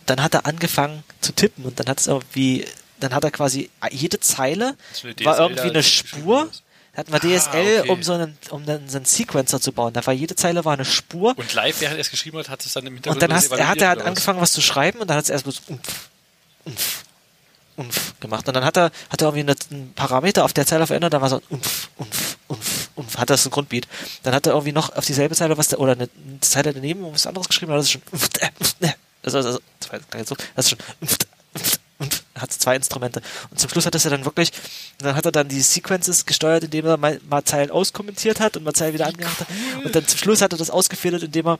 Und dann hat er angefangen zu tippen und dann hat es irgendwie dann hat er quasi jede Zeile war irgendwie eine Spur. Da hatten wir DSL, ah, okay. um so einen, um dann so einen Sequencer zu bauen. Da war jede Zeile war eine Spur. Und live, während er es geschrieben hat, hat es dann im Hintergrund. Und dann hast, er hat er halt angefangen, was zu schreiben und dann hat es erst bloß umf, umf, umf gemacht. Und dann hat er, hat er irgendwie einen Parameter auf der Zeile verändert, dann war so umf, umf, umf, umf, hat das ein Grundbeat. Dann hat er irgendwie noch auf dieselbe Zeile was, oder eine, Zeile daneben was anderes geschrieben, das ist schon, also, also, das ist schon, und hat zwei Instrumente. Und zum Schluss hat es ja dann wirklich, dann hat er dann die Sequences gesteuert, indem er mal, mal Zeilen auskommentiert hat und mal Zeilen wieder angemacht hat. Und dann zum Schluss hat er das ausgefiltert, indem er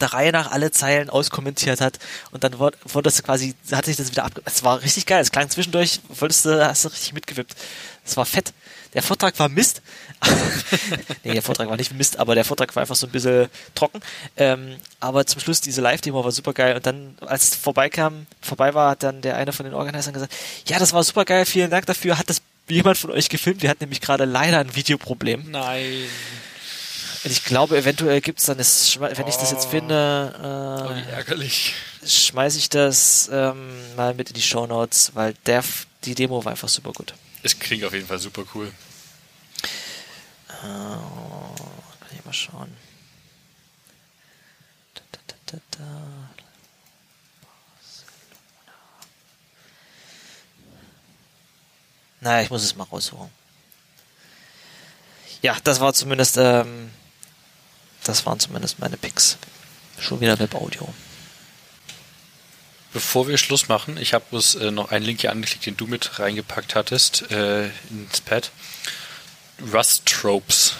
der Reihe nach alle Zeilen auskommentiert hat und dann wurde, wurde das quasi, hat sich das wieder abge... Es war richtig geil, es klang zwischendurch, wolltest du, hast du richtig mitgewippt. Es war fett. Der Vortrag war Mist. nee, der Vortrag war nicht Mist, aber der Vortrag war einfach so ein bisschen trocken. Ähm, aber zum Schluss diese Live-Demo war super geil. Und dann, als es vorbeikam, vorbei war, hat dann der eine von den Organisatoren gesagt, ja, das war super geil, vielen Dank dafür. Hat das jemand von euch gefilmt? Wir hatten nämlich gerade leider ein Videoproblem. Nein. Und ich glaube, eventuell gibt's dann, das, wenn ich das jetzt finde, äh, oh, ärgerlich. schmeiße ich das ähm, mal mit in die Show Notes, weil der, die Demo war einfach super gut. Es klingt auf jeden Fall super cool. Äh, kann ich mal schauen. Da, da, da, naja, ich muss es mal raussuchen. Ja, das war zumindest, ähm, das waren zumindest meine Picks. Schon wieder Webaudio. Bevor wir Schluss machen, ich habe bloß äh, noch einen Link hier angeklickt, den du mit reingepackt hattest äh, ins Pad. Rust Tropes.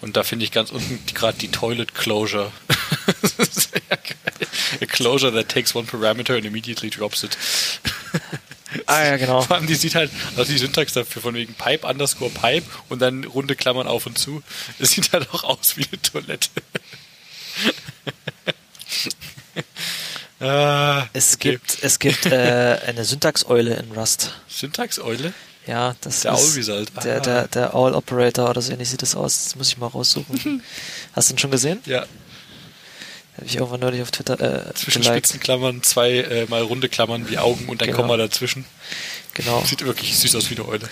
Und da finde ich ganz unten gerade die Toilet Closure. A closure that takes one parameter and immediately drops it. Ah ja, genau. Vor allem, die sieht halt, also die Syntax dafür von wegen Pipe underscore Pipe und dann runde Klammern auf und zu. Es sieht halt auch aus wie eine Toilette. Ah, es okay. gibt, es gibt äh, eine Syntaxeule in Rust. Syntaxeule? Ja, das der ist Result. Ah. Der, der, der All Operator oder so ähnlich sieht das aus. Das muss ich mal raussuchen. Hast du ihn schon gesehen? Ja. Habe ich irgendwann neulich auf Twitter äh, Zwischen Spitzenklammern, zwei äh, mal runde Klammern wie Augen und ein genau. Komma dazwischen. Genau. Sieht wirklich süß aus wie eine Eule.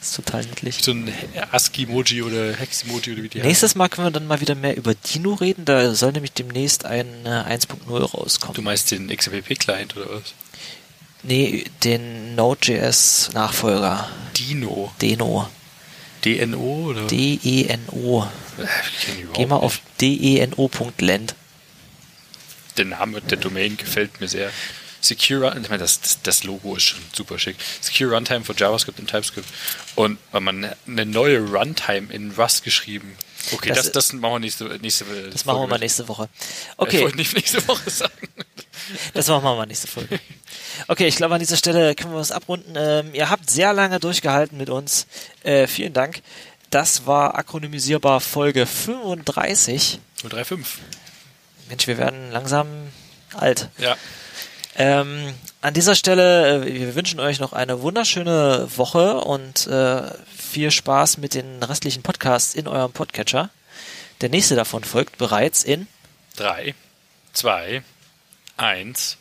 Das ist total niedlich. So ein ASCII-Emoji oder Hex-Emoji oder wie die Nächstes. Mal können wir dann mal wieder mehr über Dino reden. Da soll nämlich demnächst ein äh, 1.0 rauskommen. Du meinst den XMPP-Client oder was? Nee, den Node.js-Nachfolger. Dino. Deno. DNO oder? D-E-N-O. Äh, Geh mal auf deno.land. Der Name der Domain gefällt mir sehr. Secure, ich meine, das, das, das, Logo ist schon super schick. Secure Runtime für JavaScript und TypeScript. Und man eine neue Runtime in Rust geschrieben. Okay, das, das, das machen wir nächste, nächste Das Folge machen wir mal nächste Woche. Okay. Ich wollte nicht nächste Woche sagen. Das machen wir mal nächste Folge. Okay, ich glaube, an dieser Stelle können wir was abrunden. Ähm, ihr habt sehr lange durchgehalten mit uns. Äh, vielen Dank. Das war akronymisierbar Folge 35. 035. Mensch, wir werden langsam alt. Ja. Ähm, an dieser Stelle, äh, wir wünschen euch noch eine wunderschöne Woche und äh, viel Spaß mit den restlichen Podcasts in eurem Podcatcher. Der nächste davon folgt bereits in drei, zwei, eins.